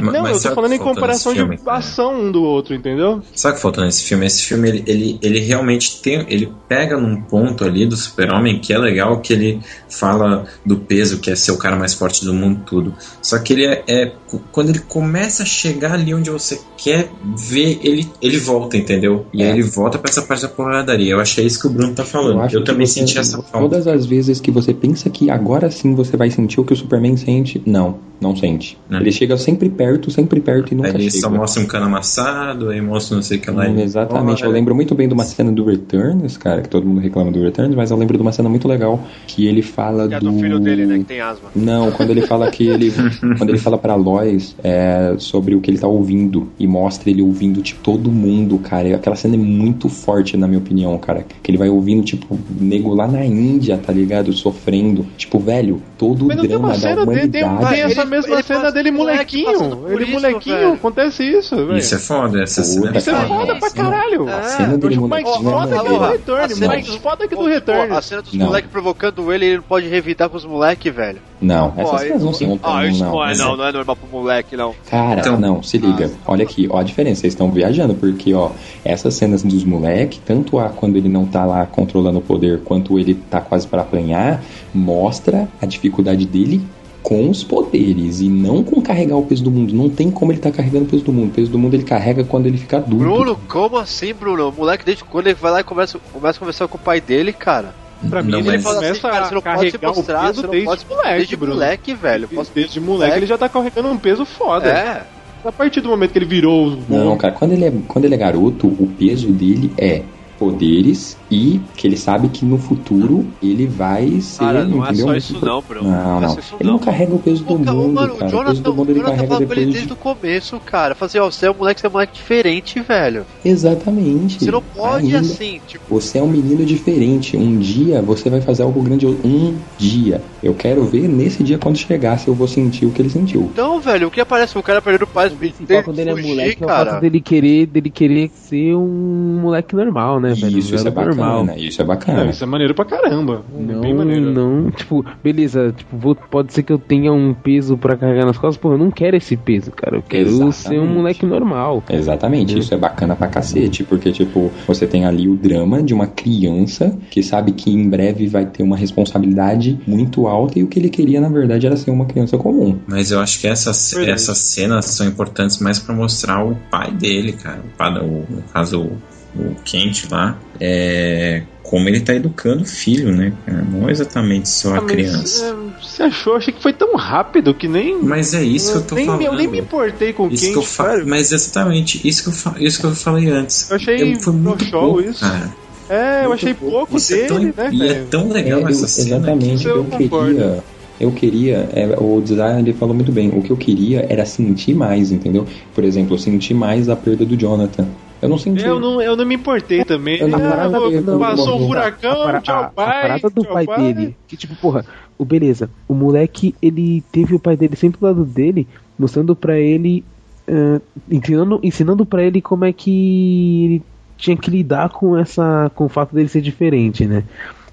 Ma- Não, mas eu tô falando em comparação de filme, ação um do outro, entendeu? Sabe o que falta nesse filme? Esse filme, ele, ele, ele realmente tem. Ele pega num ponto ali do super-homem que é legal, que ele fala do peso, que é ser o cara mais forte do mundo, tudo. Só que ele é. é- quando ele começa a chegar ali onde você quer ver, ele, ele volta, entendeu? E aí É. ele volta pra essa parte da porradaria. Eu acho que é isso que o Bruno tá falando. Eu, que também você- senti essa falta. Todas as vezes que você pensa que agora sim você vai sentir o que o Superman sente, não, não sente. Né? Ele chega sempre perto, sempre perto e nunca Aí ele chega. só mostra um cano amassado, aí mostra não sei o que lá. Hum, Exatamente, eu lembro muito bem de uma cena do Returns, cara, que todo mundo reclama do Returns, mas eu lembro de uma cena muito legal que ele fala é do... do filho dele, né, que tem asma. Não, quando ele fala que ele. quando ele fala pra Lois é, sobre o que ele tá ouvindo e mostra ele ouvindo, tipo, todo mundo, cara. E aquela cena é muito forte, na minha opinião, cara. Que ele vai ouvindo, tipo, nego lá na Índia, tá ligado? Sofrendo. Tipo, velho, todo o Mas drama uma da cena dele, tem, humanidade. tem essa Ele- mesma ele cena dele molequinho. Ele isso, molequinho, velho. acontece isso, velho. Isso é foda, essa Puta, cena é Isso é foda pra caralho. A cena dele acho mais molequinho é foda que maneiro. do A Dos- foda que do Pô, Return. a cena dos moleques provocando ele, ele não pode revidar com os moleques, velho. Não, Pô, essas cenas não são tão. Ah, isso não, não, é, não, não é normal pro moleque, não. Cara, Então- não, se liga. Olha aqui, ó a diferença. Vocês estão viajando, porque, ó, essas cenas dos moleque, tanto a quando ele não tá lá controlando o poder, quanto ele tá quase para apanhar, mostra a dificuldade dele com os poderes e não com carregar o peso do mundo. Não tem como ele tá carregando o peso do mundo. O peso do mundo ele carrega quando ele fica adulto. Bruno, como assim, Bruno? O moleque, desde quando ele vai lá e começa, começa a conversar com o pai dele, cara. Pra mim, Não, ele mas- começa assim, cara, você não pode carregar o mostrar, peso você não desde pode- moleque, desde Bruno. moleque, velho. Desde, desde moleque moleque. ele já tá carregando um peso foda. É. A partir do momento que ele virou os Não, cara, quando ele, é, quando ele é garoto, o peso dele é poderes e que ele sabe que no futuro ele vai ser. Cara, não é entendeu? só isso não, bro. Não, Não é isso ele não carrega o peso do Cara, mundo, mano, o cara. O peso Jonathan, do mundo ele o Jonathan carrega falou pra ele depois desde de... o começo, cara. Fazer, ó, você é um moleque, você é um moleque diferente, velho. Exatamente. Você não pode, Ainda- assim, tipo, Você é um menino diferente. Um dia você vai fazer algo grandioso. Um dia. Eu quero ver nesse dia quando chegar se eu vou sentir o que ele sentiu. Então, velho, o que aparece o cara perdendo o pai Só quando ele é fugir, moleque, é o cara. fato dele querer, dele querer ser um moleque normal, né, velho? Isso, isso é garoto bacana. Isso é Não, bacana. isso é maneiro pra caramba. Bem Não, maneiro. não, tipo, beleza, tipo, vou- pode ser que eu tenha um peso pra carregar nas costas, pô, eu não quero esse peso, cara, eu quero ser um Exatamente. moleque normal. Exatamente, isso é bacana pra cacete, porque, tipo, você tem ali o drama de uma criança que sabe que em breve vai ter uma responsabilidade muito alta e o que ele queria, na verdade, era ser uma criança comum. Mas eu acho que essas, Verdade. essas cenas são importantes mais pra mostrar o pai dele, cara. O pai, o, no caso, o, o Kent lá. É, como ele tá educando o filho, né? Não exatamente só Ah, a criança. é, Você achou? Achei que foi tão rápido que nem. Mas é isso que eu tô nem, falando. Eu nem me importei com Isso quem. que eu falo, mas exatamente isso que eu, fa- isso que eu falei antes. Eu achei foi muito show pouco, isso. cara. É, eu achei pouco Isso é dele, tão- né, e é tão legal É, eu- essa cena. Exatamente, eu, eu queria. Eu queria, é, o design ele falou muito bem. O que eu queria era sentir mais, entendeu? Por exemplo, eu senti mais a perda do Jonathan. Eu não senti. Eu não, eu não me importei também. Eu não- Ah, passou não, um furacão, a, para- tchau a- a pai. parada do tchau pai, dele, que tipo, porra, o beleza, o moleque, ele teve o pai dele sempre do lado dele, mostrando pra ele, ah, ensinando, ensinando para ele como é que ele tinha que lidar com essa, com o fato dele ser diferente, né?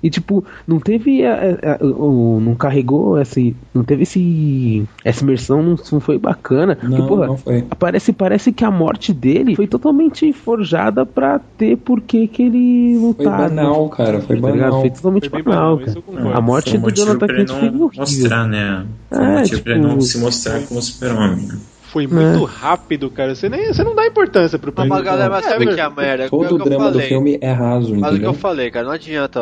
E tipo, não teve a, a- a- o, não carregou esse, não teve esse essa imersão, não, não foi bacana. Não, Porque, porra, não foi. Parece, parece que a morte dele foi totalmente forjada pra ter por que ele Foi lutar. banal, cara. Foi Tá ligado? banal. Foi totalmente Foi banal, banal. A morte Foi um do Jonathan Kent foi não horrível. mostrar, né? Foi um É, motivo pra ele tipo, não se mostrar como super-homem. né? Foi muito rápido, cara. Você, nem, você não dá importância pro Mas uma galera velho. que é a merda. é o Todo que o eu drama do falei. filme é raso, Mas o que eu falei, cara, não adianta.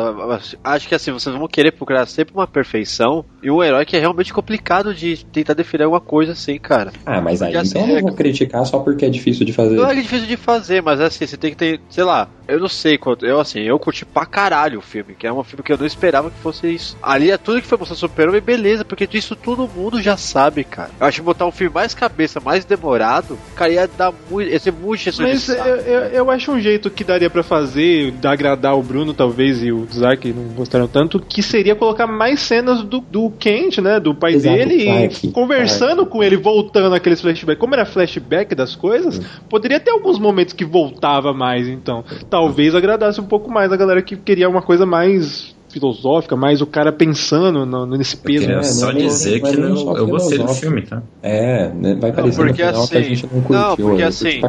Acho que assim, vocês vão querer procurar sempre uma perfeição e um herói que é realmente complicado de tentar definir alguma coisa assim, cara. Ah, mas aí Porque, então assim, eu não é- vou criticar só porque é difícil de fazer. Não é difícil de fazer, mas assim, você tem que ter, sei lá, eu não sei quanto. Eu assim, eu curti pra caralho o filme, que é um filme que eu não esperava que fosse isso. Ali é tudo que foi mostrado super-homem, beleza, porque disso todo mundo já sabe, cara. Eu acho que botar um filme mais cabeça, mais demorado, cara, ia dar muito. ia ser muito Mas eu, eu, eu acho um jeito que daria pra fazer, de agradar o Bruno, talvez, e o Zark não gostaram tanto, que seria colocar mais cenas do, do Kent, né? Do pai Exato, dele, Clark, e conversando com ele, voltando aqueles flashbacks. Como era flashback das coisas, poderia ter alguns momentos que voltava mais, então. Talvez agradasse um pouco mais a galera que queria uma coisa mais filosófica, mais o cara pensando no- nesse peso. Queria né? só não dizer não é que nem eu, eu gostei do filme, tá? É, né, vai parecer porque final que a assim- gente não curtiu. não, porque eu assim.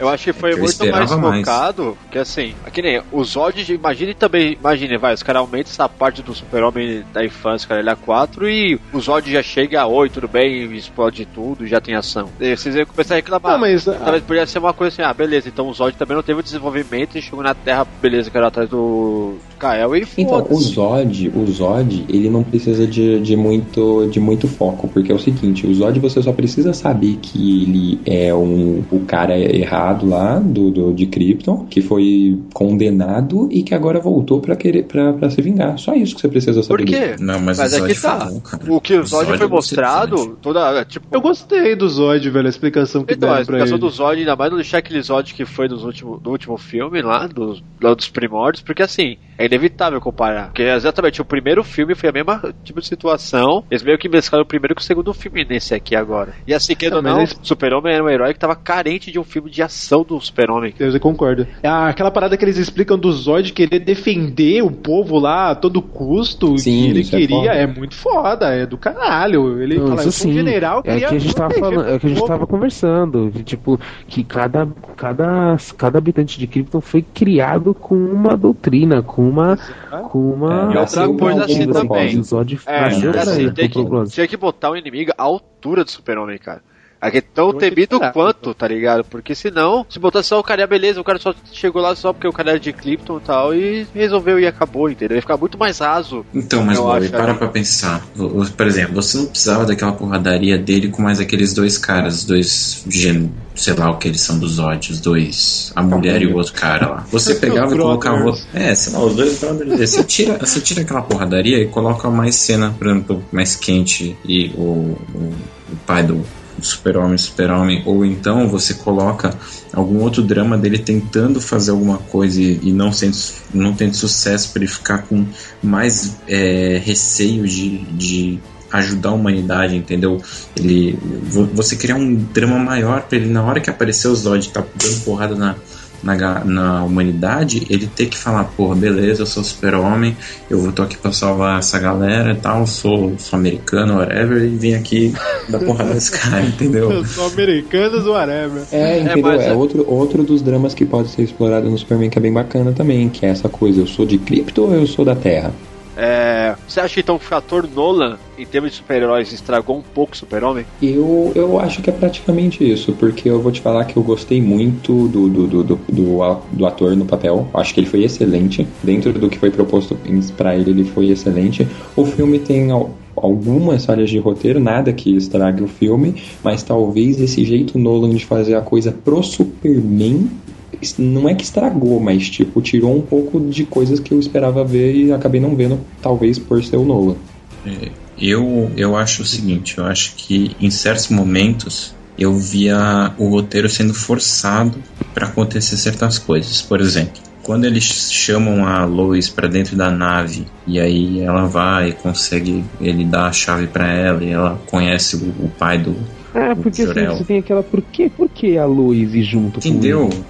Eu acho que foi É que eu muito mais focado, que assim, é que nem os Zod, imagine também, imagine, vai, os caras aumentam essa parte do super-homem da infância, cara, ele é 4 e o Zod já chega a 8, tudo bem, explode tudo, já tem ação. E vocês iam começar a reclamar. Não, mas- Talvez podia ser uma coisa assim, ah, beleza, então o Zod também não teve o desenvolvimento e chegou na Terra, beleza, que era atrás do Kael e Então, foda-se. Zod, o Zod, ele não precisa de, de, muito, de muito foco, porque é o seguinte, o Zod você só precisa saber que ele é um, o cara errado lá do, do, de Krypton, que foi condenado e que agora voltou pra querer pra, pra se vingar. Só isso que você precisa saber. Por quê? dele. Não, mas, Mas o é Zod que tá. cara. O que o Zod Zod foi é você mostrado, toda, tipo, Eu gostei do Zod, velho, a explicação que Então, a deram pra ele. explicação do Zod, ainda mais não deixar aquele Zod que foi dos último, do último filme lá, dos, lá dos primórdios, porque assim, é inevitável comparar. Porque exatamente, o primeiro filme foi a mesma tipo de situação, eles meio que mesclaram o primeiro com o segundo filme nesse aqui agora. E assim, querendo ou Não, não, eles- Super-Homem era um herói que tava carente de um filme de ação do Super-Homem. Eu concordo. Ah, aquela parada que eles explicam do Zod querer defender o povo lá a todo custo, Sim, que ele é queria, foda. é, muito foda, é do caralho. Ele Não, fala, isso sim. general, é queria que a gente tava falando, é que a gente tava conversando, de, tipo, que cada, cada, cada habitante de Krypton foi criado com uma doutrina, com uma, com uma É, E outra coisa assim também. O É, assim, tem que, tinha que botar um inimigo à altura do Super-Homem, cara. Aqui é tão que temido quanto, tá ligado? Porque senão, se botar só o cara, beleza, o cara só chegou lá só porque o cara era de Krypton e tal, e resolveu e acabou, entendeu? Ia ficar muito mais raso. Então, mas Bob, para né? pra pensar. Por exemplo, você não precisava daquela porradaria dele com mais aqueles dois caras, dois gen... sei lá o que eles são dos Zod, os dois, a mulher e o outro cara lá. Você pegava e colocava. Brothers. É, sei lá, os dois brothers. Você tira, você tira aquela porradaria e coloca mais cena, por exemplo, mais quente e o, o, o pai do super-homem, super-homem, ou então você coloca algum outro drama dele tentando fazer alguma coisa e, e não, sendo, não tendo sucesso para ele ficar com mais é, receio de, de ajudar a humanidade, entendeu? Ele, vo- você criar um drama maior para ele na hora que aparecer o Zod tá dando porrada na, na, na humanidade, ele ter que falar, porra, beleza, eu sou super-homem, eu vou tô aqui pra salvar essa galera e tal, sou, sou americano, whatever, e vim aqui dar porrada nesse cara, entendeu? Eu sou americanos, whatever. É, entendeu? mas É, é- outro, outro dos dramas que pode ser explorado no Superman que é bem bacana também, que é essa coisa, eu sou de Krypton ou eu sou da Terra? É, você acha então que o fator Nolan, em termos de super-heróis, estragou um pouco o super-homem? Eu, eu acho que é praticamente isso, porque eu vou te falar que eu gostei muito do, do, do, do, do, do ator no papel. Acho que ele foi excelente. Dentro do que foi proposto pra ele, ele foi excelente. O filme tem al- algumas falhas de roteiro, nada que estrague o filme, mas talvez esse jeito Nolan de fazer a coisa pro Superman não é que estragou, mas tipo, tirou um pouco de coisas que eu esperava ver e acabei não vendo, talvez por ser o Nolan. É, Eu, eu acho o seguinte, eu acho que em certos momentos eu via o roteiro sendo forçado para acontecer certas coisas. Por exemplo, quando eles chamam a Lois para dentro da nave e aí ela vai e consegue, ele dá a chave para ela e ela conhece o, o pai do Ah, porque assim, você tem aquela. Por que, por que a Lois ir junto Entendeu? com?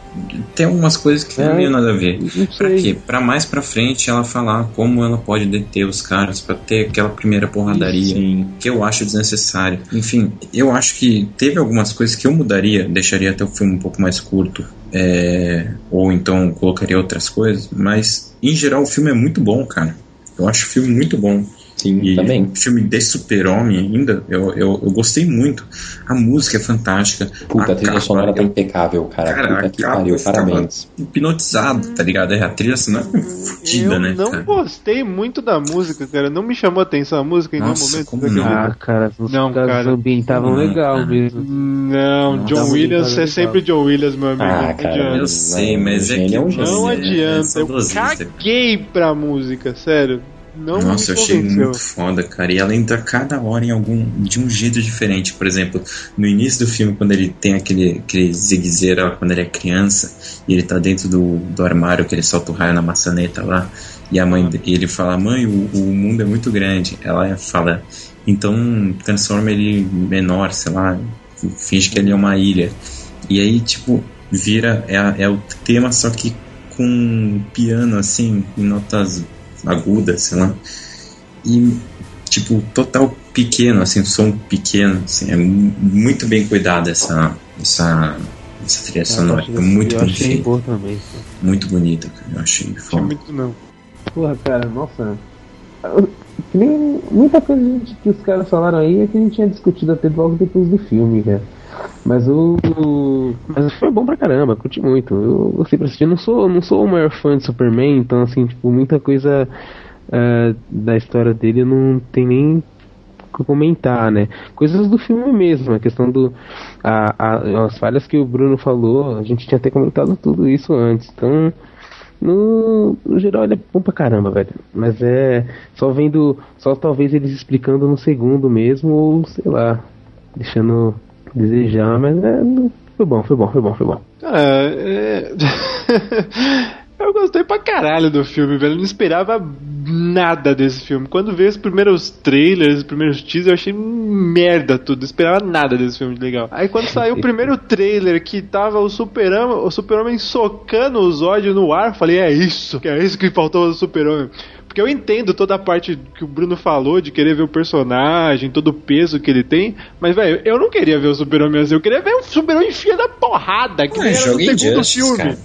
Tem algumas coisas que não É, tem nada a ver. Pra quê? Pra mais pra frente ela falar como ela pode deter os caras pra ter aquela primeira porradaria Sim. que eu acho desnecessário. Enfim, eu acho que teve algumas coisas que eu mudaria, deixaria até o filme um pouco mais curto, é, ou então colocaria outras coisas, mas em geral o filme é muito bom, cara. Eu acho o filme muito bom. Sim, E também. o filme de super-homem ainda, eu, eu, eu gostei muito. A música é fantástica. Puta, a trilha capa, sonora tá eu- impecável, cara. Cara, Puta a que capa pariu, eu parabéns. hipnotizado, tá ligado? É, a trilha sonora é fodida, eu né, não cara? gostei muito da música, cara. Não me chamou a atenção a música em nenhum Nossa, momento. como não? Ah, cara, os Não, cara. ambientavam Não, legal cara. mesmo. Não, Nossa, John Williams legal. é sempre John Williams, meu amigo. Ah, não cara, adianta. Eu sei, mas é que. é um gênio. Não é- é adianta. eu caguei pra música, sério. Não Nossa, eu achei muito foda, cara. E ela entra cada hora em algum. de um jeito diferente. Por exemplo, no início do filme, quando ele tem aquele, aquele zigue-zague quando ele é criança, e ele tá dentro do, do armário que ele solta o raio na maçaneta lá, e a mãe e ele fala: Mãe, o, o mundo é muito grande. Ela fala: Então transforma ele em menor, sei lá, finge que ele é uma ilha. E aí, tipo, vira. É, é o tema, só que com piano, assim, em notas agudas, sei lá. E, tipo, total pequeno, assim, som pequeno, assim, é mu- muito bem cuidada essa, essa, essa trilha sonora. É muito eu bem achei boa também. muito bonita, cara. Eu achei Tinha foda. muito não. Porra, cara, nossa. Que nem muita coisa que os caras falaram aí é que a gente tinha discutido até logo depois do filme, cara. Mas o. Mas foi bom pra caramba, curti muito. Eu gostei pra assistir. Não sou, não sou o maior fã de Superman, então assim, tipo, muita coisa ah, da história dele não tem nem comentar, né? Coisas do filme mesmo, a questão do. A, a- as falhas que o Bruno falou, a gente tinha até comentado tudo isso antes. Então. No, no geral ele é bom pra caramba, velho. Mas é. Só vendo. Só talvez eles explicando no segundo mesmo, ou sei lá. Deixando desejar, mas é. Foi bom, foi bom, foi bom, foi bom. Cara, é... eu gostei pra caralho do filme, velho. Eu não esperava nada desse filme. Quando veio os primeiros trailers, os primeiros teasers, eu achei merda tudo. Não esperava nada desse filme de legal. Aí quando saiu o primeiro trailer que tava o Super-Homem o Super socando o Zod no ar, eu falei, é isso, é isso que faltou no Super-Homem. Porque eu entendo toda a parte que o Bruno falou de querer ver o personagem, todo o peso que ele tem, mas, velho, eu não queria ver o Super-Homem assim, eu queria ver o Super-Homem enfia da porrada, que nem era no segundo filme. cara.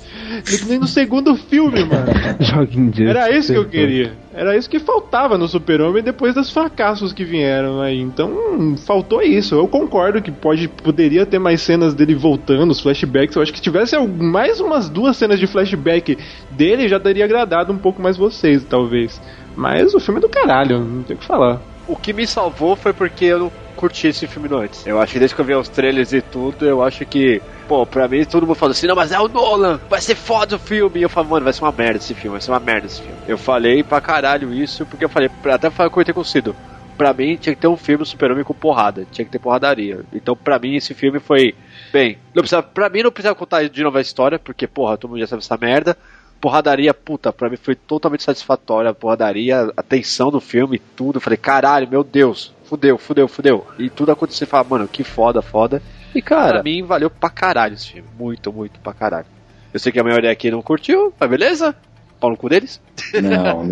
Que nem no segundo filme, mano. Joga Era isso que eu queria. Era isso que faltava no Super-Homem depois dos fracassos que vieram aí. Então, faltou isso. Eu concordo que pode, poderia ter mais cenas dele voltando, os flashbacks. Eu acho que tivesse mais umas duas cenas de flashback dele já teria agradado um pouco mais vocês, talvez. Mas o filme é do caralho, não tem o que falar. O que me salvou foi porque eu curti esse filme antes. Eu acho que desde que eu vi os trailers e tudo, eu acho que Pô, pra mim todo mundo falou assim, não, mas é o Nolan, vai ser foda o filme. E eu falei, mano, vai ser uma merda esse filme, vai ser uma merda esse filme. Eu falei pra caralho isso, porque eu falei, até falei com o Cido. Pra mim tinha que ter um filme Super-Homem com porrada, tinha que ter porradaria. Então pra mim esse filme foi, bem, não precisa, pra mim não precisa contar de novo a história, porque porra, todo mundo já sabe essa merda. Porradaria, puta, pra mim foi totalmente satisfatória a porradaria, a tensão do filme, tudo. Eu falei, caralho, meu Deus, fudeu, fudeu, fudeu. E tudo aconteceu, e fala, mano, que foda, foda. E cara, pra mim valeu pra caralho esse filme. Muito, muito pra caralho. Eu sei que a maioria aqui não curtiu, mas beleza? Pau no cu deles? Não,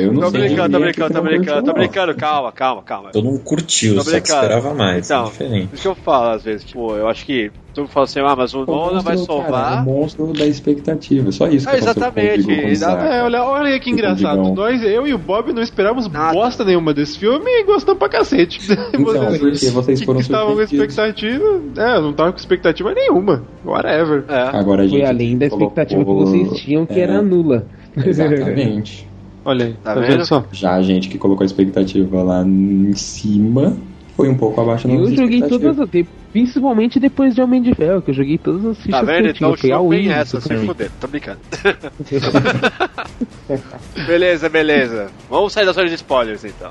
eu não tô sei. Brincando, tô brincando, tô brincando, tô brincando, calma, calma, calma. Todo mundo curtiu, Tô só que esperava mais. Então, é diferente. Isso que eu falo às vezes, tipo, eu acho que todo mundo fala assim, ah, mas o Nolan vai monstro, Cara, é salvar. o monstro da expectativa. Só isso que Ah, o exatamente. É, olha, olha que Tipo, engraçado. Nós, eu e o Bob não esperávamos bosta nenhuma desse filme e gostamos pra cacete. Então, porque vocês foram que estavam com expectativa. É, eu não tava com expectativa nenhuma. Whatever. Agora a Foi gente além da expectativa colocou- que vocês tinham, que é, era nula. Exatamente. Olha aí, tá vendo? só? Já a gente que colocou a expectativa lá em cima foi um pouco abaixo da Eu joguei todas as. Principalmente depois de Homem de Ferro, que eu joguei todas as fichas Tá vendo? Então. Foi chupem in essa, do se Superman. fuder. Tô brincando. beleza, beleza. Vamos sair da zona de spoilers então.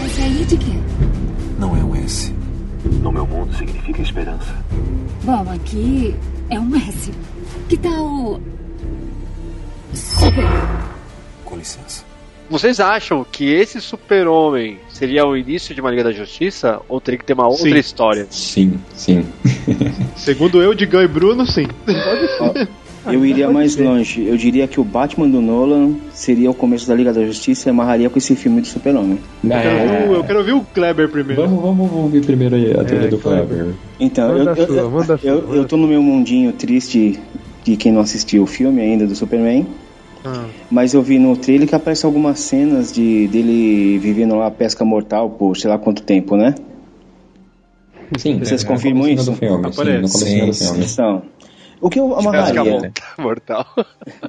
Mas aí de quê? Não é um S. No meu mundo significa esperança. Bom, aqui é um S. Que tal. Com licença. Vocês acham que esse super-homem seria o início de uma Liga da Justiça? Ou teria que ter uma outra Sim. história? Sim, sim. Segundo eu, Digão e Bruno, sim. Eu iria mais longe. Eu diria que o Batman do Nolan seria o começo da Liga da Justiça e amarraria com esse filme do Super-Homem. Eu quero, É, ouvir o- eu quero ouvir o Kleber primeiro. vamos, vamos ouvir primeiro aí a teoria É, do claro. Kleber. Então, eu, eu, eu, eu tô no meu mundinho triste de quem não assistiu o filme ainda do Superman. Ah. Mas eu vi no trailer que aparecem algumas cenas de dele vivendo lá a pesca mortal por sei lá quanto tempo, né? Sim, Vocês é, confirmam isso? Do filme, sim, no Aparece. comecinho do Sim, filme. Então, o que eu Pesca amarraria? mortal.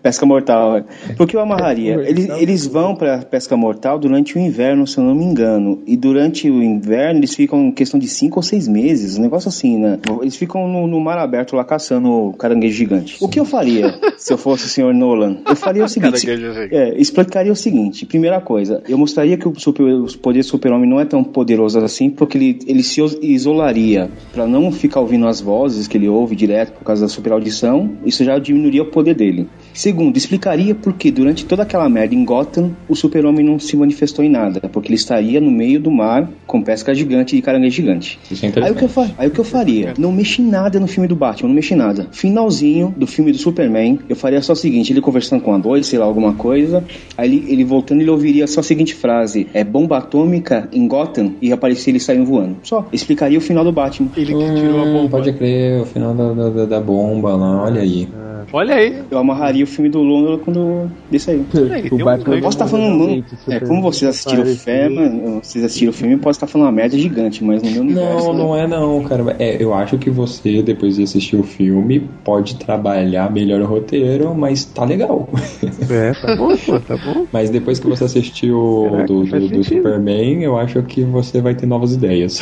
Pesca mortal. é. Porque eu amarraria. Eles, eles vão pra pesca mortal durante o inverno, se eu não me engano. E durante o inverno eles ficam em questão de cinco ou seis meses. Um negócio assim, né? Eles ficam no, no mar aberto lá caçando caranguejo gigante. O que eu faria se eu fosse o senhor Nolan? Eu faria o seguinte. É, explicaria o seguinte: primeira coisa, eu mostraria que o, super, o poder do super-homem não é tão poderoso assim, porque ele, ele se is- isolaria pra não ficar ouvindo as vozes que ele ouve direto por causa da superaudição. Isso já diminuiria o poder dele. Segundo, explicaria por que durante toda aquela merda em Gotham o super-homem não se manifestou em nada, porque ele estaria no meio do mar com pesca gigante de caranguejo gigante. Isso é Aí o, que eu fa- aí o que eu faria? Não mexi em nada no filme do Batman, não mexi em nada. Finalzinho do filme do Superman, eu faria só o seguinte: ele conversando com a dois, sei lá, alguma coisa. Aí ele, ele voltando, ele ouviria só a seguinte frase: É bomba atômica em Gotham e aparecia ele saindo voando. Só. Explicaria o final do Batman. Ele que tirou a Hum, bomba. Pode crer, o final da, da, da- da bomba lá, olha aí. Olha aí. Eu amarraria o filme do Lula quando desse aí. O Batman Eu posso estar falando, mano. É, como vocês assistiram o filme, vocês assistiram o filme, pode estar falando uma merda gigante, mas no meu universo. Não, não é não, cara. É, eu acho que você, depois de assistir o filme, pode trabalhar melhor o roteiro, mas tá legal. É, tá bom, pô, tá bom. Mas depois que você assistiu o Caraca, do, do, do. Superman, eu acho que você vai ter novas ideias.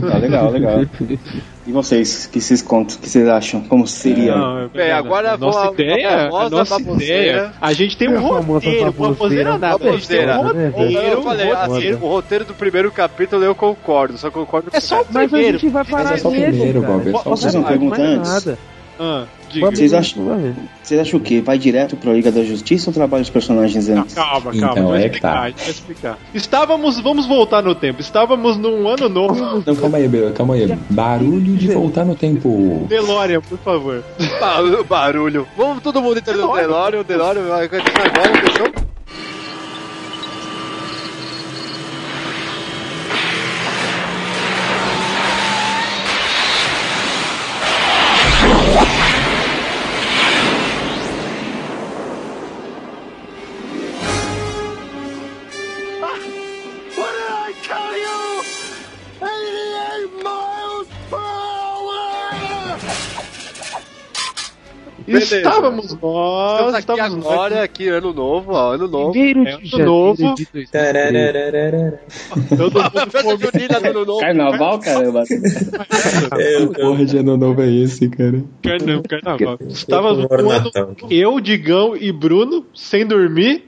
Tá legal, legal. E vocês, o que vocês contam, o que vocês acham? Como seria? Não, é agora nossa vou- ideia, a a famosa nossa baboseira. ideia. A gente tem um A famosa roteiro, baboseira. nada. A gente tem um Baboseira. roteiro. Eu falei, assim, o roteiro do primeiro capítulo eu concordo, só concordo É só o Mas a primeiro. gente vai parar é só o primeiro. Bob, é só o Posso fazer uma Não vai pergunta mais antes? Ah, diga. Vamos- Vocês acham, vocês acham o quê? Vai direto pra Liga da Justiça ou trabalha os personagens antes? Calma, calma, Então, vai é que explicar, tá. explicar. Estávamos, vamos voltar no tempo. Estávamos num ano novo. Não, calma aí, Belo, calma aí. Barulho de voltar no tempo. DeLorean, por favor. Barulho, barulho. Vamos todo mundo entrar no Delório, o Delório vai continuar agora, fechou? Estávamos nós, Estamos aqui estávamos agora, aqui, ano novo, ó, ano novo. Primeiro É de ano novo. janeiro de 2013. Todo mundo Festa junina do ano novo. Carnaval, caramba. Porra de ano novo é esse, cara? Carnaval, carnaval. Estávamos Eu eu, Digão e Bruno, sem dormir.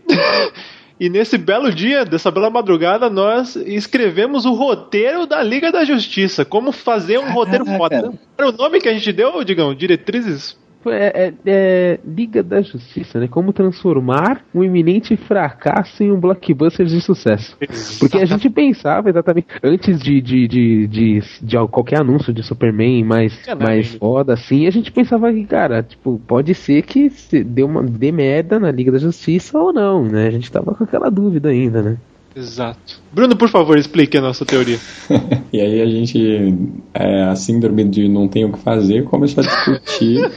E nesse belo dia, dessa bela madrugada, nós escrevemos o roteiro da Liga da Justiça. Como fazer um roteiro foda. Era o nome que a gente deu, Digão? Diretrizes? É, é- é Liga da Justiça, né? Como transformar um iminente fracasso em um blockbuster de sucesso. Porque a gente pensava exatamente, antes de, de, de, de, de qualquer anúncio de Superman mais, Caralho. mais foda, assim, a gente pensava que, cara, tipo, pode ser que se dê, uma, dê merda na Liga da Justiça ou não, né? A gente tava com aquela dúvida ainda, né? Exato. Bruno, por favor, explique a nossa teoria. E aí a gente, é, a síndrome de não tem o que fazer, começou a discutir.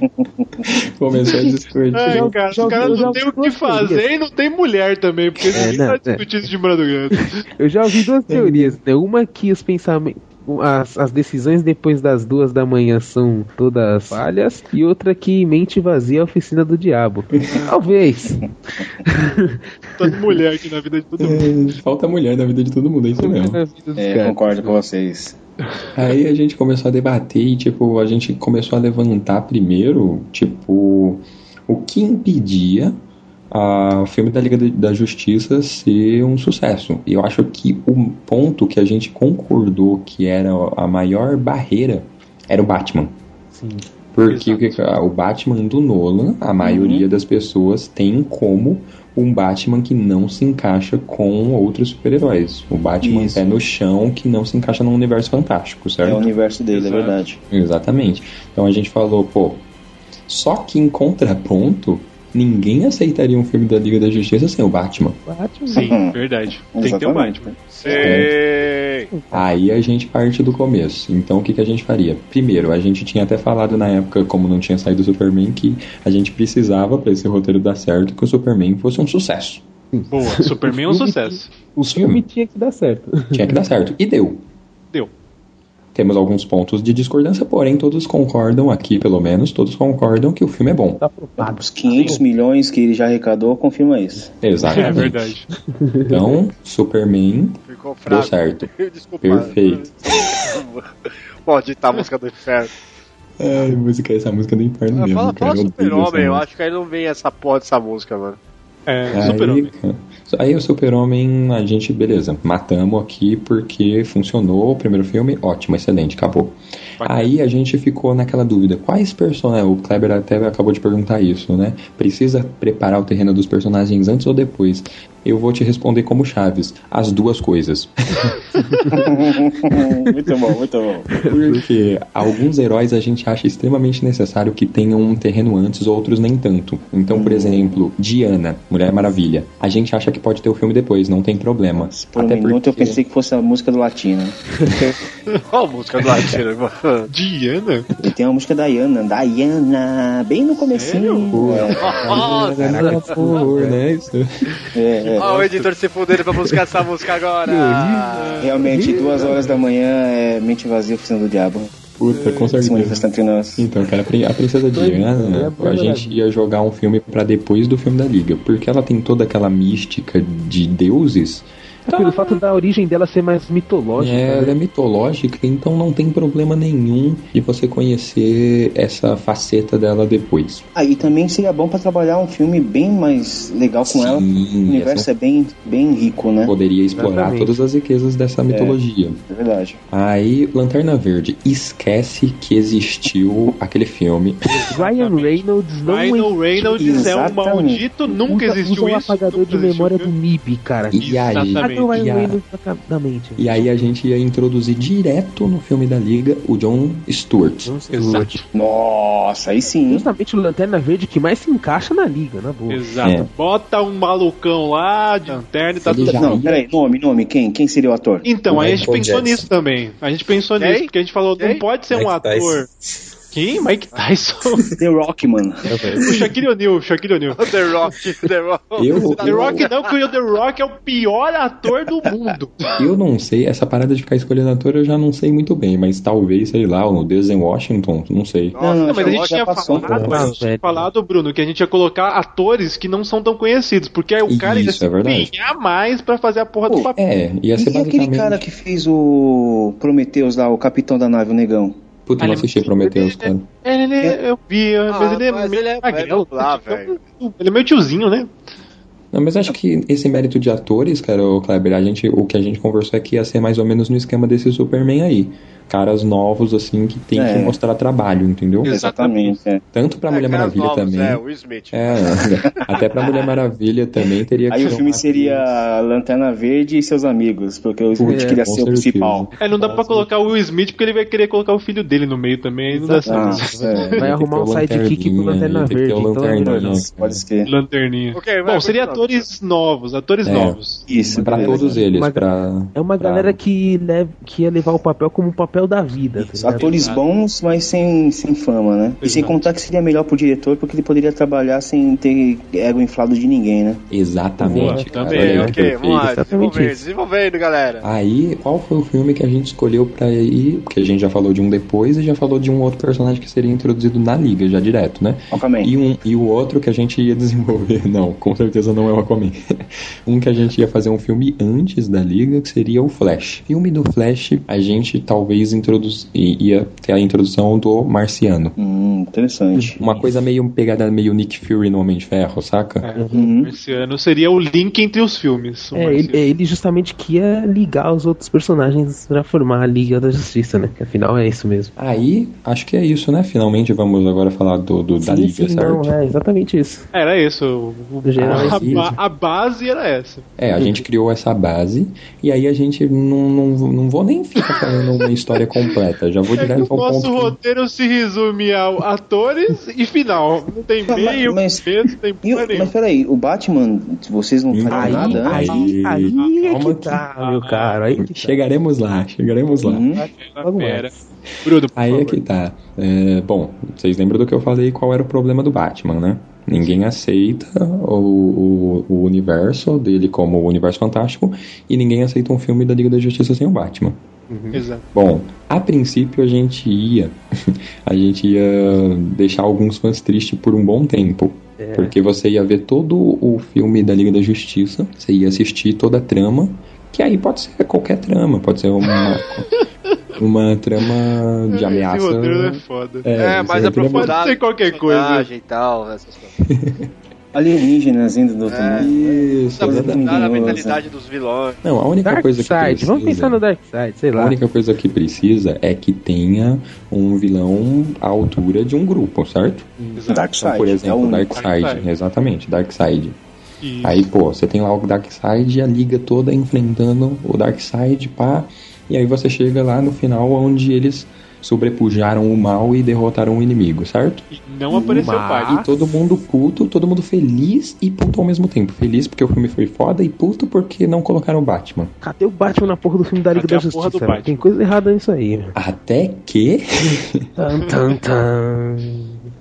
começou a discutir. Ai, cara, os caras não tem o que fazer e não tem mulher também, porque ninguém não, tá é. discutindo isso de madrugada. Eu já ouvi duas teorias, né? Uma que os pensamentos. As, as decisões depois das duas da manhã são todas falhas, e outra que mente vazia é a oficina do diabo. Talvez. Toda mulher aqui na vida de todo mundo. É, falta mulher na vida de todo mundo, é isso mesmo. É, caras. concordo com vocês. Aí a gente começou a debater e, tipo, a gente começou a levantar primeiro, tipo, o que impedia ah, o filme da Liga da- da Justiça ser um sucesso. E eu acho que o ponto que a gente concordou que era a maior barreira era o Batman. Sim. Porque o, que que- ah, o Batman do Nolan, a maioria das pessoas tem como um Batman que não se encaixa com outros super-heróis. O Batman Isso. pé no chão que não se encaixa num universo fantástico, certo? É o universo dele, é Exato. verdade. Exatamente. Então a gente falou, pô, só que em contraponto, ninguém aceitaria um filme da Liga da Justiça sem o Batman. Batman. Sim, Uhum. verdade. Tem que ter Exatamente. Batman. Sei. Aí a gente parte do começo. Então o que, que a gente faria? Primeiro, a gente tinha até falado na época, como não tinha saído o Superman, que a gente precisava, pra esse roteiro dar certo, que o Superman fosse um sucesso. Boa, Superman é um sucesso. O filme tinha que dar certo. Tinha que dar certo. E. Deu. Temos alguns pontos de discordância, porém todos concordam, aqui pelo menos, todos concordam que o filme é bom. Tá. Os 500 milhões que ele já arrecadou confirma isso. Exatamente. É verdade. Então, Superman Ficou fraco. deu certo. Desculpa. Perfeito. Pode editar a música do inferno. Ai, música, essa música do inferno Ah, mesmo, fala fala eu super-homem, eu acho que aí não vem essa porra dessa música, mano. É, Super-Homem. Aí o Super-Homem, a gente, beleza, matamos aqui porque funcionou o primeiro filme, ótimo, excelente, acabou. Aí a gente ficou naquela dúvida, quais personagens, o Kleber até acabou de perguntar isso, né? Precisa preparar o terreno dos personagens antes ou depois? Eu vou te responder como Chaves, as duas coisas. muito bom, muito bom. Porque alguns heróis a gente acha extremamente necessário que tenham um terreno antes, outros nem tanto. Então, por exemplo, Diana, Mulher Maravilha. A gente acha que pode ter o filme depois, não tem problema. Por um Até minuto eu porque- pensei que fosse a música do Latino. Qual a música do Latino, mano? Diana? E tem uma música da Diana, Diana, bem no comecinho. Nossa, Por favor, né? Isso. É, é, Ó, o editor se fudendo pra buscar essa música agora. Realmente, duas horas da manhã é mente vazia, oficina do diabo. Puta, com Se certeza. manifesta entre nós. Então, cara, a prin- a Princesa Diana, a gente ia jogar um filme pra depois do filme da Liga. Porque ela tem toda aquela mística de deuses. É pelo fato da origem dela ser mais mitológica. É, ela né? é mitológica, então não tem problema nenhum de você conhecer essa faceta dela depois. Aí também seria bom pra trabalhar um filme bem mais legal com ela. O universo essa- é bem, bem rico, né? Poderia explorar Exatamente. todas as riquezas dessa mitologia. É verdade. Aí, Lanterna Verde, esquece que existiu aquele filme. Ryan Reynolds não Ryan Reynolds é um Exatamente. maldito, nunca usa, existiu usa o isso. apagador nunca de existiu. memória do MIB, cara. E aí, O E a- na mente. E aí a gente ia introduzir direto no filme da Liga o John Stewart. Exato. Nossa, aí sim. Justamente o Lanterna Verde que mais se encaixa na liga, na boa. Exato. É. Bota um malucão lá de lanterna e tá tudo. Não, peraí, nome, nome, quem? Quem seria o ator? Então, aí a gente pensou Jackson. nisso também. A gente pensou Quem? nisso, porque a gente falou, não Quem? pode ser um ator. Quem? Mike Tyson? The Rock, mano. o Shaquille O'Neal, o Shaquille O'Neal. The Rock, The Rock. Eu- The Rock não, porque o The Rock é o pior ator do mundo. Eu não sei, essa parada de ficar escolhendo ator eu já não sei muito bem, mas talvez, sei lá, o Denzel Washington, não sei. Não, não, Não, mas a gente tinha passou um falado, pouco. a gente tinha falado, Bruno, que a gente ia colocar atores que não são tão conhecidos, porque aí o cara ia Isso, se é verdade. empenhar mais pra fazer a porra do papel. É, ia ser E aquele basicamente. cara que fez o Prometheus lá, o capitão da nave, o negão? Puta, eu não assisti Prometheus, cara. Ele, eu vi, mas ele é mas meio ele é- magrelo. lá, velho. Ele é meio tiozinho, né? Não, mas acho que esse mérito de atores, cara, o Kleber, a gente, o que a gente conversou é que ia ser mais ou menos no esquema desse Superman aí. Caras novos, assim, que tem É. que mostrar trabalho, entendeu? Exatamente. é. Tanto pra Mulher caras Maravilha novos, também. É, Will Smith. É, até pra Mulher Maravilha também teria que Aí o filme seria Lanterna Verde e seus amigos, porque o Smith É, queria com ser o principal. É, não dá pra colocar o Will Smith porque ele vai querer colocar o filho dele no meio também. Aí não dá Ah, certo. é. Vai arrumar um o sidekick pro Lanterninha, Lanterna Verde. Então, Lanterninha, não, né? Pode ser. Lanterninha. Ok, vai, Bom, seria continua. Atores novos, atores É. novos. Isso, Pra beleza. todos eles, Mas- pra... É uma pra- galera que, leva, que ia levar o papel como o papel da vida. Tá Os ligado? atores bons, mas sem, sem fama, né? E sem Exato. contar que seria melhor pro diretor, porque ele poderia trabalhar sem ter ego inflado de ninguém, né? Exatamente. Boa, também, olha Ok, vamos lá, desenvolvendo, isso. desenvolvendo, galera. Aí, qual foi o filme que a gente escolheu pra ir? Porque a gente já falou de um depois e já falou de um outro personagem que seria introduzido na liga, já direto, né? Aquaman. E, um, e o outro que a gente ia desenvolver, não, com certeza não é o Aquaman. um que a gente ia fazer um filme antes da liga, que seria o Flash. Filme do Flash, a gente talvez introduz, ia ter a introdução do Marciano. Hum, interessante. Uma coisa meio pegada meio Nick Fury no Homem de Ferro, saca? É, Uhum. Esse ano seria o link entre os filmes. É, Marciano. ele, é ele justamente que ia ligar os outros personagens pra formar a Liga da Justiça, né? Que afinal é isso mesmo. Aí, acho que é isso, né? Finalmente vamos agora falar do, do da sim, liga, sim, certo? não, é exatamente isso. Era isso. o- o- geral, a, é ba- a base era essa. É, a gente criou essa base e aí a gente não, não, não vou nem ficar falando uma história completa, já vou É que direto o ao nosso ponto. que- roteiro se resume ao atores e final. Não tem Mas- meio, mas- não tem E o- porra mas peraí, o Batman, vocês não fariam Aí, nada aí, antes? aí, é Calma que tá, meu caro. Aí que tá. Chegaremos lá, chegaremos lá. Pera. mais. Bruno, por Aí é favor. que tá. É, bom, vocês lembram do que eu falei qual era o problema do Batman, né? Ninguém aceita o, o, o universo dele como o universo fantástico e ninguém aceita um filme da Liga da Justiça sem o Batman. Exato. Bom, a princípio a gente ia a gente ia deixar alguns fãs tristes por um bom tempo. Porque você ia ver todo o filme da Liga da Justiça, você ia assistir toda a trama, que aí pode ser qualquer trama, pode ser uma, uma trama de ameaça. Esse roteiro é foda. É, É, mais é aprofundado. Pode ser qualquer coisa. e tal, essas coisas. Alienígenas indo do outro É. mundo. Isso, a criminosa. mentalidade dos vilões. Não, a única Dark coisa que Side, precisa, vamos pensar no Dark Side, sei A lá. única coisa que precisa é que tenha um vilão à altura de um grupo, certo? Exato. Darkseid. Então, por é exemplo, o único. Darkseid, Darkseid. exatamente, Darkseid. Isso. Aí, pô, você tem lá o Darkseid e a liga toda enfrentando o Darkseid, pá. E aí você chega lá no final onde eles sobrepujaram o mal e derrotaram o inimigo, certo? E não apareceu Mas- parte. E todo mundo puto, todo mundo feliz e puto ao mesmo tempo. Feliz porque o filme foi foda e puto porque não colocaram o Batman. Cadê o Batman na porra do filme da Liga Cadê da a porra Justiça? Tem coisa errada nisso aí. Até que Tan, tan, tan.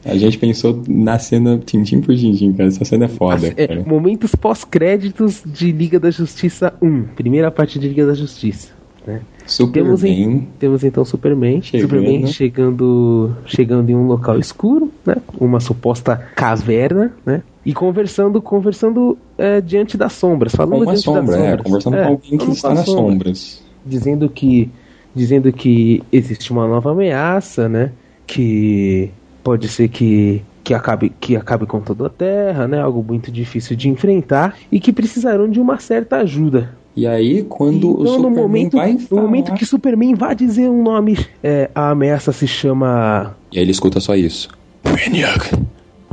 A gente pensou na cena tintim por tintim, cara. Essa cena é foda, É, cara. momentos pós-créditos de Liga da Justiça 1. Primeira parte de Liga da Justiça. Né? Super Temos, em- temos então Superman. Chegando. Superman chegando, chegando em um local escuro, né? Uma suposta caverna, né? E conversando, conversando é, diante das sombras, Com falando uma diante das sombra, é. sombras. Conversando É, com alguém que está com as nas sombras. dizendo que dizendo que existe uma nova ameaça, né? Que pode ser que que acabe que acabe com toda a Terra, né? Algo muito difícil de enfrentar e que precisarão de uma certa ajuda. E aí, quando o Então, no Superman momento, vai no falar... momento que Superman vai dizer um nome, é, a ameaça se chama E aí ele escuta só isso.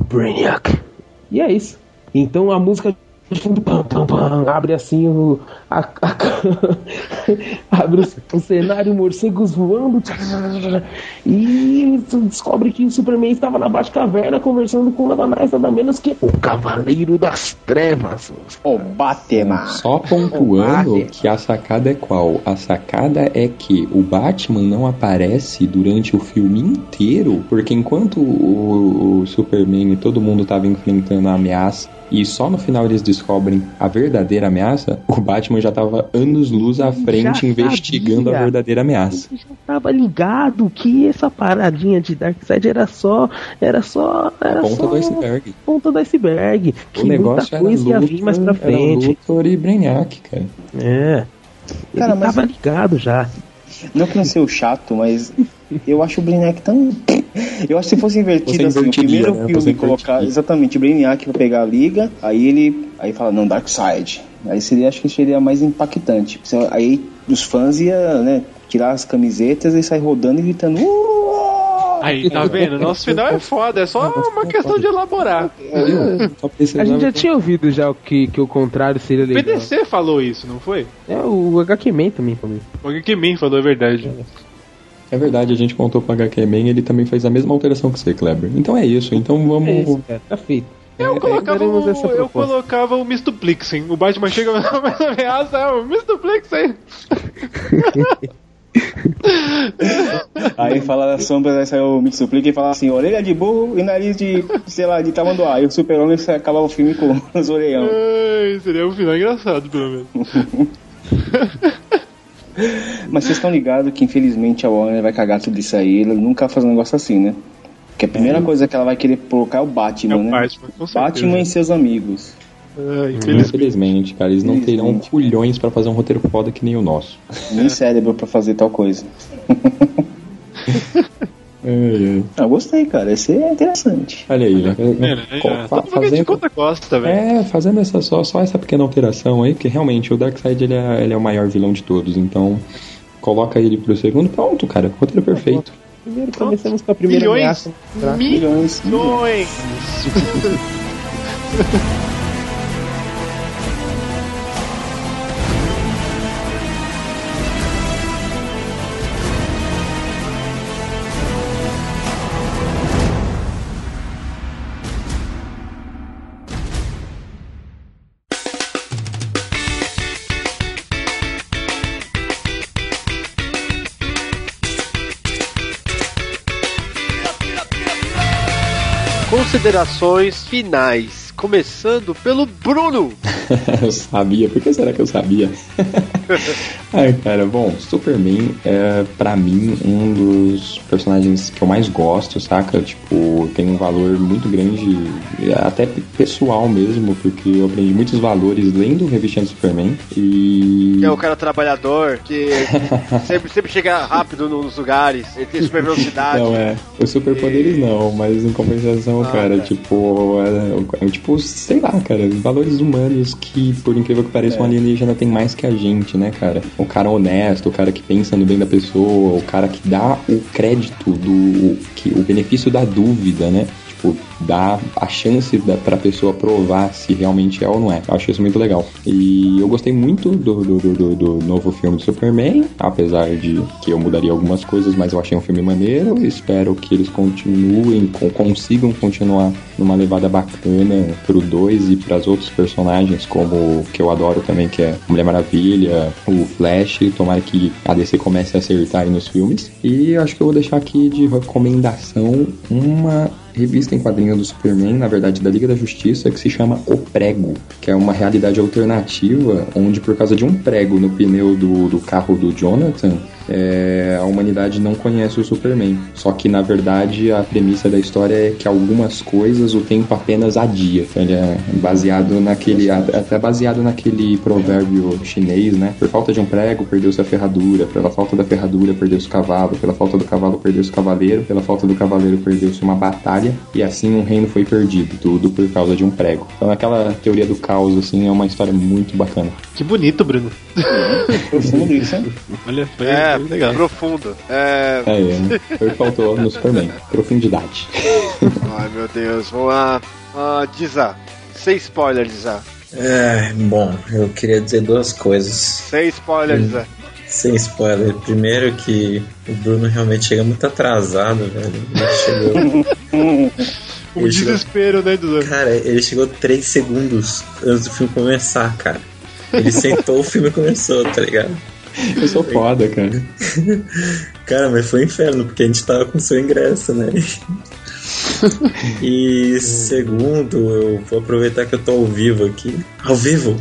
Brainiac. E é isso. Então a música Pam, pam, pam, abre assim o. a- a- abre o, o cenário, morcegos voando. tchá, tchá, tchá, tchá, e descobre que o Superman estava na Batcaverna conversando com nada mais, nada menos que o Cavaleiro das Trevas. O Batman. Só pontuando que a sacada é qual? A sacada é que o Batman não aparece durante o filme inteiro, porque enquanto o, o Superman e todo mundo tava enfrentando a ameaça e só no final eles descobrem a verdadeira ameaça, o Batman já tava anos-luz à frente Já investigando sabia. a verdadeira ameaça. Tava ligado que essa paradinha de Darkseid era só. Era só. Era Ponta só do iceberg. Ponta do iceberg. O Que negócio muita era coisa ia vir mais pra Luthor, era frente. Luthor e Brainiac, cara. É. Cara, Ele mas- tava ligado já. Não que não seja o chato, mas eu acho o Brainiac tão. Eu acho que se fosse invertido assim, o primeiro né? filme colocar exatamente o Brainiac pra pegar a liga, aí ele. Aí fala, não, Darkseid. Aí seria, acho que seria mais impactante. Aí os fãs iam, né, tirar as camisetas e sair rodando e gritando. "Uh!" Aí, tá vendo? Nosso final é foda, é só uma questão de elaborar. A gente já tinha ouvido já o que, que o contrário seria O legal. PDC falou isso, não foi? É, o HQ Man também falou. O Geekman falou a verdade. É verdade, a gente contou pro HQ Man, ele também fez a mesma alteração que você, Kleber. Então é isso, então vamos. É isso, cara. Tá feito. Eu colocava, faremos o, essa eu colocava o Mr. Plixen. O Batman chega mas a ameaça é o Mr. Plixen. Aí fala das sombras, aí sai o Mitsuplika e fala assim, orelha de burro e nariz de, sei lá, de tamanduá. E o super-homem acaba o filme com os orelhão. Ai, seria um final engraçado, pelo menos. Mas vocês estão ligados que infelizmente a Warner vai cagar tudo isso aí, ela nunca vai fazer um negócio assim, né? Que a primeira coisa que ela vai querer colocar é o Batman, né? Batman, com certeza. Batman e seus amigos. Infelizmente, cara, eles não terão culhões pra fazer um roteiro foda que nem o nosso. Nem cérebro pra fazer tal coisa. Ai, ai. Ah, gostei, cara. Esse é interessante. Olha aí, né? É, Co- é, fa- conta velho. É, fazendo essa, só, só essa pequena alteração aí, porque realmente o Darkseid ele é, ele é o maior vilão de todos, então coloca ele pro segundo, pronto, cara, roteiro perfeito. Primeiro começamos com a primeira Milhões. ameaça. Tá? Milhões. Milhões. Considerações finais. Começando pelo Bruno. eu sabia, por que será que eu sabia? Ai, cara, bom, Superman é pra mim um dos personagens que eu mais gosto, saca? Tipo, tem um valor muito grande, até pessoal mesmo, porque eu aprendi muitos valores lendo Revistinha do Superman e. Que é o cara trabalhador, que sempre, sempre chega rápido nos lugares, ele tem super velocidade. Não, é. Os superpoderes não, mas em compensação, Ah, cara, tá. tipo, é, é, tipo, sei lá, cara, valores humanos que, por incrível que pareça, É. um alienígena tem mais que a gente, né, cara? O cara honesto, o cara que pensa no bem da pessoa, o cara que dá o crédito do. que, o benefício da dúvida, né? Tipo, dá a chance da, pra pessoa provar se realmente é ou não é. Eu acho isso muito legal. E eu gostei muito do, do, do, do- novo filme do Superman, apesar de que eu mudaria algumas coisas, mas eu achei um filme maneiro. Espero que eles continuem, con- consigam continuar numa levada bacana pro 2 e pras outros personagens, como o que eu adoro também, que é Mulher Maravilha, o Flash. Tomara que a DC comece a acertar aí nos filmes. E eu acho que eu vou deixar aqui de recomendação uma revista em quadrinho do Superman, na verdade da Liga da Justiça, que se chama O Prego, que é uma realidade alternativa onde por causa de um prego no pneu do, do carro do Jonathan, é, a humanidade não conhece o Superman. Só que na verdade a premissa da história é que algumas coisas o tempo apenas adia. Ele é baseado naquele, até baseado naquele provérbio chinês, né? Por falta de um prego, perdeu-se a ferradura. Pela falta da ferradura, perdeu-se o cavalo. Pela falta do cavalo, perdeu-se o cavaleiro. Pela falta do cavaleiro, perdeu-se uma batalha. E assim um reino foi perdido. Tudo por causa de um prego. Então aquela teoria do caos, assim, é uma história muito bacana. Que bonito, Bruno. Profundo isso, hein? Olha, foi, É, foi legal. profundo. É... É, é. Foi faltou no Superman. Profundidade. Ai meu Deus, vamos lá. Ah, Dizá, sem spoiler, Dizá. É, bom, eu queria dizer duas coisas. Sem spoilers, Zé. Sem spoiler. Primeiro que o Bruno realmente chega muito atrasado, velho. Ele chegou. O Ele chegou- desespero, né, Dudu? Cara, ele chegou 3 segundos antes do filme começar, cara. Ele sentou, o filme começou, tá ligado? Eu sou foda, cara. Cara, mas foi um inferno, porque a gente tava com seu ingresso, né? E segundo, eu vou aproveitar que eu tô ao vivo aqui. Ao vivo!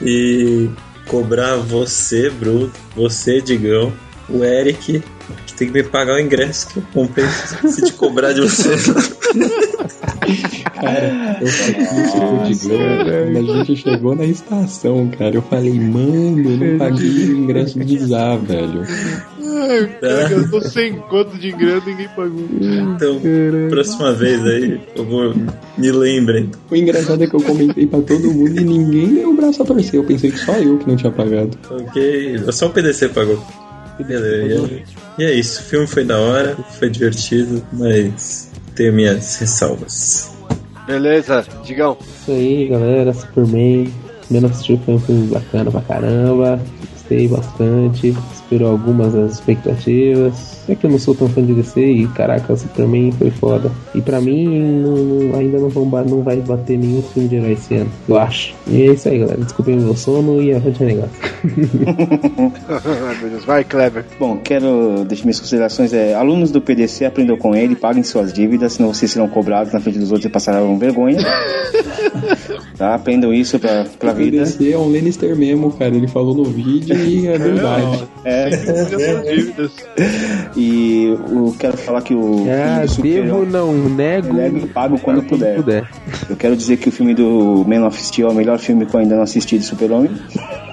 E cobrar você, Bruno, você, Digão, o Eric, que tem que me pagar o ingresso que eu comprei se te cobrar de você. Cara, eu falei isso pro Digão quando a gente chegou na estação, cara. Eu falei, mano, eu não paguei o ingresso do Zá, velho. Ai, cara, eu tô sem conta de grana ninguém pagou. Então, próxima vez aí, por favor, me lembrem. O engraçado é que eu comentei pra todo mundo e ninguém deu o braço a torcer. Eu pensei que só eu que não tinha pagado. Ok, só o PDC pagou. Beleza, e é isso. O filme foi da hora, foi divertido, mas tenho minhas ressalvas. Beleza, Digão. Isso aí, galera. Superman. Menos assistiu foi um filme bacana pra caramba. Gostei bastante. Superou algumas das expectativas. É que eu não sou tão fã de DC e caraca, Superman foi foda. E pra mim não- não- ainda não, vão, não vai bater nenhum filme de herói esse ano, eu acho. E é isso aí, galera. Desculpem o meu sono e avante meu Deus. Vai, Kleber. Bom, quero deixar minhas considerações. É, alunos do PDC aprendam com ele, paguem suas dívidas, senão vocês serão cobrados na frente dos outros e passarão vergonha. tá? Aprendam isso pra, pra O vida. DC é um Lannister mesmo, cara. Ele falou no vídeo e é verdade. É. E eu quero falar que o Super- devo, não nego. Nego e pago quando puder. Eu quero dizer que o filme do Man of Steel é o melhor filme que eu ainda não assisti de Super-Homem,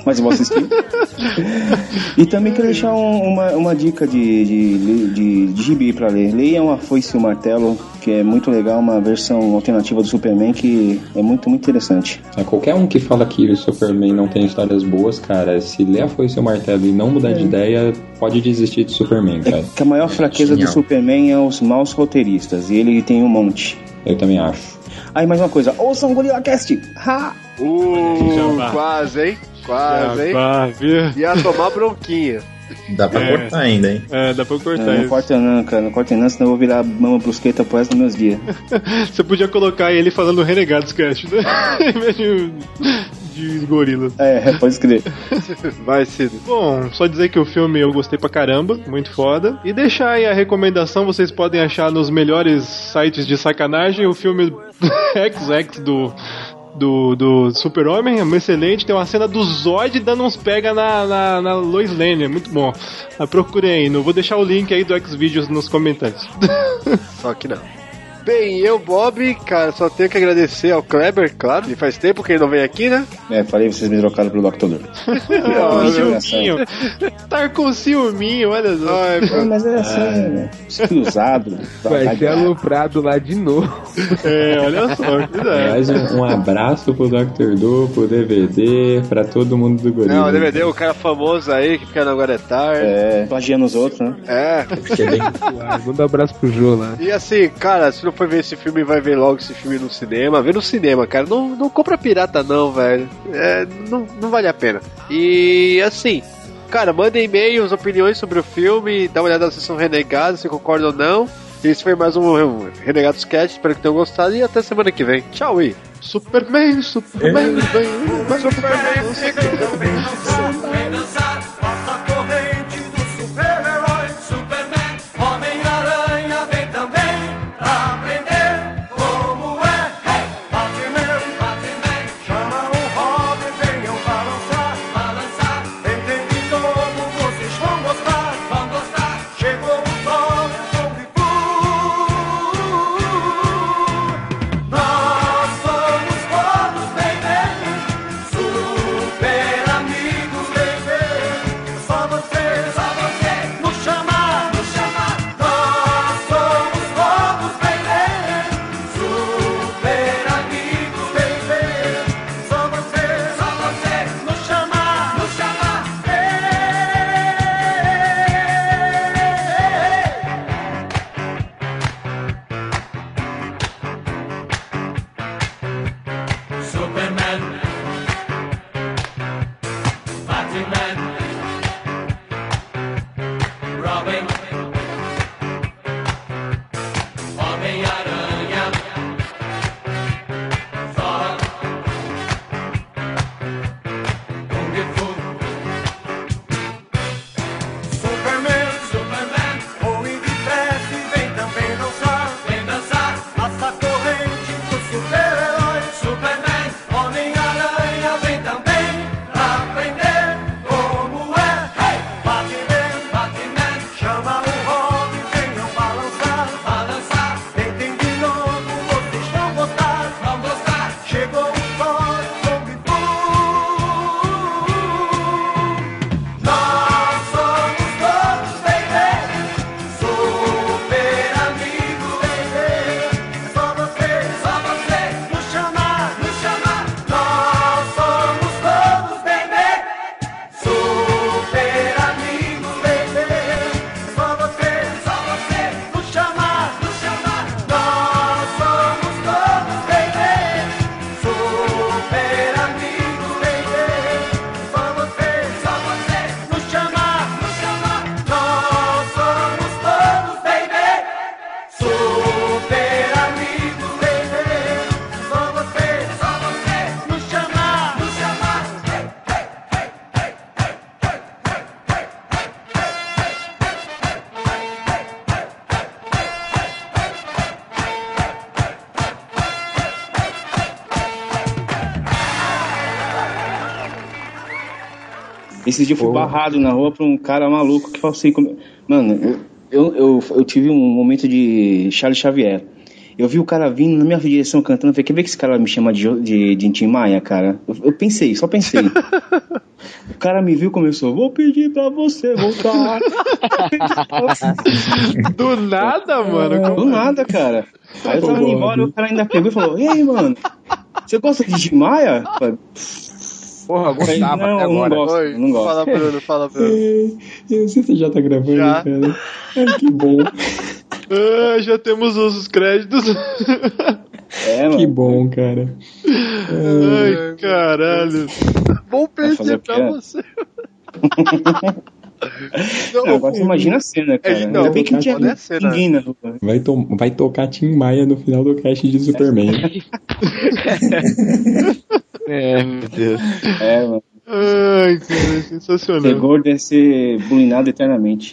mas eu vou assistir. e também quero deixar um- uma, uma dica de, de, de, de gibi pra ler. Leiam A Foice e o Martelo, que é muito legal, uma versão alternativa do Superman que é muito, muito interessante. É, Qualquer um que fala que o Superman não tem histórias boas, cara, se ler a Foice e o Martelo e não mudar de ideia, pode desistir de Superman, cara. Que a maior fraqueza Genial. do Superman é os maus roteiristas, e ele tem um monte. Eu também acho. Ah, e mais uma coisa, ouçam o Gorilla Cast! Ha! Uh, quase, hein? Quase, hein? Ia tomar bronquinha. Dá pra É. cortar ainda, hein? É, dá pra cortar Não, não corta não, cara, não corta não, senão eu vou virar mama brusqueta pro resto dos meus dias. Você podia colocar ele falando Renegados Cast, né? em vez de, de gorilas. É, pode escrever. Vai, Cido. Bom, só dizer que o filme eu gostei pra caramba, muito foda. E deixar aí a recomendação, vocês podem achar nos melhores sites de sacanagem o filme XX do. Do, do Super-Homem, é excelente. Tem uma cena do Zod dando uns pega na, na, na Lois Lane, é muito bom. Ah, procurem aí, não vou deixar o link aí do X-Videos nos comentários. Só que não. Bem, eu, Bob, cara, só tenho que agradecer ao Kleber, claro. E faz tempo que ele não vem aqui, né? É, falei vocês me trocaram pelo Dr. Ciúminho. Tá com ciúminho, olha só. Não, mas é assim, né? Cruzado. Vai ser aloprado lá de novo. É, olha só, cuidado. Aliás, um, um abraço pro Dr. Du, pro DVD, pra todo mundo do Gorila. Não, o DVD, o cara famoso aí que fica no Agora é Tarde. É, plagiando os outros, né? É. Manda um abraço pro Jô lá. E assim, cara, se não for ver esse filme, vai ver logo esse filme no cinema. Vê no cinema, cara. Não, não compra pirata, não, velho. É, não, não vale a pena. E assim, cara, mandem e-mails, opiniões sobre o filme. Dá uma olhada na sessão Renegado, se concorda ou não. Esse foi mais um, um Renegados Cast. Espero que tenham gostado. E até semana que vem. Tchau, e. Superman, Superman, vem, Superman, corrente Esse dia eu fui barrado na rua por um cara maluco que falou assim. como- Mano, eu, eu, eu, tive um momento de Charles Xavier. Eu vi o cara vindo na minha direção cantando. Eu falei, quer ver que esse cara me chama de, de, de Tim Maia, cara? Eu, eu pensei, só pensei. o cara me viu e começou, vou pedir pra você voltar. Do nada, mano. Do nada, cara. Aí eu tava indo embora, o cara ainda pegou e falou, e aí, mano, você gosta de Tim Maia? Eu falei, Porra, gostava não, até não agora. gosto, Oi, não gosto. fala Bruno, fala Bruno. Eu não sei se você já tá gravando, Já. cara. Ai, que bom. Ah, já temos os créditos. É, Que bom, cara. Ai, caralho. Bom quê? pra você. Não, agora você imagina a cena, cara. É, não, Ainda bem que não tinha cena. ninguém na rua. Vai, to vai tocar Tim Maia no final do cast de Superman. É, meu Deus. É, mano. Ai, cara, sensacional. Ser gordo é ser bulinado eternamente.